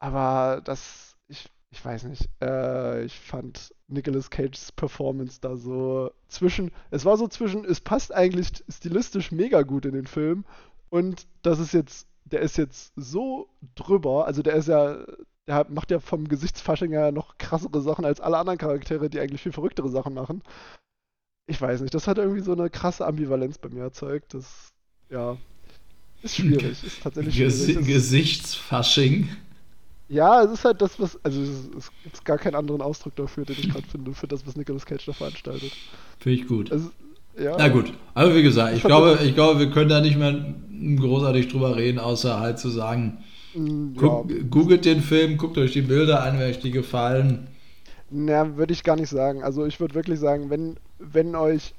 Aber das, ich, ich weiß nicht. Äh, ich fand Nicolas Cages Performance da so zwischen. Es war so zwischen, es passt eigentlich stilistisch mega gut in den Film. Und das ist jetzt, der ist jetzt so drüber. Also der ist ja der macht ja vom Gesichtsfasching ja noch krassere Sachen als alle anderen Charaktere, die eigentlich viel verrücktere Sachen machen. Ich weiß nicht, das hat irgendwie so eine krasse Ambivalenz bei mir erzeugt. Das, ja, ist schwierig. Ist tatsächlich schwierig. Gesichtsfasching. Ja, es ist halt das, was. Also, es, gibt gar keinen anderen Ausdruck dafür, den ich gerade finde, für das, was Nicolas Cage da veranstaltet. Finde ich gut. Also, ja. Na gut, aber wie gesagt, ich glaube, ich glaube, wir können da nicht mehr großartig drüber reden, außer halt zu sagen, Guck, ja. Googelt den Film, guckt euch die Bilder an, wenn euch die gefallen. Na, würde ich gar nicht sagen. Also ich würde wirklich sagen, wenn, wenn euch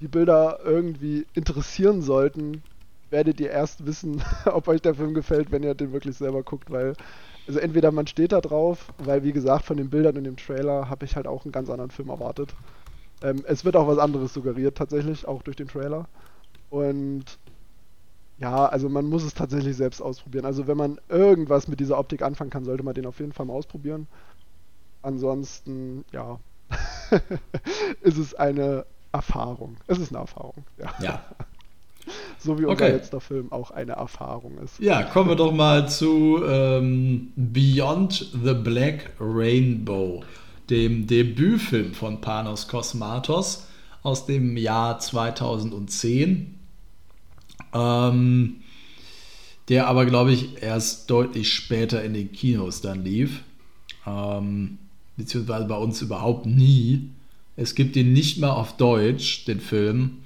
die Bilder irgendwie interessieren sollten, werdet ihr erst wissen, ob euch der Film gefällt, wenn ihr den wirklich selber guckt, weil also entweder man steht da drauf, weil wie gesagt von den Bildern in dem Trailer habe ich halt auch einen ganz anderen Film erwartet. Ähm, es wird auch was anderes suggeriert tatsächlich, auch durch den Trailer. Und ja, also man muss es tatsächlich selbst ausprobieren. Also wenn man irgendwas mit dieser Optik anfangen kann, sollte man den auf jeden Fall mal ausprobieren. Ansonsten, ja, ist es eine Erfahrung. Es ist eine Erfahrung, ja. ja. So wie unser okay. letzter Film auch eine Erfahrung ist. Ja, kommen wir doch mal zu ähm, Beyond the Black Rainbow, dem Debütfilm von Panos Kosmatos aus dem Jahr 2010 ähm, der aber, glaube ich, erst deutlich später in den Kinos dann lief. Ähm, beziehungsweise bei uns überhaupt nie. Es gibt ihn nicht mal auf Deutsch, den Film.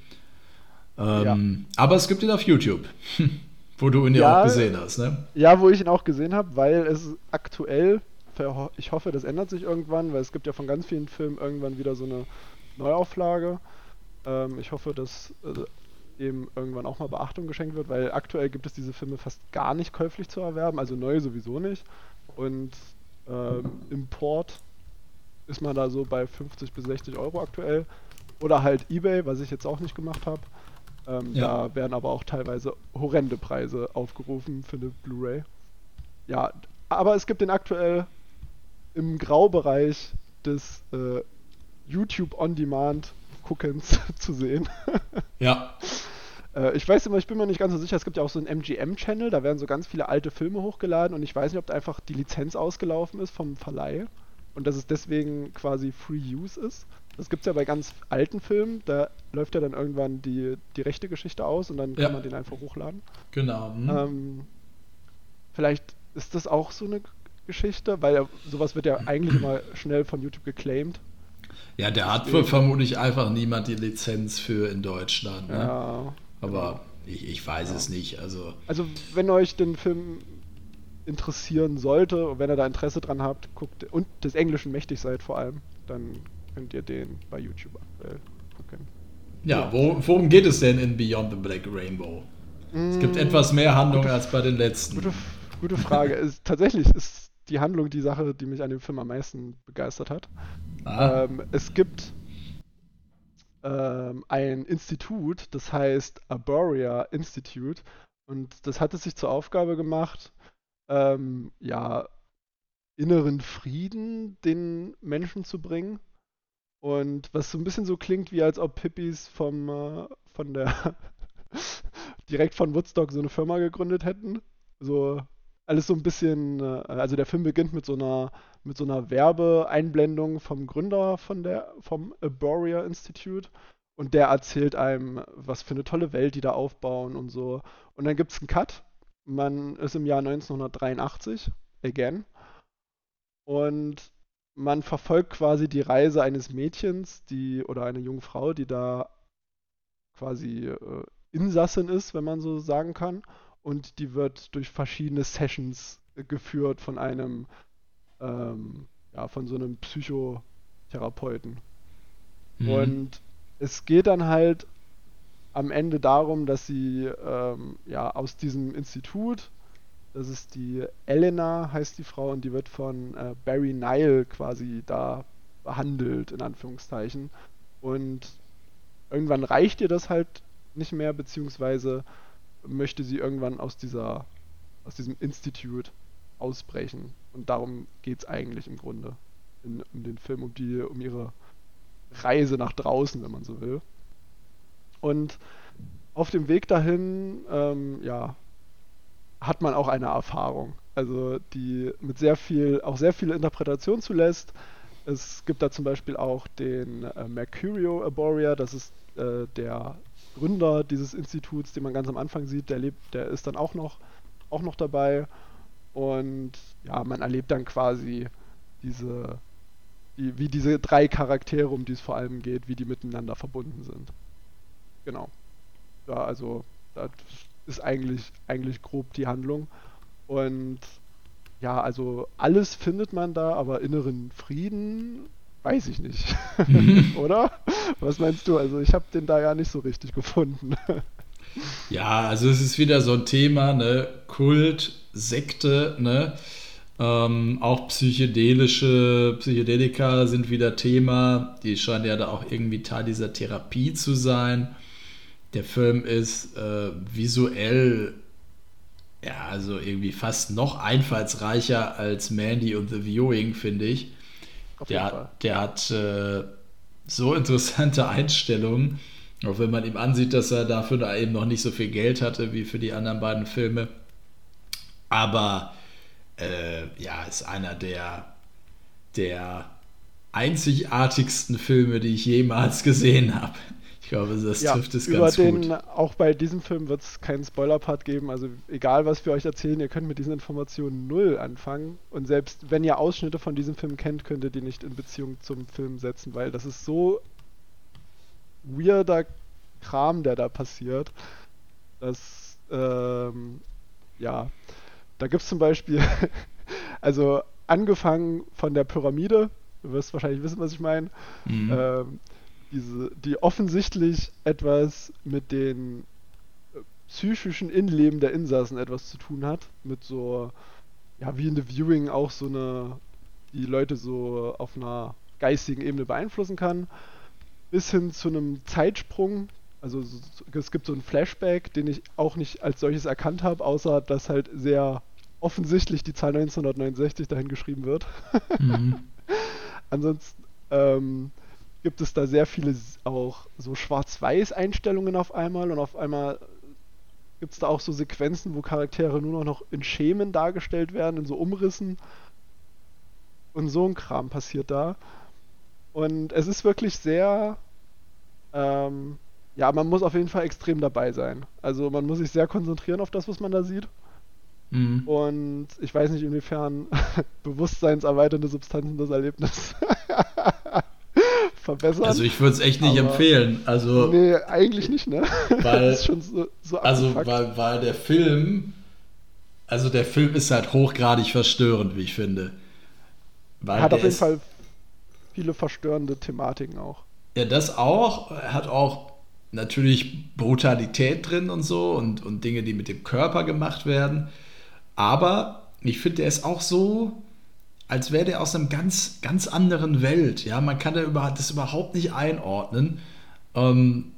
Ähm, ja. Aber es gibt ihn auf YouTube, wo du ihn ja, ja, auch gesehen hast, ne? Ja, wo ich ihn auch gesehen habe, weil es aktuell, ich hoffe, das ändert sich irgendwann, weil es gibt ja von ganz vielen Filmen irgendwann wieder so eine Neuauflage. Ähm, ich hoffe, dass äh, dem irgendwann auch mal Beachtung geschenkt wird, weil aktuell gibt es diese Filme fast gar nicht käuflich zu erwerben, also neu sowieso nicht. Und ähm, Import ist man da so bei 50 bis 60 Euro aktuell. Oder halt eBay, was ich jetzt auch nicht gemacht habe. Ähm, ja. Da werden aber auch teilweise horrende Preise aufgerufen für eine Blu-ray. Ja, aber es gibt den aktuell im Graubereich des äh, YouTube On Demand Guckens zu sehen. ja. Äh, ich weiß immer, ich bin mir nicht ganz so sicher, es gibt ja auch so einen MGM-Channel, da werden so ganz viele alte Filme hochgeladen und ich weiß nicht, ob da einfach die Lizenz ausgelaufen ist vom Verleih und dass es deswegen quasi Free Use ist. Das gibt es ja bei ganz alten Filmen, da läuft ja dann irgendwann die, die rechte Geschichte aus und dann kann ja. man den einfach hochladen. Genau. Hm. Ähm, vielleicht ist das auch so eine Geschichte, weil sowas wird ja eigentlich immer schnell von YouTube geclaimed. Ja, der hat vermutlich einfach niemand die Lizenz für in Deutschland. Ne? Ja. Aber ich, ich weiß ja. es nicht. Also, also, wenn euch den Film interessieren sollte und wenn ihr da Interesse dran habt, guckt und des Englischen mächtig seid vor allem, dann könnt ihr den bei YouTube aktuell gucken. Ja, wo, worum geht es denn in Beyond the Black Rainbow? Mm, es gibt mm, etwas mehr Handlung gute, als bei den letzten. Gute, gute Frage. ist, tatsächlich ist die Handlung die Sache, die mich an dem Film am meisten begeistert hat. Ah. Ähm, es gibt ähm, ein Institut, das heißt Arborea Institute. Und das hat es sich zur Aufgabe gemacht, ähm, ja, inneren Frieden den Menschen zu bringen. Und was so ein bisschen so klingt, wie als ob Hippies vom, äh, von der, direkt von Woodstock so eine Firma gegründet hätten. So alles so ein bisschen, äh, also der Film beginnt mit so einer, mit so einer Werbeeinblendung vom Gründer von der, vom Arborea Institute. Und der erzählt einem, was für eine tolle Welt die da aufbauen und so. Und dann gibt es einen Cut. Man ist im Jahr 1983, again. Und man verfolgt quasi die Reise eines Mädchens, die oder einer jungen Frau, die da quasi äh, Insassin ist, wenn man so sagen kann. Und die wird durch verschiedene Sessions geführt von einem, ähm, ja, von so einem Psychotherapeuten. Mhm. Und es geht dann halt am Ende darum, dass sie ähm, ja aus diesem Institut das ist die Elena, heißt die Frau, und die wird von äh, Barry Nile quasi da behandelt, in Anführungszeichen. Und irgendwann reicht ihr das halt nicht mehr, beziehungsweise möchte sie irgendwann aus dieser, aus diesem Institut ausbrechen. Und darum geht es eigentlich im Grunde in, um den Film, um die, um ihre Reise nach draußen, wenn man so will. Und auf dem Weg dahin, ähm, ja, hat man auch eine Erfahrung. Also die mit sehr viel, auch sehr viele Interpretationen zulässt. Es gibt da zum Beispiel auch den äh, Mercurio Arborea, das ist äh, der Gründer dieses Instituts, den man ganz am Anfang sieht, der lebt, der ist dann auch noch, auch noch dabei. Und ja, man erlebt dann quasi diese, die, wie diese drei Charaktere, um die es vor allem geht, wie die miteinander verbunden sind. Genau. Ja, also das ist eigentlich, eigentlich grob die Handlung. Und ja, also alles findet man da, aber inneren Frieden weiß ich nicht. Oder? Was meinst du? Also ich habe den da ja nicht so richtig gefunden. ja, also es ist wieder so ein Thema, ne? Kult, Sekte, ne? Ähm, auch psychedelische Psychedelika sind wieder Thema. Die scheinen ja da auch irgendwie Teil dieser Therapie zu sein. Der Film ist äh, visuell ja, also irgendwie fast noch einfallsreicher als Mandy und The Viewing, finde ich. Der, der, hat äh, so interessante Einstellungen, auch wenn man ihm ansieht, dass er dafür da eben noch nicht so viel Geld hatte wie für die anderen beiden Filme. Aber äh, ja, ist einer der, der einzigartigsten Filme, die ich jemals gesehen habe. Ich glaube, das ja, trifft es ganz den, gut. Auch bei diesem Film wird es keinen Spoiler-Part geben. Also egal, was wir euch erzählen, ihr könnt mit diesen Informationen null anfangen. Und selbst wenn ihr Ausschnitte von diesem Film kennt, könnt ihr die nicht in Beziehung zum Film setzen, weil das ist so weirder Kram, der da passiert. dass, ähm, ja, da gibt es zum Beispiel, also angefangen von der Pyramide, du wirst wahrscheinlich wissen, was ich meine. Mhm. Ähm, diese, die offensichtlich etwas mit den äh, psychischen Innenleben der Insassen etwas zu tun hat. Mit so, ja, wie in The Viewing auch so eine, die Leute so auf einer geistigen Ebene beeinflussen kann. Bis hin zu einem Zeitsprung. Also es gibt so einen Flashback, den ich auch nicht als solches erkannt habe, außer dass halt sehr offensichtlich die Zahl 1969 dahin geschrieben wird. Mhm. Ansonsten ähm, gibt es da sehr viele auch so Schwarz-Weiß-Einstellungen auf einmal und auf einmal gibt es da auch so Sequenzen, wo Charaktere nur noch in Schemen dargestellt werden, in so Umrissen. Und so ein Kram passiert da. Und es ist wirklich sehr. Ähm, ja, man muss auf jeden Fall extrem dabei sein. Also man muss sich sehr konzentrieren auf das, was man da sieht. Mhm. Und ich weiß nicht, inwiefern bewusstseinserweiternde Substanzen das Erlebnis verbessern. Also ich würde es echt nicht empfehlen. Also, nee, eigentlich nicht, ne? Weil, das ist schon so, so also weil, weil der Film, also der Film ist halt hochgradig verstörend, wie ich finde. Weil hat auf jeden ist, Fall viele verstörende Thematiken auch. Ja, das auch. Er hat auch natürlich Brutalität drin und so und, und Dinge, die mit dem Körper gemacht werden. Aber ich finde, er ist auch so als wäre der aus einer ganz, ganz anderen Welt. Ja, man kann das überhaupt nicht einordnen. Ähm,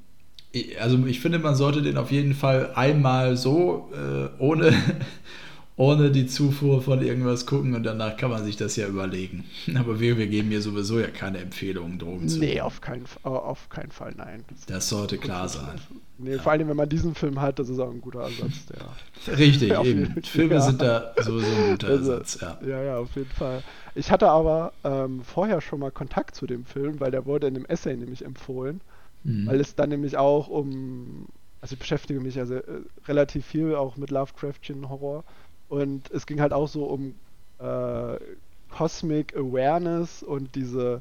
also ich finde, man sollte den auf jeden Fall einmal so äh, ohne, ohne die Zufuhr von irgendwas gucken und danach kann man sich das ja überlegen. Aber wir, wir geben hier sowieso ja keine Empfehlungen, Drogen zu Nee, auf keinen, auf keinen Fall, nein. Das, das sollte klar sein. Nee, ja. vor allem, wenn man diesen Film hat, das ist auch ein guter Ersatz. Der Richtig, eben. Filme ja. sind da sowieso ein guter also, Ersatz, ja. Ja, ja, auf jeden Fall. Ich hatte aber ähm, vorher schon mal Kontakt zu dem Film, weil der wurde in dem Essay nämlich empfohlen. Mhm. Weil es dann nämlich auch um, also ich beschäftige mich ja sehr, äh, relativ viel auch mit Lovecraftian Horror und es ging halt auch so um äh, Cosmic Awareness und diese,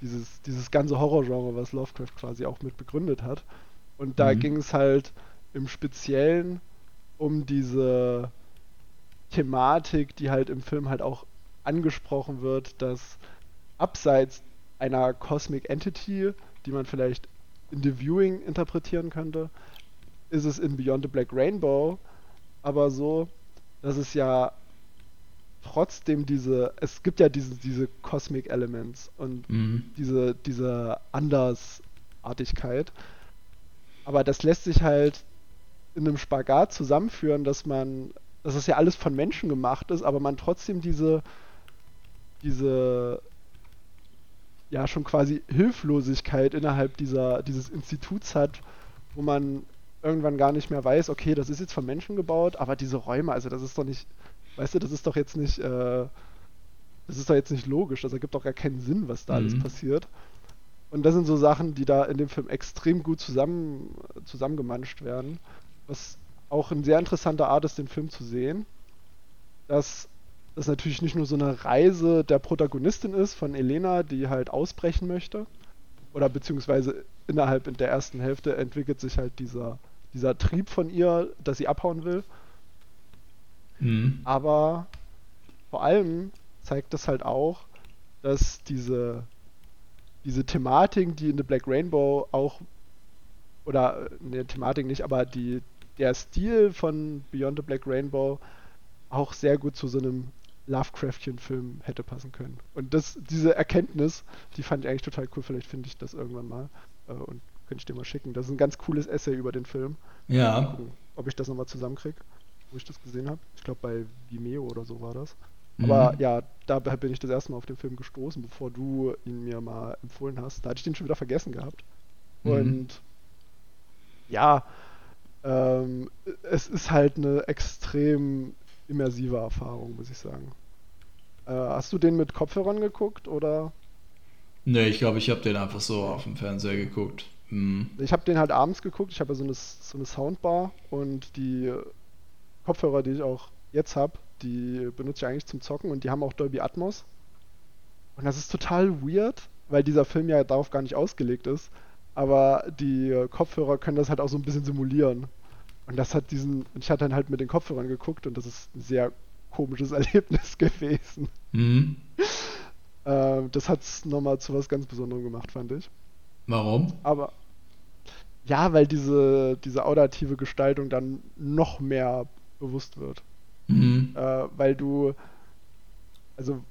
dieses, dieses ganze Horrorgenre, was Lovecraft quasi auch mit begründet hat. Und da mhm. ging es halt im Speziellen um diese Thematik, die halt im Film halt auch angesprochen wird, dass abseits einer Cosmic Entity, die man vielleicht in The Viewing interpretieren könnte, ist es in Beyond the Black Rainbow aber so, dass es ja trotzdem diese, es gibt ja diese, diese Cosmic Elements und mhm. diese, diese Andersartigkeit. Aber das lässt sich halt in einem Spagat zusammenführen, dass man, dass das ja alles von Menschen gemacht ist, aber man trotzdem diese, diese ja schon quasi Hilflosigkeit innerhalb dieser, dieses Instituts hat, wo man irgendwann gar nicht mehr weiß, okay, das ist jetzt von Menschen gebaut, aber diese Räume, also das ist doch nicht, weißt du, das ist doch jetzt nicht, äh, das ist doch jetzt nicht logisch, das ergibt doch gar keinen Sinn, was da mhm. alles passiert. Und das sind so Sachen, die da in dem Film extrem gut zusammen, zusammengemanscht werden, was auch eine sehr interessante Art ist, den Film zu sehen. Dass das natürlich nicht nur so eine Reise der Protagonistin ist von Elena, die halt ausbrechen möchte. Oder beziehungsweise innerhalb der ersten Hälfte entwickelt sich halt dieser, dieser Trieb von ihr, dass sie abhauen will. Mhm. Aber vor allem zeigt das halt auch, dass diese, diese Thematik, die in The Black Rainbow auch, oder ne, Thematik nicht, aber die, der Stil von Beyond the Black Rainbow auch sehr gut zu so einem Lovecraftian-Film hätte passen können. Und das, diese Erkenntnis, die fand ich eigentlich total cool. Vielleicht finde ich das irgendwann mal äh, und könnte ich dir mal schicken. Das ist ein ganz cooles Essay über den Film. Ja. Gucken, ob ich das nochmal zusammenkriege, wo ich das gesehen habe. Ich glaube, bei Vimeo oder so war das. Mhm. Aber ja, da bin ich das erste Mal auf den Film gestoßen, bevor du ihn mir mal empfohlen hast. Da hatte ich den schon wieder vergessen gehabt. Mhm. Und ja, ähm, es ist halt eine extrem immersive Erfahrung, muss ich sagen. Äh, hast du den mit Kopfhörern geguckt oder? Nee, ich glaube, ich habe den einfach so auf dem Fernseher geguckt. Mhm. Ich habe den halt abends geguckt. Ich habe ja so eine, so eine Soundbar und die Kopfhörer, die ich auch jetzt habe, die benutze ich eigentlich zum Zocken und die haben auch Dolby Atmos. Und das ist total weird, weil dieser Film ja darauf gar nicht ausgelegt ist. Aber die Kopfhörer können das halt auch so ein bisschen simulieren. Und das hat diesen, ich hatte dann halt mit den Kopfhörern geguckt und das ist ein sehr komisches Erlebnis gewesen. Mhm. äh, das hat es nochmal zu was ganz Besonderem gemacht, fand ich. Warum? Aber ja, weil diese, diese auditive Gestaltung dann noch mehr bewusst wird. Mhm. Äh, weil du, also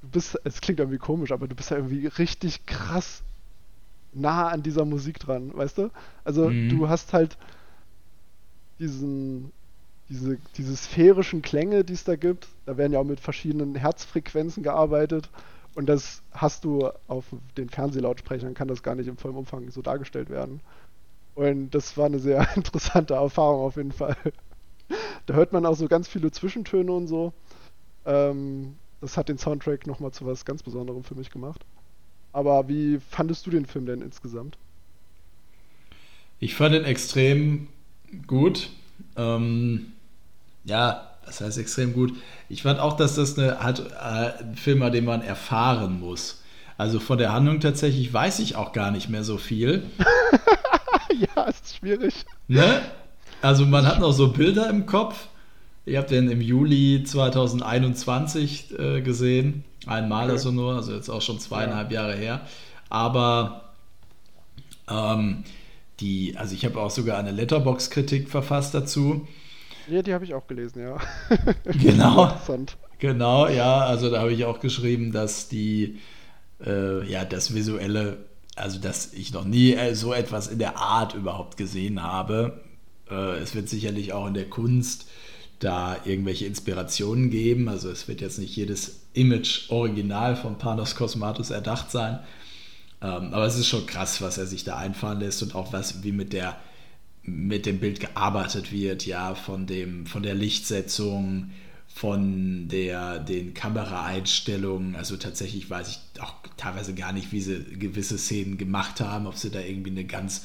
du bist, es klingt irgendwie komisch, aber du bist ja irgendwie richtig krass nah an dieser Musik dran, weißt du? Also mhm. du hast halt diesen, diese, diese sphärischen Klänge, die es da gibt. Da werden ja auch mit verschiedenen Herzfrequenzen gearbeitet. Und das hast du auf den Fernsehlautsprechern, kann das gar nicht im vollen Umfang so dargestellt werden. Und das war eine sehr interessante Erfahrung auf jeden Fall. Da hört man auch so ganz viele Zwischentöne und so. Ähm, das hat den Soundtrack nochmal zu was ganz Besonderem für mich gemacht. Aber wie fandest du den Film denn insgesamt? Ich fand ihn extrem gut. Ähm, ja, das heißt extrem gut. Ich fand auch, dass das eine, halt, äh, ein Film war, den man erfahren muss. Also von der Handlung tatsächlich weiß ich auch gar nicht mehr so viel. ja, es ist schwierig. Ne? Also man hat noch so Bilder im Kopf. Ich habe den im Juli 2021 äh, gesehen. Einmal okay. also nur, also jetzt auch schon zweieinhalb ja. Jahre her. Aber ähm, die, also ich habe auch sogar eine Letterbox-Kritik verfasst dazu. Ja, die habe ich auch gelesen, ja. Genau. genau, ja, also da habe ich auch geschrieben, dass die, äh, ja, das Visuelle also dass ich noch nie äh, so etwas in der Art überhaupt gesehen habe. Äh, es wird sicherlich auch in der Kunst da irgendwelche Inspirationen geben. Also es wird jetzt nicht jedes Image original von Panos Cosmatos erdacht sein. Ähm, aber es ist schon krass, was er sich da einfallen lässt und auch was, wie mit der mit dem Bild gearbeitet wird, ja, von dem, von der Lichtsetzung, von der, den Kameraeinstellungen. Also tatsächlich weiß ich auch teilweise gar nicht, wie sie gewisse Szenen gemacht haben, ob sie da irgendwie eine ganz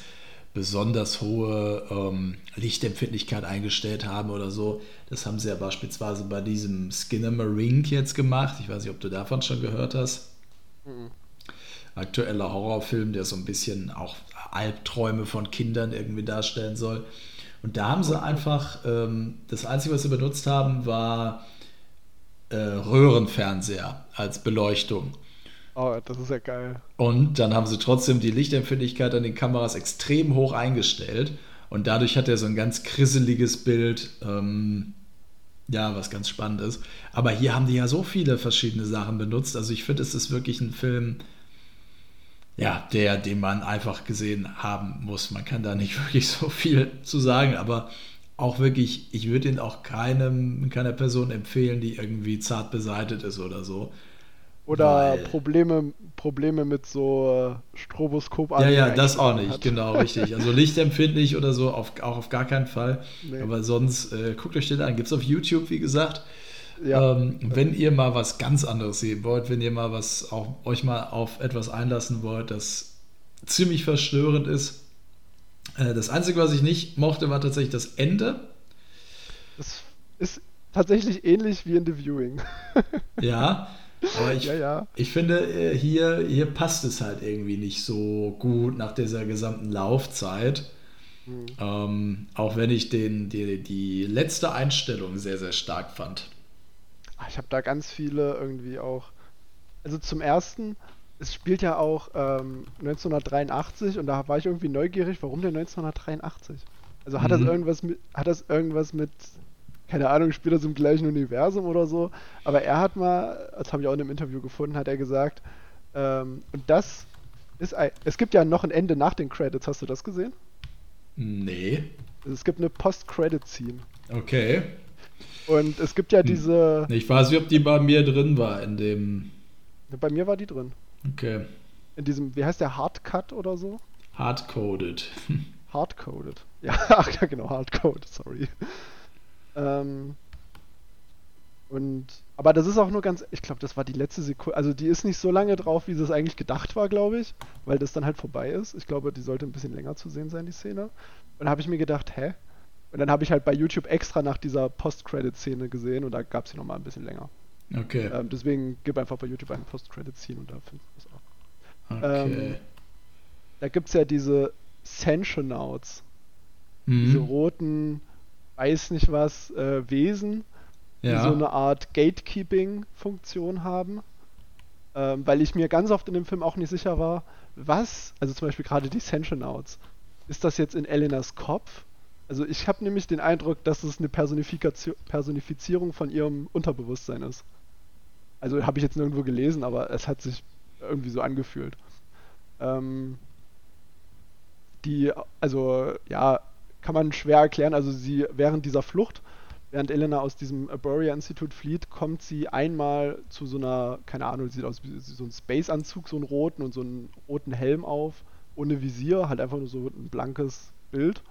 besonders hohe ähm, Lichtempfindlichkeit eingestellt haben oder so. Das haben sie ja beispielsweise bei diesem Skinner Marink jetzt gemacht. Ich weiß nicht, ob du davon schon gehört hast. Mhm. Aktueller Horrorfilm, der so ein bisschen auch Albträume von Kindern irgendwie darstellen soll. Und da haben sie einfach, ähm, das Einzige, was sie benutzt haben, war äh, Röhrenfernseher als Beleuchtung. Oh, das ist ja geil. Und dann haben sie trotzdem die Lichtempfindlichkeit an den Kameras extrem hoch eingestellt. Und dadurch hat er so ein ganz krisseliges Bild. Ähm, ja, was ganz spannend ist. Aber hier haben die ja so viele verschiedene Sachen benutzt. Also ich finde, es ist wirklich ein Film, ja, der, den man einfach gesehen haben muss. Man kann da nicht wirklich so viel zu sagen, aber auch wirklich, ich würde ihn auch keinem, keiner Person empfehlen, die irgendwie zart beseitet ist oder so. Oder Weil, Probleme, Probleme mit so äh, Stroboskop Ja, ja, das auch nicht, hat. genau, richtig. Also lichtempfindlich oder so, auf, auch auf gar keinen Fall. Nee. Aber sonst, äh, guckt euch den an. Gibt es auf YouTube, wie gesagt. Ja. Ähm, wenn ihr mal was ganz anderes sehen wollt, wenn ihr mal was auch, euch mal auf etwas einlassen wollt, das ziemlich verstörend ist. Äh, das Einzige, was ich nicht mochte, war tatsächlich das Ende. Das ist tatsächlich ähnlich wie in The Viewing. ja, aber ich, ja, ja. ich finde, äh, hier, hier passt es halt irgendwie nicht so gut nach dieser gesamten Laufzeit. Mhm. Ähm, auch wenn ich den, die, die letzte Einstellung sehr, sehr stark fand. Ah, ich habe da ganz viele irgendwie auch. Also zum ersten, es spielt ja auch ähm, 1983 und da war ich irgendwie neugierig, warum denn 1983? Also hat mhm. das irgendwas mit, hat das irgendwas mit, keine Ahnung, spielt das im gleichen Universum oder so? Aber er hat mal, das habe ich auch in einem Interview gefunden, hat er gesagt, ähm, und das ist, ein, es gibt ja noch ein Ende nach den Credits, hast du das gesehen? Nee. Also es gibt eine Post-Credit-Scene. Okay. Und es gibt ja hm. diese. Ich weiß nicht, ob die bei mir drin war in dem. Bei mir war die drin. Okay. In diesem, wie heißt der, Hardcut oder so? Hardcoded. Hardcoded. Ja, ach ja, genau, Hardcoded, sorry. Ähm, und, aber das ist auch nur ganz, ich glaube, das war die letzte Sekunde, also die ist nicht so lange drauf, wie es eigentlich gedacht war, glaube ich, weil das dann halt vorbei ist. Ich glaube, die sollte ein bisschen länger zu sehen sein, die Szene. Und da habe ich mir gedacht, hä? Und dann habe ich halt bei YouTube extra nach dieser Post-Credit-Szene gesehen und da gab es sie nochmal ein bisschen länger. Okay. Ähm, deswegen gib einfach bei YouTube eine Post-Credit-Szene und da findest du das auch. Okay. Ähm, da gibt es ja diese Sensionauts. Mhm. Diese roten, weiß nicht was, äh, Wesen, ja. die so eine Art Gatekeeping-Funktion haben. Ähm, weil ich mir ganz oft in dem Film auch nicht sicher war, was, also zum Beispiel gerade die Sensionauts, ist das jetzt in Elenas Kopf also ich habe nämlich den Eindruck, dass es eine Personifizierung von ihrem Unterbewusstsein ist. Also habe ich jetzt nirgendwo gelesen, aber es hat sich irgendwie so angefühlt. Ähm, die, also ja, kann man schwer erklären. Also sie während dieser Flucht, während Elena aus diesem Aburia Institut flieht, kommt sie einmal zu so einer, keine Ahnung, sieht aus wie so ein Space-Anzug, so einen roten und so einen roten Helm auf, ohne Visier, halt einfach nur so ein blankes Bild.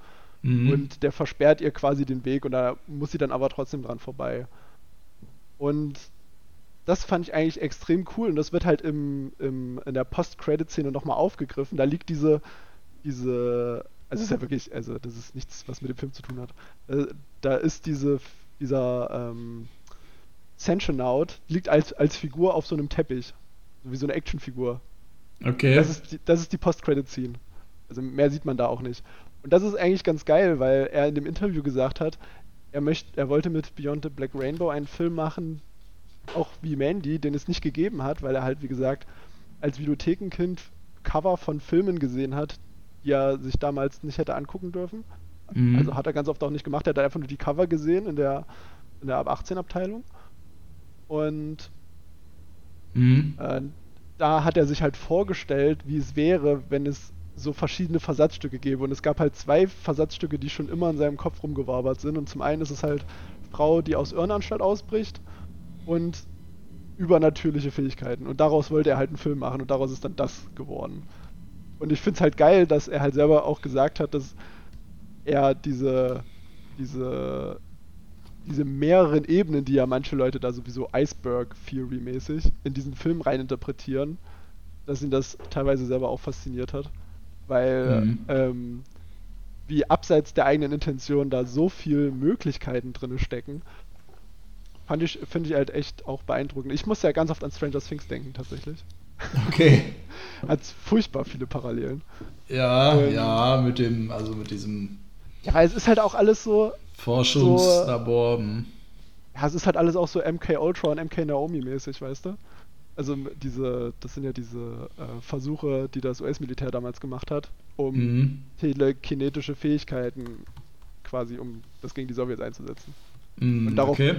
Mhm. Und der versperrt ihr quasi den Weg und da muss sie dann aber trotzdem dran vorbei. Und das fand ich eigentlich extrem cool und das wird halt im, im, in der Post-Credit-Szene nochmal aufgegriffen. Da liegt diese, diese, also es ist ja wirklich, also das ist nichts, was mit dem Film zu tun hat. Äh, da ist diese, dieser ähm, Sentient liegt als, als Figur auf so einem Teppich. So wie so eine Actionfigur. Okay. Das ist die, das ist die Post-Credit-Scene. Also mehr sieht man da auch nicht. Und das ist eigentlich ganz geil, weil er in dem Interview gesagt hat, er, möcht, er wollte mit Beyond the Black Rainbow einen Film machen, auch wie Mandy, den es nicht gegeben hat, weil er halt, wie gesagt, als Videothekenkind Cover von Filmen gesehen hat, die er sich damals nicht hätte angucken dürfen. Mhm. Also hat er ganz oft auch nicht gemacht, er hat einfach nur die Cover gesehen in der, in der Ab 18 Abteilung. Und mhm. äh, da hat er sich halt vorgestellt, wie es wäre, wenn es so verschiedene Versatzstücke gäbe. Und es gab halt zwei Versatzstücke, die schon immer in seinem Kopf rumgewabert sind. Und zum einen ist es halt Frau, die aus Irrenanstalt ausbricht und übernatürliche Fähigkeiten. Und daraus wollte er halt einen Film machen und daraus ist dann das geworden. Und ich finde es halt geil, dass er halt selber auch gesagt hat, dass er diese, diese, diese mehreren Ebenen, die ja manche Leute da sowieso Iceberg Theory mäßig in diesen Film reininterpretieren, dass ihn das teilweise selber auch fasziniert hat. Weil mhm. ähm, wie abseits der eigenen Intention da so viele Möglichkeiten drin stecken, fand ich, finde ich halt echt auch beeindruckend. Ich muss ja ganz oft an Stranger Things denken, tatsächlich. Okay. Hat furchtbar viele Parallelen. Ja, ähm, ja, mit dem, also mit diesem. Ja, es ist halt auch alles so. Forschungslabor. So, hm. ja, es ist halt alles auch so MK Ultra und MK Naomi mäßig, weißt du? Also diese, das sind ja diese äh, Versuche, die das US-Militär damals gemacht hat, um mhm. telekinetische Fähigkeiten quasi, um das gegen die Sowjets einzusetzen. Mhm, und darauf, okay.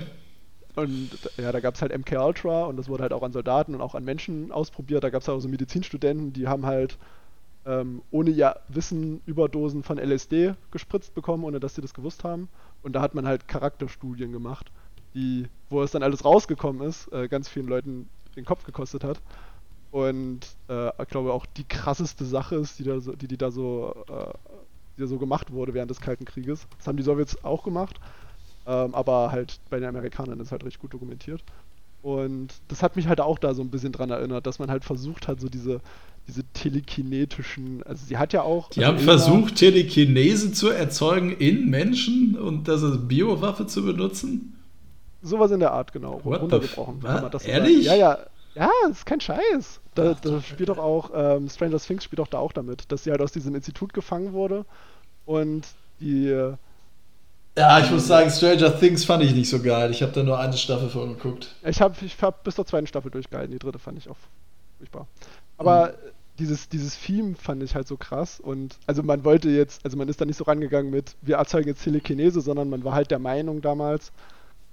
Und ja, da gab es halt MK Ultra und das wurde halt auch an Soldaten und auch an Menschen ausprobiert. Da gab es auch so Medizinstudenten, die haben halt ähm, ohne ja Wissen Überdosen von LSD gespritzt bekommen, ohne dass sie das gewusst haben. Und da hat man halt Charakterstudien gemacht, die, wo es dann alles rausgekommen ist, äh, ganz vielen Leuten den Kopf gekostet hat. Und äh, ich glaube auch die krasseste Sache ist, die, da so, die, die da so, äh, die da so gemacht wurde während des Kalten Krieges. Das haben die Sowjets auch gemacht. Ähm, aber halt bei den Amerikanern ist halt recht gut dokumentiert. Und das hat mich halt auch da so ein bisschen dran erinnert, dass man halt versucht hat, so diese, diese telekinetischen, also sie hat ja auch. Die also haben versucht, Telekinese zu erzeugen in Menschen und das als Biowaffe zu benutzen? Sowas in der Art, genau. What runtergebrochen. Ehrlich? Ja, ja. Ja, das ist kein Scheiß. Da, da spielt doch auch, ähm, Stranger Things spielt doch da auch damit, dass sie halt aus diesem Institut gefangen wurde und die ja, ich muss sagen, Stranger Things fand ich nicht so geil. Ich habe da nur eine Staffel von geguckt. Ich habe ich hab bis zur zweiten Staffel durchgehalten. Die dritte fand ich auch furchtbar. Aber mhm. dieses, dieses Theme fand ich halt so krass. Und also man wollte jetzt, also man ist da nicht so rangegangen mit, wir erzeugen jetzt Telekinese, sondern man war halt der Meinung damals,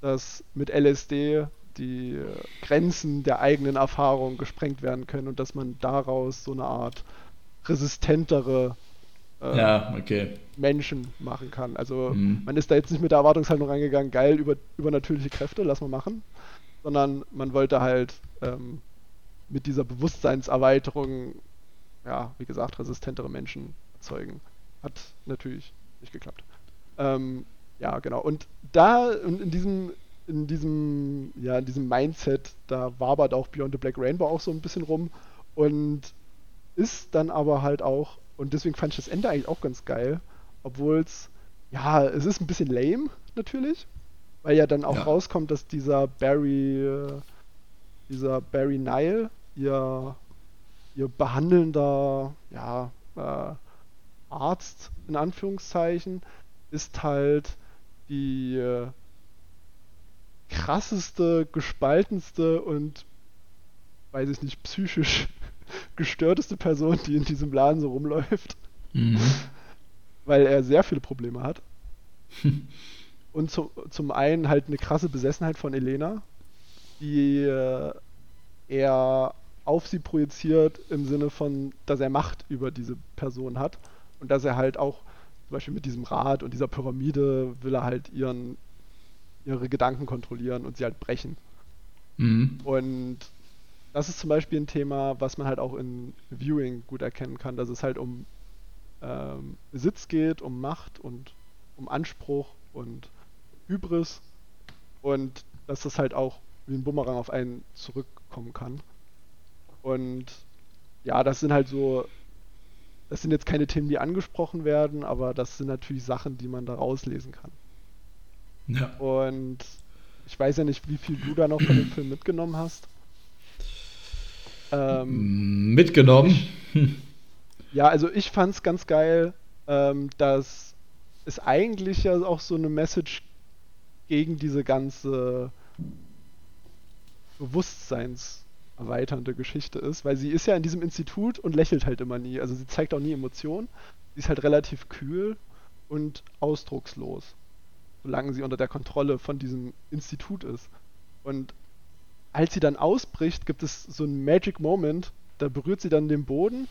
dass mit LSD die Grenzen der eigenen Erfahrung gesprengt werden können und dass man daraus so eine Art resistentere äh, ja, okay. Menschen machen kann. Also mhm. man ist da jetzt nicht mit der Erwartungshaltung reingegangen, geil, über, übernatürliche Kräfte, lass mal machen, sondern man wollte halt ähm, mit dieser Bewusstseinserweiterung, ja, wie gesagt, resistentere Menschen erzeugen. Hat natürlich nicht geklappt. Ähm, ja, genau. Und da, in diesem, in diesem, ja, in diesem Mindset, da wabert auch Beyond the Black Rainbow auch so ein bisschen rum und ist dann aber halt auch und deswegen fand ich das Ende eigentlich auch ganz geil. Obwohl es, ja, es ist ein bisschen lame, natürlich. Weil ja dann auch ja. rauskommt, dass dieser Barry, äh, dieser Barry Nile, ihr, ihr behandelnder, ja, äh, Arzt, in Anführungszeichen, ist halt die äh, krasseste, gespaltenste und weiß ich nicht, psychisch gestörteste Person, die in diesem Laden so rumläuft. Mhm. Weil er sehr viele Probleme hat. Und zu, zum einen halt eine krasse Besessenheit von Elena, die äh, er auf sie projiziert im Sinne von, dass er Macht über diese Person hat und dass er halt auch zum Beispiel mit diesem Rad und dieser Pyramide will er halt ihren ihre Gedanken kontrollieren und sie halt brechen. Mhm. Und das ist zum Beispiel ein Thema, was man halt auch in Viewing gut erkennen kann, dass es halt um ähm, Besitz geht, um Macht und um Anspruch und Hybris und dass das halt auch wie ein Bumerang auf einen zurückkommen kann. Und ja, das sind halt so, das sind jetzt keine Themen, die angesprochen werden, aber das sind natürlich Sachen, die man da rauslesen kann. Ja. Und ich weiß ja nicht, wie viel du da noch von dem Film mitgenommen hast. Ähm, Mitgenommen. ja, also ich fand es ganz geil, ähm, dass es eigentlich ja auch so eine Message gegen diese ganze bewusstseinserweiternde Geschichte ist, weil sie ist ja in diesem Institut und lächelt halt immer nie. Also sie zeigt auch nie Emotionen. Sie ist halt relativ kühl und ausdruckslos, solange sie unter der Kontrolle von diesem Institut ist. Und als sie dann ausbricht, gibt es so einen Magic Moment, da berührt sie dann den Boden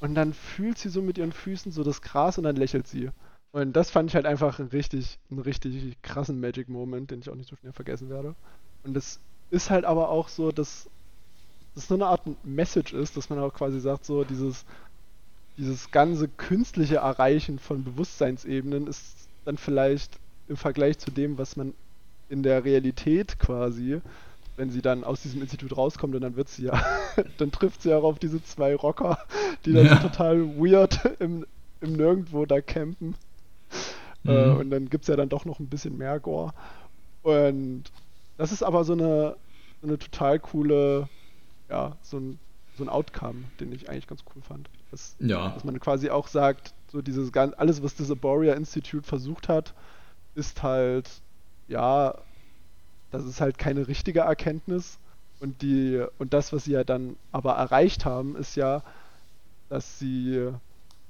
und dann fühlt sie so mit ihren Füßen so das Gras und dann lächelt sie. Und das fand ich halt einfach einen richtig, einen richtig krassen Magic Moment, den ich auch nicht so schnell vergessen werde. Und das ist halt aber auch so, dass das nur eine Art Message ist, dass man auch quasi sagt, so dieses, dieses ganze künstliche Erreichen von Bewusstseinsebenen ist dann vielleicht im Vergleich zu dem, was man in der Realität quasi, wenn sie dann aus diesem Institut rauskommt und dann wird sie ja, dann trifft sie auch auf diese zwei Rocker, die dann ja. total weird im, im Nirgendwo da campen. Äh, mhm. Äh, und dann gibt es ja dann doch noch ein bisschen mehr Gore. Und das ist aber so eine, so eine total coole, ja, so ein, so ein Outcome, den ich eigentlich ganz cool fand. Dass, ja. dass man quasi auch sagt, so dieses alles, was das Aboria Institute versucht hat, ist halt, ja, das ist halt keine richtige Erkenntnis. Und die, und das, was sie ja dann aber erreicht haben, ist ja, dass sie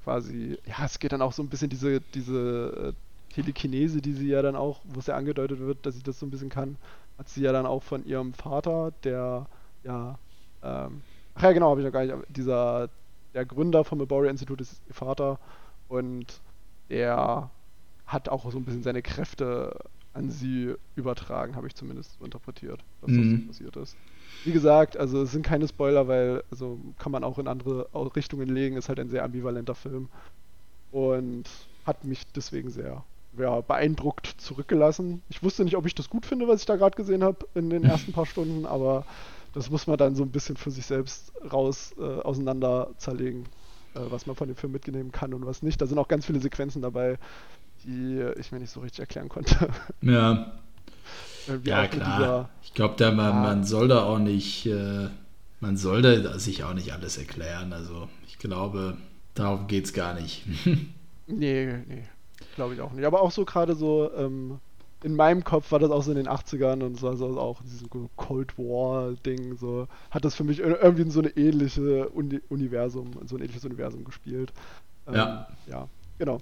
quasi, ja, es geht dann auch so ein bisschen diese, diese äh, Telekinese, die sie ja dann auch, wo es ja angedeutet wird, dass sie das so ein bisschen kann, hat sie ja dann auch von ihrem Vater, der ja, ähm, ach ja, genau, habe ich noch gar nicht, dieser, der Gründer vom Aboria Institut ist ihr Vater und der hat auch so ein bisschen seine Kräfte an sie übertragen, habe ich zumindest so interpretiert, dass mhm. das so passiert ist. Wie gesagt, also es sind keine Spoiler, weil also kann man auch in andere Richtungen legen, ist halt ein sehr ambivalenter Film und hat mich deswegen sehr ja, beeindruckt zurückgelassen. Ich wusste nicht, ob ich das gut finde, was ich da gerade gesehen habe in den ersten paar Stunden, aber das muss man dann so ein bisschen für sich selbst raus äh, auseinander zerlegen, äh, was man von dem Film mitnehmen kann und was nicht. Da sind auch ganz viele Sequenzen dabei, die ich mir nicht so richtig erklären konnte. Ja. ja, klar. Dieser, ich glaube, man, ja. man soll da auch nicht, äh, man soll da sich auch nicht alles erklären. Also ich glaube, darum geht es gar nicht. nee, nee. Glaube ich auch nicht. Aber auch so gerade so, ähm, in meinem Kopf war das auch so in den 80ern und so, also auch dieses Cold War-Ding, so hat das für mich irgendwie in so eine ähnliche Uni Universum, so ein ähnliches Universum gespielt. Ähm, ja. Ja, genau.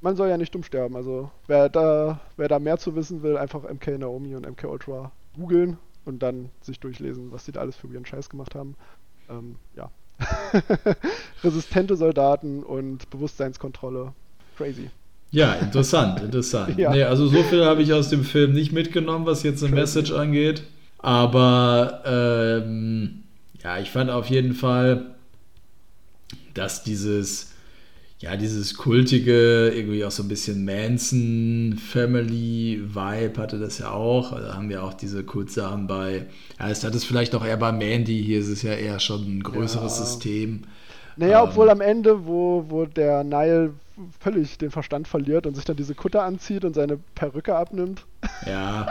Man soll ja nicht dumm sterben, also wer da, wer da mehr zu wissen will, einfach MK Naomi und MK Ultra googeln und dann sich durchlesen, was die da alles für ihren Scheiß gemacht haben. Ähm, ja. Resistente Soldaten und Bewusstseinskontrolle. Crazy. Ja, interessant, interessant. ja. Nee, also so viel habe ich aus dem Film nicht mitgenommen, was jetzt eine Message angeht. Aber ähm, ja, ich fand auf jeden Fall, dass dieses, ja, dieses kultige, irgendwie auch so ein bisschen Manson-Family-Vibe hatte das ja auch. Also haben wir auch diese Kultsachen bei, ja, es hat es vielleicht auch eher bei Mandy, hier ist es ja eher schon ein größeres ja. System. Naja, ähm, obwohl am Ende, wo, wo der Nile völlig den Verstand verliert und sich dann diese Kutte anzieht und seine Perücke abnimmt. Ja.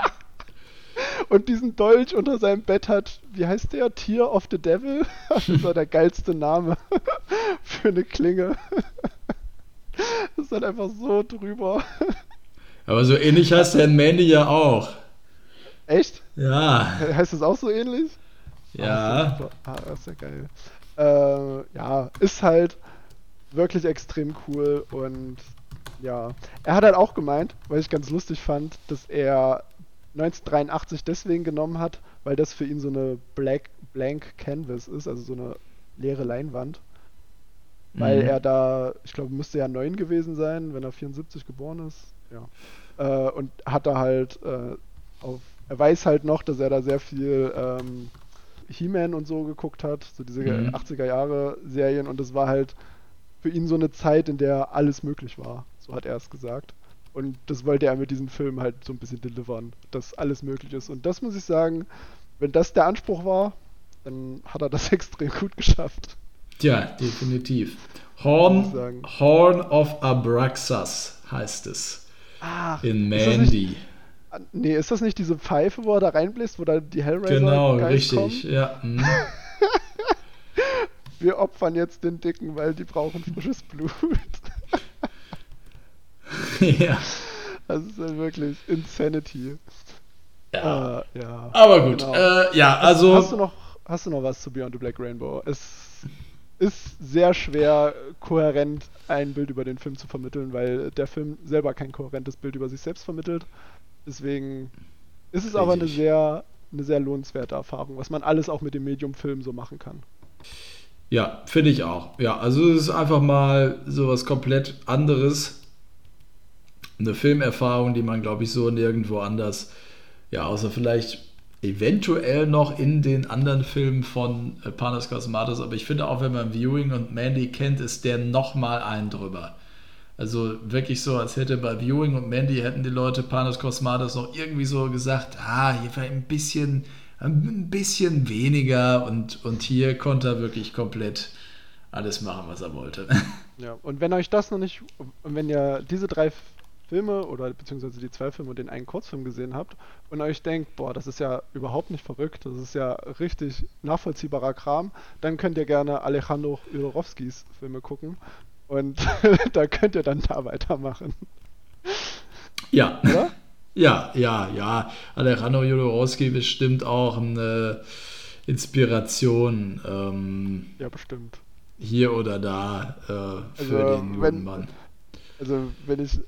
und diesen Dolch unter seinem Bett hat, wie heißt der? Tear of the Devil? Das war der geilste Name für eine Klinge. Das ist halt einfach so drüber. Aber so ähnlich heißt der in Mandy ja auch. Echt? Ja. Heißt das auch so ähnlich? Ja. Oh, ah, das ist ja geil. Äh, ja, ist halt wirklich extrem cool und ja, er hat halt auch gemeint, weil ich ganz lustig fand, dass er 1983 deswegen genommen hat, weil das für ihn so eine Black, Blank Canvas ist, also so eine leere Leinwand. Weil mhm. er da, ich glaube, müsste ja neun gewesen sein, wenn er 74 geboren ist. Ja. Äh, und hat da halt äh, auf, er weiß halt noch, dass er da sehr viel ähm, He-Man und so geguckt hat, so diese mhm. 80er Jahre Serien und das war halt für ihn so eine Zeit, in der alles möglich war. So hat er es gesagt. Und das wollte er mit diesem Film halt so ein bisschen delivern, dass alles möglich ist. Und das muss ich sagen, wenn das der Anspruch war, dann hat er das extrem gut geschafft. Ja, definitiv. Horn, Horn of Abraxas heißt es. Ach, in Mandy. Nee, ist das nicht diese Pfeife, wo er da reinbläst, wo da die Hellraiser Genau, richtig, kommen? ja. Mhm. wir opfern jetzt den Dicken, weil die brauchen frisches Blut. ja. Das ist ja wirklich Insanity. Ja. Äh, ja. Aber gut, genau. äh, ja, also. Hast, du noch, hast du noch was zu Beyond the Black Rainbow? Es ist sehr schwer, kohärent ein Bild über den Film zu vermitteln, weil der Film selber kein kohärentes Bild über sich selbst vermittelt. Deswegen ist es Richtig. aber eine sehr, eine sehr lohnenswerte Erfahrung, was man alles auch mit dem Medium Film so machen kann. Ja, finde ich auch. Ja, also es ist einfach mal so was komplett anderes. Eine Filmerfahrung, die man, glaube ich, so nirgendwo anders, ja, außer vielleicht eventuell noch in den anderen Filmen von äh, Panos Cosmatos, aber ich finde auch, wenn man Viewing und Mandy kennt, ist der nochmal einen drüber. Also wirklich so, als hätte bei Viewing und Mandy hätten die Leute Panos Cosmatos noch irgendwie so gesagt, ah, hier war ein bisschen, ein bisschen weniger und, und hier konnte er wirklich komplett alles machen, was er wollte. Ja, und wenn euch das noch nicht, wenn ihr diese drei Filme oder beziehungsweise die zwei Filme und den einen Kurzfilm gesehen habt und euch denkt, boah, das ist ja überhaupt nicht verrückt, das ist ja richtig nachvollziehbarer Kram, dann könnt ihr gerne Alejandro Jodorowskis Filme gucken und da könnt ihr dann da weitermachen. Ja. Oder? Ja, ja, ja. Alejandro Jodorowsky bestimmt auch eine Inspiration. Ähm, ja, bestimmt. Hier oder da äh, für also, den guten Mann. Also, wenn ich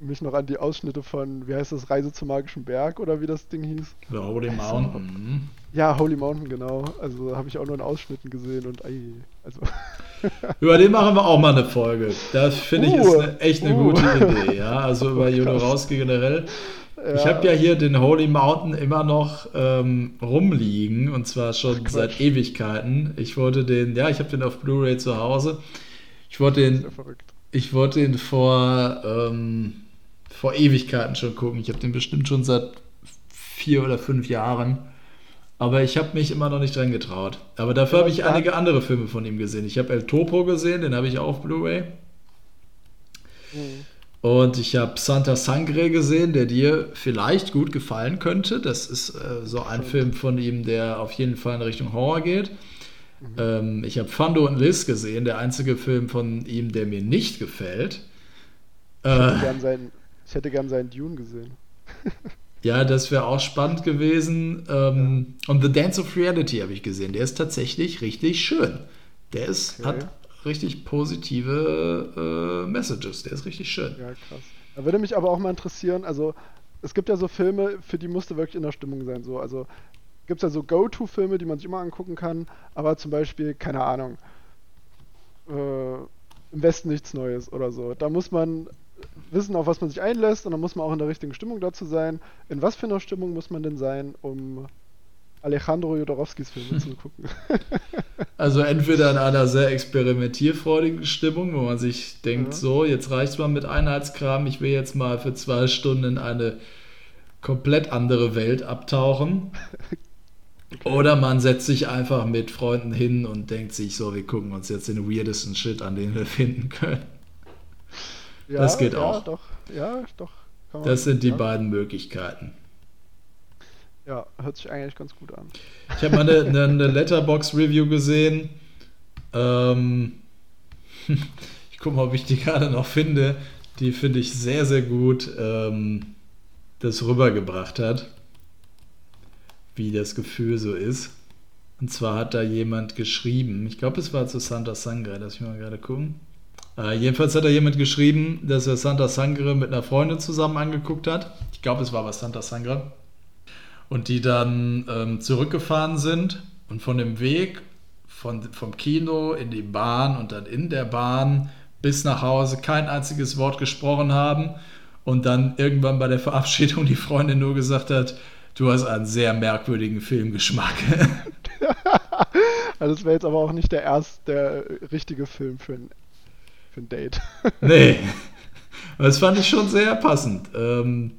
mich noch an die Ausschnitte von, wie heißt das, Reise zum magischen Berg oder wie das Ding hieß? The Holy Mountain. Ja, Holy Mountain, genau. Also habe ich auch nur in Ausschnitten gesehen und ei, also. über den machen wir auch mal eine Folge. Das finde ich uh, ist eine, echt eine uh. gute Idee, ja. Also über oh, Jodorowsky generell. Ja. Ich habe ja hier den Holy Mountain immer noch ähm, rumliegen und zwar schon Ach, seit Ewigkeiten. Ich wollte den, ja, ich habe den auf Blu-ray zu Hause. Ich wollte den, ich wollte den vor ähm, vor Ewigkeiten schon gucken. Ich habe den bestimmt schon seit vier oder fünf Jahren. Aber ich habe mich immer noch nicht dran getraut. Aber dafür ja, habe ich einige andere Filme von ihm gesehen. Ich habe El Topo gesehen, den habe ich auch auf Blu-ray. Mhm. Und ich habe Santa Sangre gesehen, der dir vielleicht gut gefallen könnte. Das ist äh, so ein Film von ihm, der auf jeden Fall in Richtung Horror geht. Mhm. Ähm, ich habe Fando und Liz gesehen, der einzige Film von ihm, der mir nicht gefällt. Äh, gern seinen ich hätte gern seinen Dune gesehen. ja, das wäre auch spannend gewesen. Ähm, ja. Und The Dance of Reality habe ich gesehen. Der ist tatsächlich richtig schön. Der ist, okay. hat richtig positive äh, Messages. Der ist richtig schön. Ja, krass. Da würde mich aber auch mal interessieren, also es gibt ja so Filme, für die musste wirklich in der Stimmung sein. So. Also gibt es ja so Go-To-Filme, die man sich immer angucken kann, aber zum Beispiel, keine Ahnung, äh, im Westen nichts Neues oder so. Da muss man wissen, auf was man sich einlässt und dann muss man auch in der richtigen Stimmung dazu sein. In was für einer Stimmung muss man denn sein, um Alejandro Jodorowskis Filme zu gucken? Also entweder in einer sehr experimentierfreudigen Stimmung, wo man sich denkt, ja. so, jetzt reicht's mal mit Einheitskram, ich will jetzt mal für zwei Stunden in eine komplett andere Welt abtauchen. Okay. Oder man setzt sich einfach mit Freunden hin und denkt sich so, wir gucken uns jetzt den weirdesten Shit an, den wir finden können. Ja, das geht ja, auch. Doch, ja, doch. das sind die beiden Möglichkeiten. Ja, hört sich eigentlich ganz gut an. Ich habe mal eine, eine Letterbox-Review gesehen. Ähm, ich gucke mal, ob ich die gerade noch finde. Die finde ich sehr, sehr gut ähm, das rübergebracht hat, wie das Gefühl so ist. Und zwar hat da jemand geschrieben, ich glaube, es war zu Santa Sangre, lass ich mal gerade gucken. Äh, jedenfalls hat da jemand geschrieben, dass er Santa Sangre mit einer Freundin zusammen angeguckt hat. Ich glaube, es war bei Santa Sangre. Und die dann ähm, zurückgefahren sind und von dem Weg von, vom Kino in die Bahn und dann in der Bahn bis nach Hause kein einziges Wort gesprochen haben und dann irgendwann bei der Verabschiedung die Freundin nur gesagt hat, du hast einen sehr merkwürdigen Filmgeschmack. also das wäre jetzt aber auch nicht der erste, der richtige Film für einen für ein Date. nee. Das fand ich schon sehr passend. Ähm,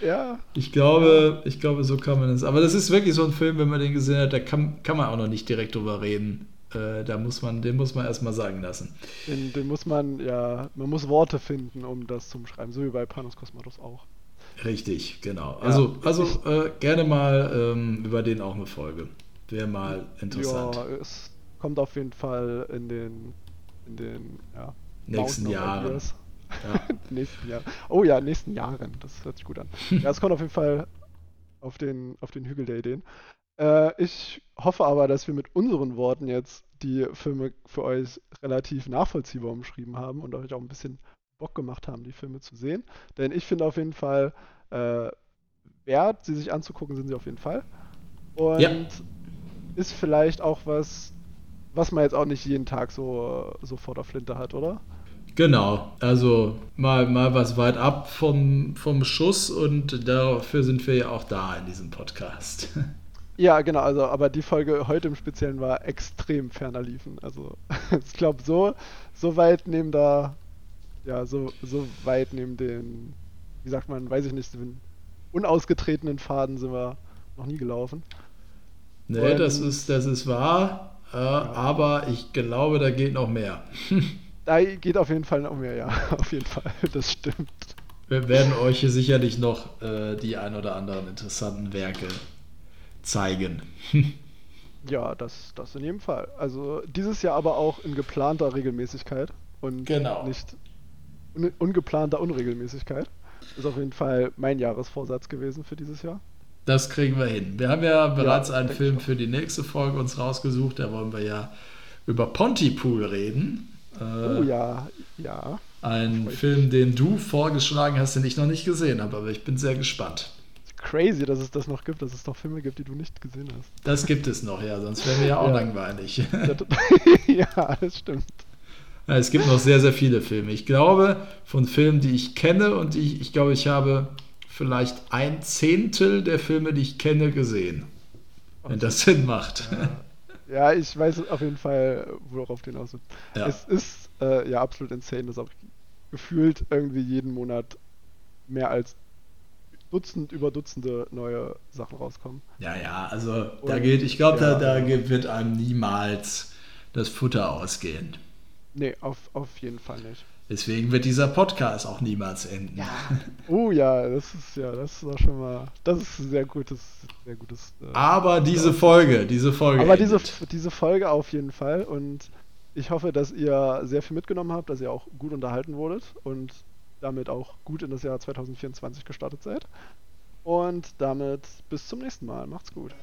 ja. Ich glaube, ich glaube, so kann man es. Aber das ist wirklich so ein Film, wenn man den gesehen hat, da kann, kann man auch noch nicht direkt drüber reden. Äh, da muss man, den muss man erstmal sagen lassen. Den, den, muss man, ja, man muss Worte finden, um das zu beschreiben, so wie bei Panos Cosmatos auch. Richtig, genau. Ja, also, also äh, gerne mal ähm, über den auch eine Folge. Wäre mal interessant. Ja, es kommt auf jeden Fall in den, in den, ja, nächsten Jahren. Ja. nächsten Jahr. Oh ja, nächsten Jahren. Das hört sich gut an. ja, es kommt auf jeden Fall auf den, auf den Hügel der Ideen. Äh, ich hoffe aber, dass wir mit unseren Worten jetzt die Filme für euch relativ nachvollziehbar umschrieben haben und euch auch ein bisschen Bock gemacht haben, die Filme zu sehen. Denn ich finde auf jeden Fall, äh, wert, sie sich anzugucken, sind sie auf jeden Fall. Und ja. ist vielleicht auch was, was man jetzt auch nicht jeden Tag so, so vor der Flinte hat, oder? Genau, also mal, mal was weit ab vom, vom Schuss und dafür sind wir ja auch da in diesem Podcast. Ja, genau, also aber die Folge heute im Speziellen war extrem ferner liefen. Also ich glaube, so, so weit neben da, ja, so, so weit neben den, wie sagt man, weiß ich nicht, den unausgetretenen Faden sind wir noch nie gelaufen. Nee, Und, das ist, das ist wahr, äh, ja. aber ich glaube, da geht noch mehr. da geht auf jeden Fall noch mehr, ja, auf jeden Fall, das stimmt. Wir werden euch hier sicherlich noch äh, die ein oder anderen interessanten Werke zeigen. ja, das, das in jedem Fall. Also dieses Jahr aber auch in geplanter Regelmäßigkeit und genau. nicht un ungeplanter Unregelmäßigkeit. Ist auf jeden Fall mein Jahresvorsatz gewesen für dieses Jahr. Das kriegen wir hin. Wir haben ja bereits ja, einen Film für die nächste Folge uns rausgesucht. Da wollen wir ja über Pontypool reden. Äh, oh ja, ja. Ein Film, den du vorgeschlagen hast, den ich noch nicht gesehen habe, aber ich bin sehr gespannt crazy, dass es das noch gibt, dass es noch Filme gibt, die du nicht gesehen hast. Das gibt es noch, ja, sonst wären wir ja auch ja. langweilig. ja, das stimmt. Es gibt noch sehr, sehr viele Filme. Ich glaube, von Filmen, die ich kenne und ich, ich glaube, ich habe vielleicht ein Zehntel der Filme, die ich kenne, gesehen. Wenn das Sinn macht. Ja, ja ich weiß auf jeden Fall, worauf den aus ja. Es ist äh, ja absolut insane, dass auch gefühlt irgendwie jeden Monat mehr als Dutzend über Dutzende neue Sachen rauskommen. Ja, ja, also Und, da geht, ich glaube, ja, da, da wird einem niemals das Futter ausgehen. Nee, auf, auf jeden Fall nicht. Deswegen wird dieser Podcast auch niemals enden. Ja. Oh ja, das ist ja, das ist auch schon mal, das ist ein sehr gutes, sehr gutes. Äh, Aber diese Folge, diese Folge. Aber diese, diese Folge auf jeden Fall und ich hoffe, dass ihr sehr viel mitgenommen habt, dass ihr auch gut unterhalten wurdet und damit auch gut in das Jahr 2024 gestartet seid. Und damit bis zum nächsten Mal. Macht's gut.